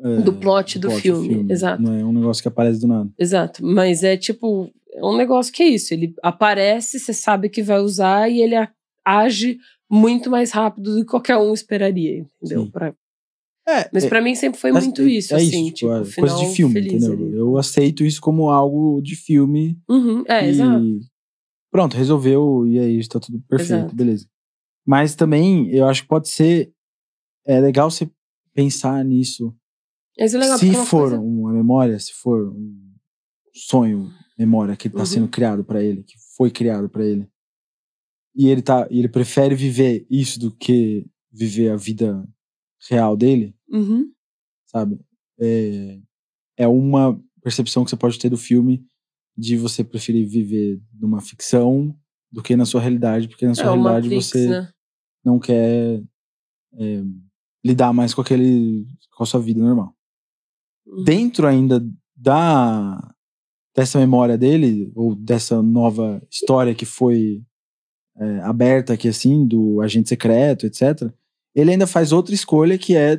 é, Do plot do filme, exato. Não é um negócio que aparece do nada. Exato, mas é tipo, é um negócio que é isso. Ele aparece, você sabe que vai usar e ele age muito mais rápido do que qualquer um esperaria, entendeu? Sim. É, mas é, pra mim sempre foi é- muito isso, é assim, tipo, tipo, é final coisa de filme, feliz entendeu? ali. Eu aceito isso como algo de filme. Uhum, é, e exato. Pronto, resolveu e aí está tudo perfeito, Exato. beleza. Mas também eu acho que pode ser é legal você pensar nisso. É legal, se é for coisa- uma memória, se for um sonho, memória que está Uhum. sendo criado para ele, que foi criado para ele. E ele tá, ele prefere viver isso do que viver a vida real dele, Uhum, sabe? É, é uma percepção que você pode ter do filme de você preferir viver numa ficção do que na sua realidade, porque na sua é realidade Matrix, você né? não quer é, lidar mais com aquele com a sua vida normal. Uhum. Dentro ainda da dessa memória dele ou dessa nova história que foi é, aberta aqui assim do agente secreto, etc. Ele ainda faz outra escolha que é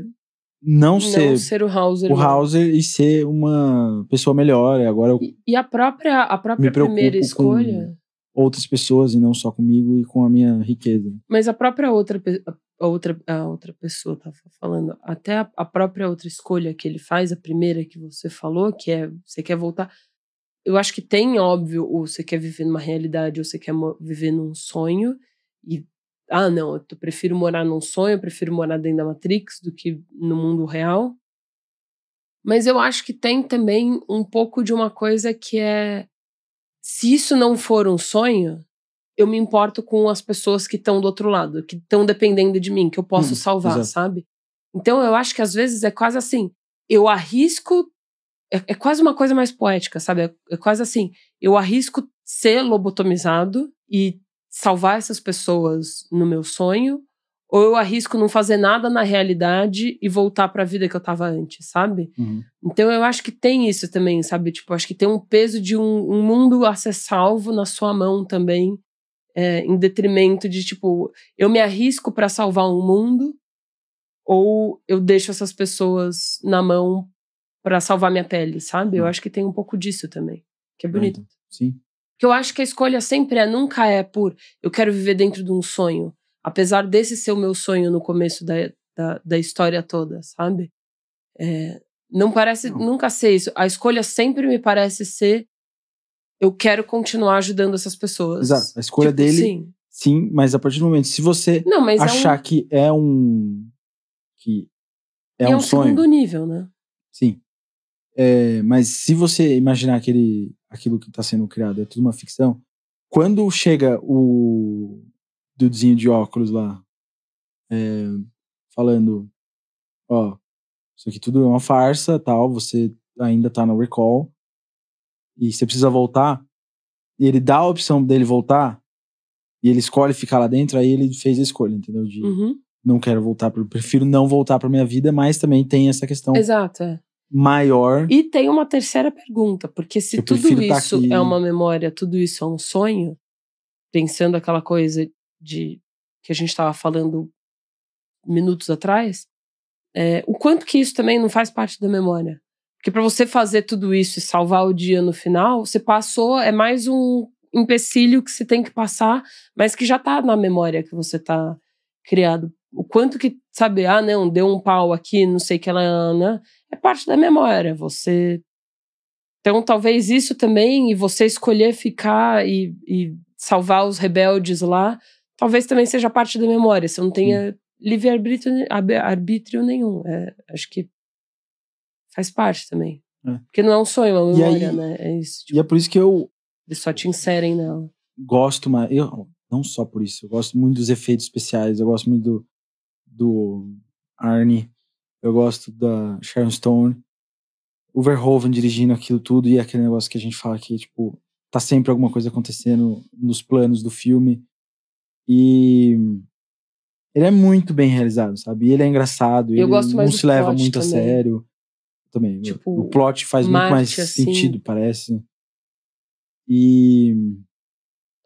não, Não ser ser o Hauser. o. Hauser e ser uma pessoa melhor. Agora eu E, e a própria, a própria primeira com- escolha. outras pessoas e não só comigo e com a minha riqueza. Mas a própria outra, a outra, a outra pessoa tava falando, até a, a própria outra escolha que ele faz, a primeira que você falou, que é você quer voltar. Eu acho que tem, óbvio, o você quer viver numa realidade ou você quer viver num sonho. E, ah, não, eu prefiro morar num sonho, eu prefiro morar dentro da Matrix do que no mundo real. Mas eu acho que tem também um pouco de uma coisa que é. Se isso não for um sonho, eu me importo com as pessoas que estão do outro lado, que estão dependendo de mim, que eu posso Hum, salvar, exato. sabe? Então eu acho que às vezes é quase assim, eu arrisco. É, é quase uma coisa mais poética, sabe? É, é quase assim, eu arrisco ser lobotomizado e salvar essas pessoas no meu sonho, ou eu arrisco não fazer nada na realidade e voltar para a vida que eu tava antes, sabe? Uhum. Então eu acho que tem isso também, sabe? Tipo, acho que tem um peso de um, um mundo a ser salvo na sua mão também, é, em detrimento de, tipo, eu me arrisco para salvar um mundo ou eu deixo essas pessoas na mão para salvar minha pele, sabe? Eu Hum. acho que tem um pouco disso também, que é bonito. Então, sim. Que eu acho que a escolha sempre é, nunca é por eu quero viver dentro de um sonho. Apesar desse ser o meu sonho no começo da, da, da história toda, sabe? É, não parece Não. nunca ser isso. A escolha sempre me parece ser eu quero continuar ajudando essas pessoas. Exato. A escolha Tipo, dele, Sim. sim, mas a partir do momento, se você Não, mas achar é um, que é um. que é é um um sonho. segundo nível, né? Sim. É, mas se você imaginar aquele, aquilo que está sendo criado é tudo uma ficção, quando chega o dudezinho de óculos lá, é, falando, ó, isso aqui tudo é uma farsa, tal, você ainda tá no recall, e você precisa voltar, e ele dá a opção dele voltar, e ele escolhe ficar lá dentro, aí ele fez a escolha, entendeu? De Uhum. não quero voltar, pro, prefiro não voltar pra minha vida, mas também tem essa questão Exato. é. Maior. E tem uma terceira pergunta, porque se Eu tudo tá isso é uma memória, tudo isso é um sonho, pensando aquela coisa de que a gente estava falando minutos atrás, é, o quanto que isso também não faz parte da memória? Porque para você fazer tudo isso e salvar o dia no final, você passou, é mais um empecilho que você tem que passar, mas que já tá na memória que você tá criado. O quanto que, sabe, ah, não, deu um pau aqui, não sei o que ela, né? É parte da memória. Você. Então, talvez isso também, e você escolher ficar e, e salvar os rebeldes lá, talvez também seja parte da memória. Você não tenha livre-arbítrio arbítrio nenhum. É, acho que faz parte também. É. Porque não é um sonho, é uma E aí- memória, né? É isso. E é por isso que eu Eles só te inserem nela. gosto mais. Eu, não só por isso, eu gosto muito dos efeitos especiais, eu gosto muito do, do Arnie, eu gosto da Sharon Stone, o Verhoeven dirigindo aquilo tudo e aquele negócio que a gente fala que, tipo, tá sempre alguma coisa acontecendo nos planos do filme. E ele é muito bem realizado, sabe? E ele é engraçado, Eu ele gosto mais não se leva muito a também. sério. Também. Tipo, o plot faz muito Marte, mais assim. sentido, parece. E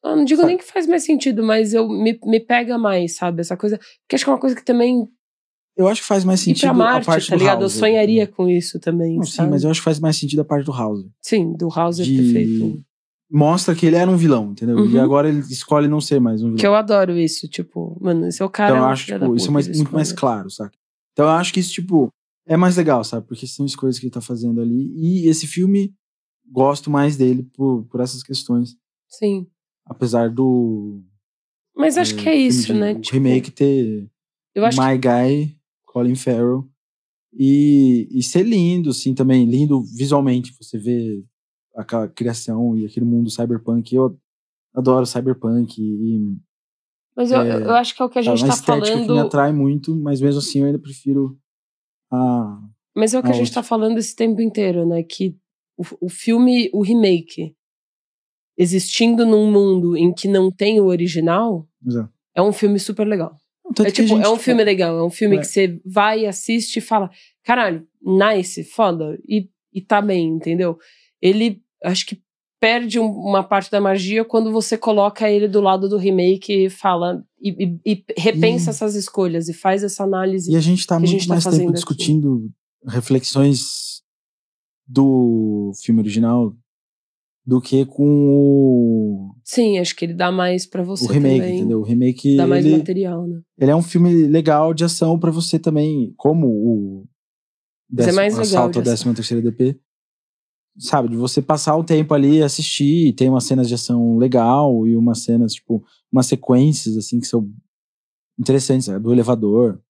Eu não digo Sabe? nem que faz mais sentido, mas eu me, me pega mais, sabe? Essa coisa. Porque acho que é uma coisa que também. Eu acho que faz mais sentido pra a Marte, parte tá do ligado? Eu Hauser. sonharia com isso também. Não, sim, mas eu acho que faz mais sentido a parte do Hauser. Sim, do Hauser De- ter feito. Mostra que ele era um vilão, entendeu? E Uhum. agora ele escolhe não ser mais um vilão. Que eu adoro isso, tipo, mano, esse é o cara. então eu é acho, tipo, isso é mais- muito mais claro, saca? Então eu acho que isso, tipo, é mais legal, sabe? Porque são escolhas que ele tá fazendo ali. E esse filme, gosto mais dele por, por essas questões. Sim. Apesar do. Mas acho que é isso, de- né? O Tipo, remake ter eu acho que My Guy, Colin Farrell. E, e ser lindo, assim, também. Lindo visualmente. Você vê aquela criação e aquele mundo cyberpunk. Eu adoro cyberpunk. E, Mas eu, é, eu acho que é o que a é gente uma tá estética que me falando. atrai muito, mas mesmo assim eu ainda prefiro a. Mas é o que a a gente tá falando esse tempo inteiro, né? Que o, o filme, o remake, existindo num mundo em que não tem o original, Exato. é um filme super legal. Tanto É tipo, é um filme legal, é um filme É. que você vai, assiste e fala, caralho, nice, foda, e, e tá bem, entendeu? Ele, acho que perde um- uma parte da magia quando você coloca ele do lado do remake e fala, e, e- e repensa E- essas escolhas e faz essa análise. E a gente tá a muito gente tá mais fazendo tempo aqui. discutindo reflexões do filme original do que com o, Sim, acho que ele dá mais pra você o remake, também. entendeu? O remake Dá mais ele, material, né? ele é um filme legal de ação pra você também, como o é décimo, mais legal assalto à de ação. 13 terceira DP. Sabe, de você passar um tempo ali, assistir, tem umas cenas de ação legal e umas cenas, tipo, umas sequências, assim, que são interessantes. É do elevador.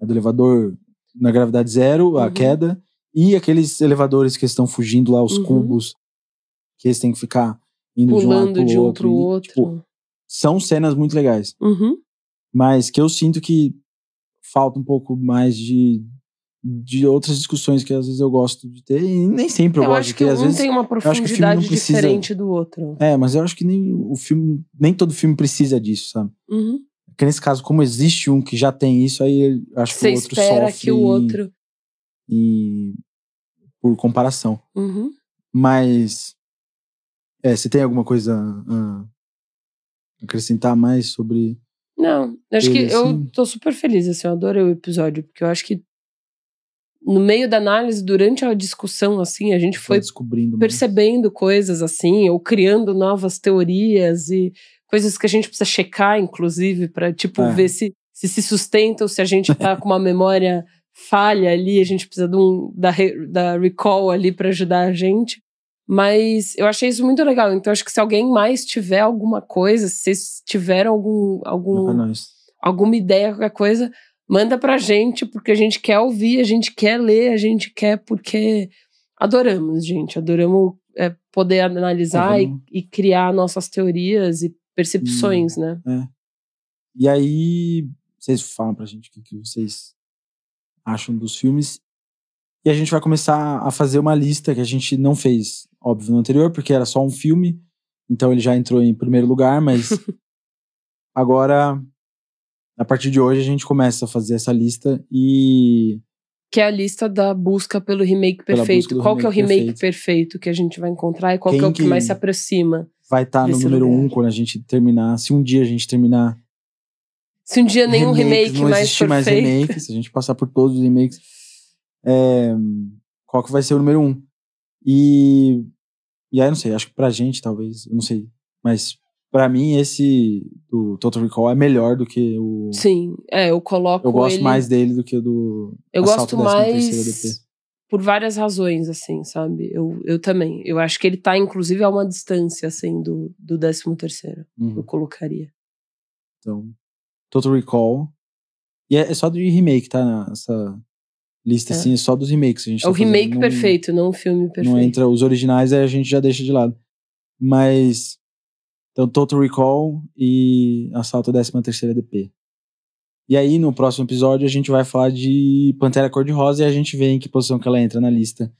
É do elevador na gravidade zero, a Uhum. queda. E aqueles elevadores que estão fugindo lá, os Uhum. cubos, que eles têm que ficar indo Pulando de um, lado de um outro. pro e, outro. tipo, são cenas muito legais. Uhum. Mas que eu sinto que falta um pouco mais de, de outras discussões que às vezes eu gosto de ter. E nem sempre eu, Eu gosto acho de que ter. Às um vezes, tem uma acho que profundidade precisa- diferente do outro. É, mas eu acho que nem o filme, nem todo filme precisa disso, sabe? Uhum. Porque nesse caso, como existe um que já tem isso, aí acho que o outro espera sofre que o outro. em- por comparação. Uhum. Mas é, você tem alguma coisa a acrescentar mais sobre Não, acho Ele, que eu assim- tô super feliz, assim, eu adorei o episódio, porque eu acho que no meio da análise, durante a discussão, assim, a gente foi descobrindo mais? percebendo coisas assim, ou criando novas teorias e coisas que a gente precisa checar, inclusive, pra, tipo, É. ver se, se se sustenta ou se a gente tá com uma memória falha ali, a gente precisa de um, da, da recall ali pra ajudar a gente. Mas eu achei isso muito legal. Então, acho que se alguém mais tiver alguma coisa, se vocês tiveram algum, algum, nós. alguma ideia, qualquer coisa, manda pra gente, porque a gente quer ouvir, a gente quer ler, a gente quer porque adoramos, gente. Adoramos é, poder analisar É, e, e criar nossas teorias e percepções, né? E aí, vocês falam pra gente o que, que vocês acham dos filmes. E a gente vai começar a fazer uma lista que a gente não fez, óbvio, no anterior, porque era só um filme. Então ele já entrou em primeiro lugar, mas agora a partir de hoje a gente começa a fazer essa lista e Que é a lista da busca pelo remake perfeito. Qual que é o remake remake perfeito. que a gente vai encontrar e qual que é o que que- mais se aproxima. vai estar no Desse número lugar. um quando a gente terminar. Se um dia a gente terminar Se um dia nenhum remakes, remake não mais existir mais perfeito. remakes, se a gente passar por todos os remakes, é, qual que vai ser o número um? E, e aí, não sei, acho que pra gente, talvez, eu não sei, mas pra mim, esse do Total Recall é melhor do que o. Sim, é, eu coloco eu gosto ele... mais dele do que o do. Eu Assalto gosto 13º mais por várias razões, assim, sabe? Eu, eu também. Eu acho que ele tá, inclusive, a uma distância, assim, do, do 13 terceiro. Uhum. Eu colocaria. Então, Total Recall. E é, é só de remake, tá? Nessa lista, É. assim, só dos remakes. A gente É o tá fazendo. remake Não- perfeito, não o filme perfeito. Não entra os originais, aí a gente já deixa de lado. Mas. Então, Total Recall e Assalto 13 terceira DP. E aí, no próximo episódio, a gente vai falar de Pantera Cor-de-Rosa e a gente vê em que posição que ela entra na lista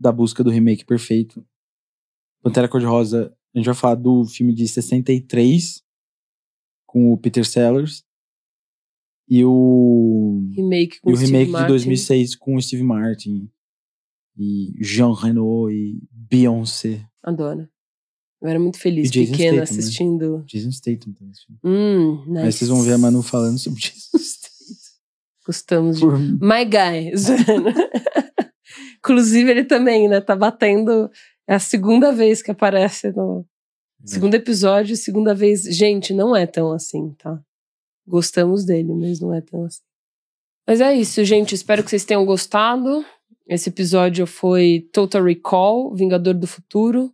da busca do remake perfeito. Pantera Cor-de-Rosa, a gente vai falar do filme de 63, com o Peter Sellers. E o Remake com e o Steve remake de Martin. 2006 com o Steve Martin e Jean Reno e Beyoncé. Adoro. Eu era muito feliz, pequena, Statham, né? assistindo. Jason Statham também. filme. Hum, nice. Aí vocês vão ver a Manu falando sobre Jason Statham. Gostamos de. Por- My Guy. Inclusive, ele também, né? Tá batendo. É a segunda vez que aparece no. Segundo episódio, segunda vez. Gente, não é tão assim, tá? Gostamos dele, mas não é tão assim. Mas é isso, gente. Espero que vocês tenham gostado. Esse episódio foi Total Recall, Vingador do Futuro.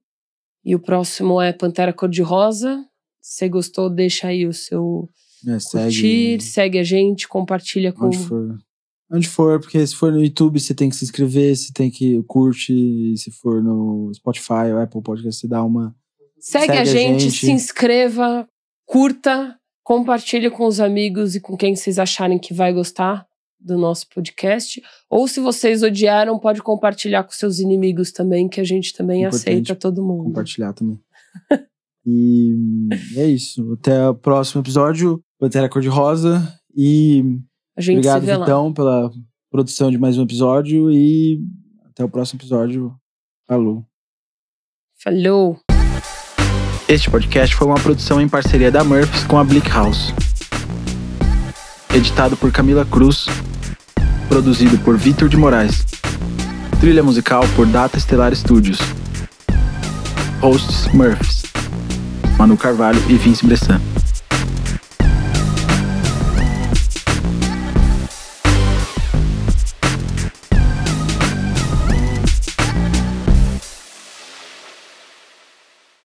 E o próximo é Pantera Cor-de-Rosa. Se gostou, deixa aí o seu É, curtir, segue segue a gente, compartilha com. onde for. Onde for, porque se for no YouTube, você tem que se inscrever, você tem que curte, se for no Spotify ou Apple Podcast, você dá uma. Segue, Segue a, a gente, gente. se inscreva, curta, compartilha com os amigos e com quem vocês acharem que vai gostar do nosso podcast. Ou se vocês odiaram, pode compartilhar com seus inimigos também, que a gente também Importante aceita todo mundo. compartilhar também. e é isso. Até o próximo episódio. Pantera Cor-de-Rosa. E A gente obrigado, se vê lá. Vitão, pela produção de mais um episódio. E até o próximo episódio. Falou. Falou! Este podcast foi uma produção em parceria da Murphys com a Bleak House. Editado por Camila Cruz. Produzido por Vitor de Moraes. Trilha musical por Data Estelar Studios. Hosts Murphys. Manu Carvalho e Vince Bressan.